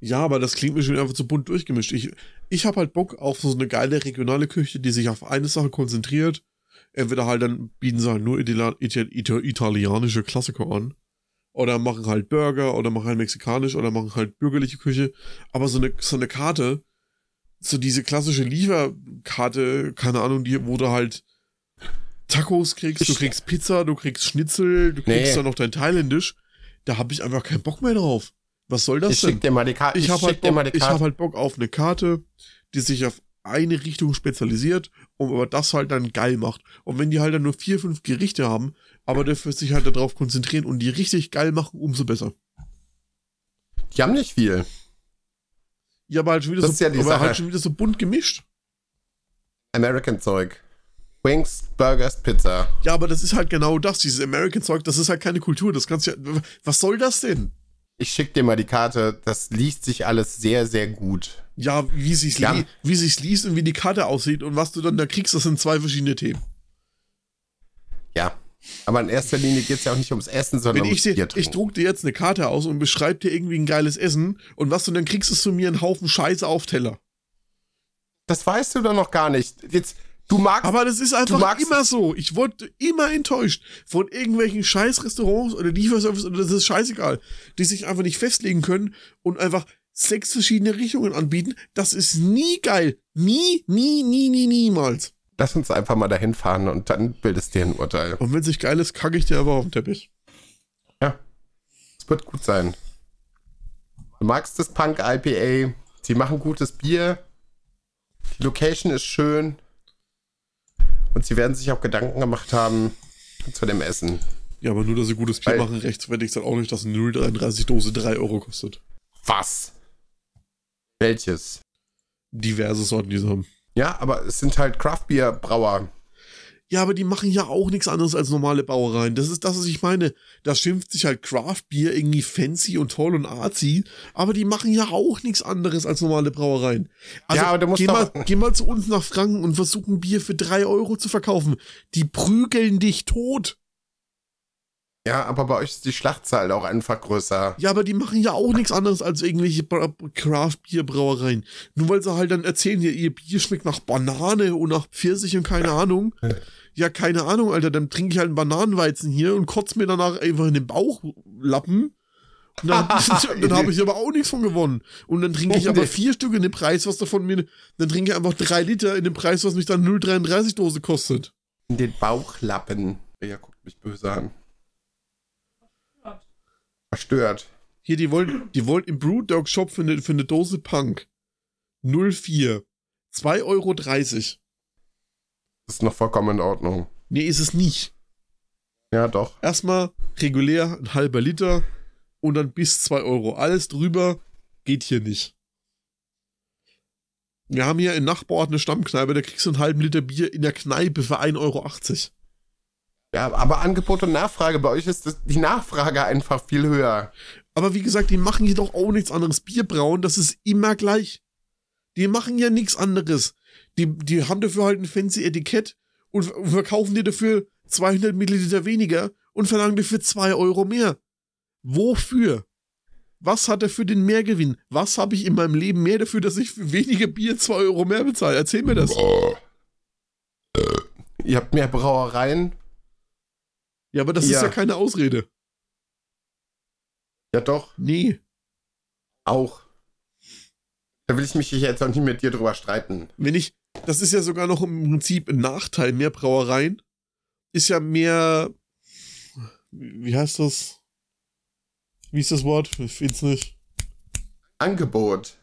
Ja, aber das klingt mir schon einfach zu bunt durchgemischt. Ich, ich habe halt Bock auf so eine geile regionale Küche, die sich auf eine Sache konzentriert. Entweder halt dann bieten sie halt nur Itali Ita- Ita- italienische Klassiker an. Oder machen halt Burger oder machen halt mexikanisch oder machen halt bürgerliche Küche. Aber so eine, so eine Karte, so diese klassische Lieferkarte, keine Ahnung, die, wo du halt Tacos kriegst, du Ich- kriegst Pizza, du kriegst Schnitzel, du kriegst Nee. dann noch dein Thailändisch. Da habe ich einfach keinen Bock mehr drauf. Was soll das Ich denn? schick dir mal die Karte. ich habe schick halt, Bock- ich hab halt Bock auf eine Karte, die sich auf eine Richtung spezialisiert und aber das halt dann geil macht. Und wenn die halt dann nur vier, fünf Gerichte haben, aber dafür sich halt darauf konzentrieren und die richtig geil machen, umso besser. Die haben nicht viel. Ja, aber halt schon wieder, Das so, ja aber Sache. halt schon wieder so bunt gemischt. American-Zeug. Wings, Burgers, Pizza. Ja, aber das ist halt genau das, dieses American-Zeug, das ist halt keine Kultur. Das kannst du ja. Was soll das denn? Ich schick dir mal die Karte. Das liest sich alles sehr, sehr gut. Ja, wie sich's, Ja. li wie sich's liest und wie die Karte aussieht und was du dann da kriegst, das sind zwei verschiedene Themen. Ja. Aber in erster Linie geht es ja auch nicht ums Essen, sondern Wenn ums ich dir, Bier ich trinken. druck dir jetzt eine Karte aus und beschreib dir irgendwie ein geiles Essen und was du dann kriegst, ist zu mir ein Haufen Scheiße auf Teller. Das weißt du doch noch gar nicht. Jetzt, du magst. Aber das ist einfach immer so. Ich wurde immer enttäuscht von irgendwelchen Scheiß-Restaurants oder Lieferservice oder das ist scheißegal, die sich einfach nicht festlegen können und einfach sechs verschiedene Richtungen anbieten. Das ist nie geil. Nie, nie, nie, nie, niemals. Lass uns einfach mal dahin fahren und dann bildest dir ein Urteil. Und wenn es nicht geil ist, kacke ich dir aber auf den Teppich. Ja. Es wird gut sein. Du magst das Punk IPA. Sie machen gutes Bier. Die Location ist schön. Und sie werden sich auch Gedanken gemacht haben zu dem Essen. Ja, aber nur, dass sie gutes Bier Weil- machen, rechtfertigt dann auch nicht, dass eine 0,33 Dose 3 Euro kostet. Was? Welches? Diverse Sorten, die sie haben. Ja, aber es sind halt Craft-Bier-Brauer. Ja, aber die machen ja auch nichts anderes als normale Brauereien. Das ist das, was ich meine. Da schimpft sich halt Craft Beer irgendwie fancy und toll und artsy, aber die machen ja auch nichts anderes als normale Brauereien. Also Ja, aber du musst geh, mal, geh mal zu uns nach Franken und versuchen Bier für drei Euro zu verkaufen. Die prügeln dich tot. Ja, aber bei euch ist die Schlachtzahl auch einfach größer. Ja, aber die machen ja auch nichts anderes als irgendwelche Bra- Craft-Bier-Brauereien. Nur weil sie halt dann erzählen, ja, ihr Bier schmeckt nach Banane und nach Pfirsich und keine Ahnung. Ja, keine Ahnung, Alter. Dann trinke ich halt einen Bananenweizen hier und kotze mir danach einfach in den Bauchlappen. Und dann, dann habe ich aber auch nichts von gewonnen. Und dann trinke ich aber vier Stück in den Preis, was davon mir. Dann trinke ich einfach drei Liter in den Preis, was mich dann 0,33 Dose kostet. In den Bauchlappen. Ja, guckt mich böse an. Verstört. Hier, die wollen, die wollen im Brewdog Shop für eine, für eine Dose Punk 04 2,30 Euro. Ist noch vollkommen in Ordnung. Nee, ist es nicht. Ja, doch. Erstmal regulär ein halber Liter und dann bis 2 Euro. Alles drüber geht hier nicht. Wir haben hier in Nachbarort eine Stammkneipe, da kriegst du einen halben Liter Bier in der Kneipe für 1,80 Euro. Ja, aber Angebot und Nachfrage, bei euch ist das, die Nachfrage einfach viel höher. Aber wie gesagt, die machen hier doch auch nichts anderes. Bier brauen, das ist immer gleich. Die machen ja nichts anderes. Die, die haben dafür halt ein fancy Etikett und ver- verkaufen dir dafür 200 Milliliter weniger und verlangen dafür 2 Euro mehr. Wofür? Was hat er für den Mehrgewinn? Was habe ich in meinem Leben mehr dafür, dass ich für weniger Bier 2 Euro mehr bezahle? Erzähl mir das. Ihr habt mehr Brauereien. Ja, aber das ist Ja. ja keine Ausrede. Ja, doch. Nee. Auch. Da will ich mich jetzt auch nicht mit dir drüber streiten. wenn ich, das ist ja sogar noch im Prinzip ein Nachteil, mehr Brauereien, ist ja mehr, wie heißt das? Wie ist das Wort? Ich find's nicht. Angebot.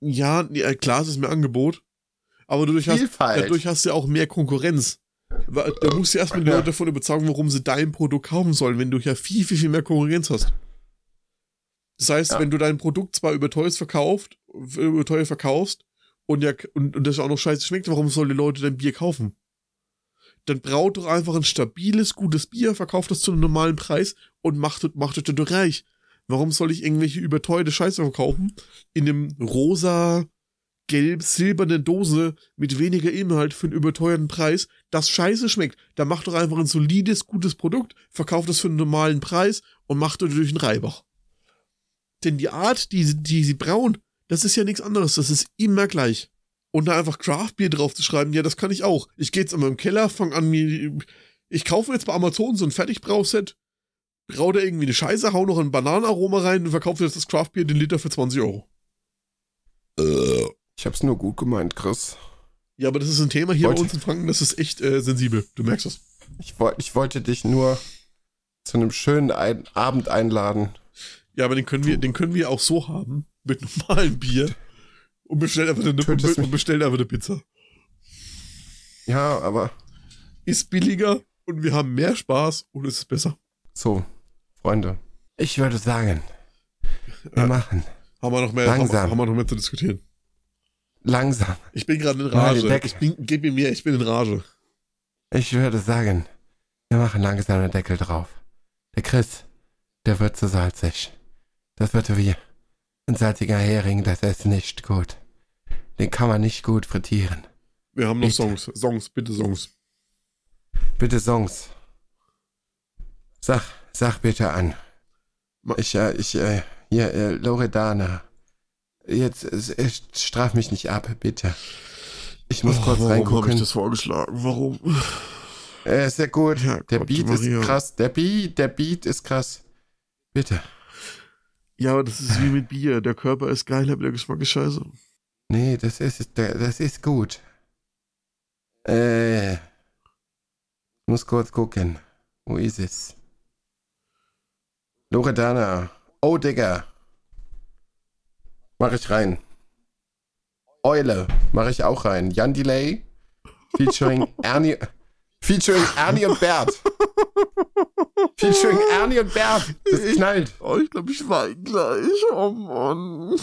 Ja, ja, klar, es ist mehr Angebot. Aber dadurch hast, dadurch hast du ja auch mehr Konkurrenz. Da musst du erstmal die. Leute davon überzeugen, warum sie dein Produkt kaufen sollen, wenn du ja viel, viel, viel mehr Konkurrenz hast. Das heißt, Ja. wenn du dein Produkt zwar überteuert verkauft, überteuert verkaufst und, ja, und, und das auch noch scheiße schmeckt, warum sollen die Leute dein Bier kaufen? Dann braut doch einfach ein stabiles, gutes Bier, verkauft das zu einem normalen Preis und macht, macht es dadurch reich. Warum soll ich irgendwelche überteuerte Scheiße verkaufen? In einem rosa, gelb-silbernen Dose mit weniger Inhalt für einen überteuerten Preis, das scheiße schmeckt. Da macht doch einfach ein solides, gutes Produkt, verkauft es für einen normalen Preis und macht dadurch einen Reibach. Denn die Art, die, sie- die sie brauen, das ist ja nichts anderes. Das ist immer gleich. Und da einfach Craftbier drauf zu schreiben, ja, das kann ich auch. Ich gehe jetzt in meinem Keller, fange an, ich kaufe jetzt bei Amazon so ein Fertigbrauset, brau da irgendwie eine Scheiße, hau noch ein Bananenaroma rein und verkaufe jetzt das Craftbier den Liter für 20 Euro. Ich hab's nur gut gemeint, Chris. Ja, aber das ist ein Thema hier bei Wollte- uns in Franken, das ist echt äh, sensibel. Du merkst das. Ich, wollt, ich wollte dich nur zu einem schönen ein Abend einladen. Ja, aber den können wir, den können wir auch so haben, mit normalem Bier. Und bestellen einfach eine, und mich. bestellen einfach eine Pizza. Ja, aber Ist billiger und wir haben mehr Spaß und es ist besser. so, Freunde. Ich würde sagen, wir Ja. machen Haben wir noch mehr, haben, Langsam. haben wir noch mehr zu diskutieren. Langsam. Ich bin gerade in Rage. Ich bin, gib mir mehr, ich bin in Rage. Ich würde sagen, wir machen langsam den Deckel drauf. Der Chris, der wird zu salzig. Das wird wie ein salziger Hering, das ist nicht gut. Den kann man nicht gut frittieren. Wir haben noch Bitte. Songs. Songs, bitte Songs. Bitte Songs. Sag, sag bitte an. Ich, äh, ich, äh, hier, äh, Loredana. Jetzt, straf mich nicht ab, bitte. Ich muss kurz Oh, warum habe reingucken. ich das vorgeschlagen? Warum? Äh, sehr gut. Ja, der Gott, Beat Maria. ist krass. Der Beat, der Beat ist krass. Bitte. Ja, aber das ist wie mit Bier. Der Körper ist geil, aber der Geschmack ist scheiße. Nee, das ist, das ist gut. Äh, ich muss kurz gucken. Wo ist es? Loredana. Oh, Digga. Mach ich rein. Eule. Mach ich auch rein. Jan Delay. Featuring Ernie. Featuring Ernie und Bert. Featuring Ernie und Bert. Das knallt. Oh, ich glaube, ich weine gleich. Oh Mann.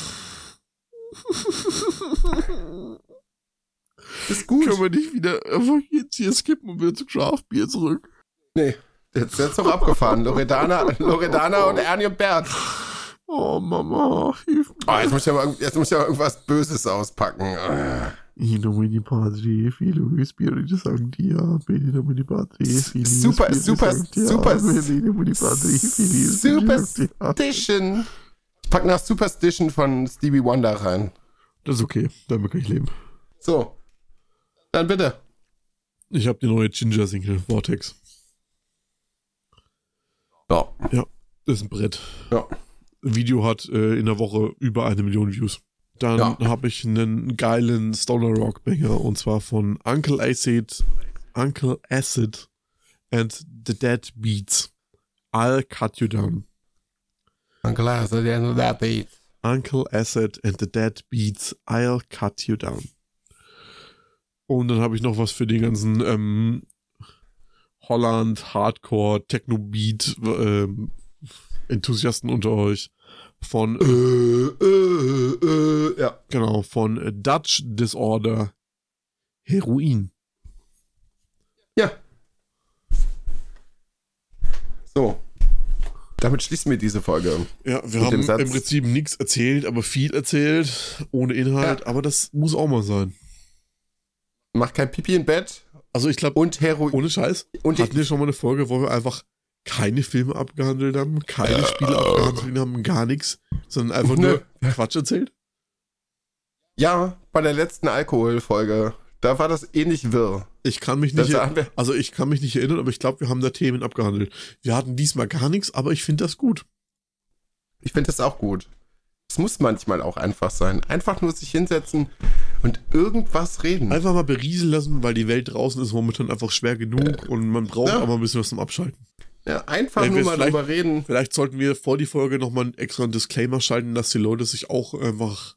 Das ist gut. Können wir nicht wieder einfach jetzt hier skippen und wieder zu Craftbier zurück? Nee. Jetzt ist doch abgefahren. Loredana, Loredana und Ernie und Bert. Oh, Mama, hilf mir. Oh, jetzt muss ich aber, jetzt muss ich aber irgendwas Böses auspacken. Ah. In nomine Patri, Filio, Spiritus Sancti, Amen. In nomine Patri, Filio, Super, super, super. Superstition. Ich pack noch Superstition von Stevie Wonder rein. Das ist okay, damit kann ich leben. So. Dann bitte. Ich habe die neue Ginger-Single, Vortex. Ja. Das ist ein Brett. Ja. Video hat äh, in der Woche über eine Million Views. Dann Ja. habe ich einen geilen Stoner Rock Banger und zwar von Uncle Acid, Uncle Acid and the Dead Beats. I'll cut you down. Uncle Acid and that beat. Uncle Acid and the Dead Beats. I'll cut you down. Und dann habe ich noch was für die ganzen ähm, Holland Hardcore Techno Beat ähm, Enthusiasten unter euch von Äh, äh, äh, ja. Genau, von Dutch Disorder Heroin. Ja. So. Damit schließen wir diese Folge. Ja, wir Mit haben im Prinzip nichts erzählt, aber viel erzählt, ohne Inhalt, Ja. aber das muss auch mal sein. Mach kein Pipi im Bett Also ich glaube, und Heroin. ohne Scheiß, Und hatten wir schon mal eine Folge, wo wir einfach keine Filme abgehandelt haben, keine Spiele abgehandelt haben, gar nichts, sondern einfach Nö. nur Quatsch erzählt? ja, bei der letzten Alkoholfolge. Da war das ähnlich wirr. Ich kann mich nicht, also ich kann mich nicht erinnern, aber ich glaube, wir haben da Themen abgehandelt. Wir hatten diesmal gar nichts, aber ich finde das gut. Ich finde das auch gut. Es muss manchmal auch einfach sein. Einfach nur sich hinsetzen und irgendwas reden. Einfach mal berieseln lassen, weil die Welt draußen ist momentan einfach schwer genug und man braucht Ja. auch mal ein bisschen was zum Abschalten. Ja, einfach Wenn nur mal vielleicht- drüber reden. Vielleicht sollten wir vor die Folge nochmal einen extra Disclaimer schalten, dass die Leute sich auch einfach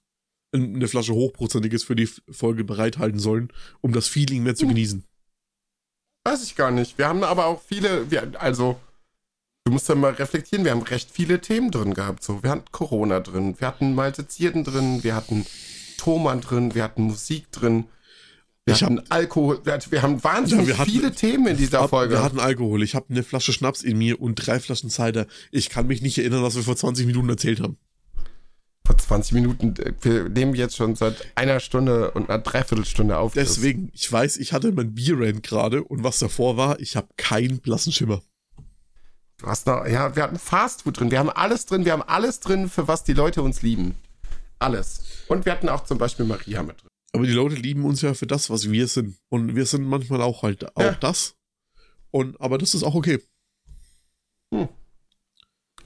eine Flasche Hochprozentiges für die Folge bereithalten sollen, um das Feeling mehr Hm. zu genießen. Weiß ich gar nicht. Wir haben aber auch viele, wir, also, du musst ja mal reflektieren, wir haben recht viele Themen drin gehabt. So, wir hatten Corona drin, wir hatten Malte Zierden drin, wir hatten Thomann drin, wir hatten Musik drin, wir Ich hatten Alkohol, wir, haben wahnsinnig Ja, wir hatten- viele Themen in dieser Folge. Wir hatten Alkohol, ich habe eine Flasche Schnaps in mir und drei Flaschen Cider. Ich kann mich nicht erinnern, was wir vor 20 Minuten erzählt haben. Vor 20 Minuten, äh, wir nehmen jetzt schon seit einer Stunde und einer Dreiviertelstunde auf. Deswegen, ich weiß, ich hatte mein Bierrand gerade und was davor war, ich habe keinen blassen Schimmer. Du hast noch, ja, wir hatten Fastfood drin, wir haben alles drin, wir haben alles drin, für was die Leute uns lieben. Alles. Und wir hatten auch zum Beispiel Maria mit drin. Aber die Leute lieben uns ja für das, was wir sind. Und wir sind manchmal auch halt auch Ja. das. Und, aber das ist auch okay.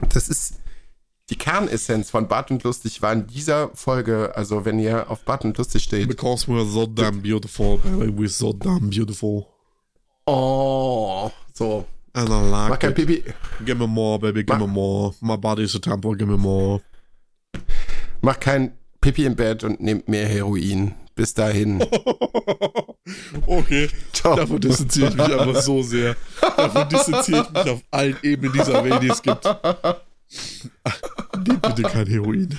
Das ist die Kernessenz von Bart und Lustig war in dieser Folge, also wenn ihr auf Bart und Lustig steht. Because we're so damn beautiful, baby. We're so damn beautiful. Oh, so. And I like Mach kein. Pipi, Give me more, baby, give Mach- me more. My body is a temple, give me more. mach kein Pipi im Bett und nehmt mehr Heroin. Bis dahin. okay, Ciao. davon distanziere ich mich einfach so sehr. Davon distanziere ich mich auf allen Ebenen dieser Welt, die es gibt. Nehmt bitte kein Heroin.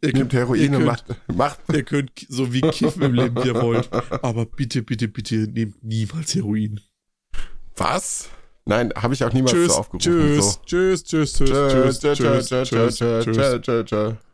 Ihr Nehmt ihr Heroin könnt, macht, macht. ihr könnt so wie kiffen im Leben, wie ihr wollt. Aber bitte, bitte, bitte nehmt niemals Heroin. Was? Nein, habe ich auch niemals Tschüss, so aufgerufen. tschüss, so. tschüss, tschüss, tschüss, tschüss, Tschüss, tschüss, tschüss, tschüss, tschüss, tschüss, tschüss. tschüss, tschüss, tschüss.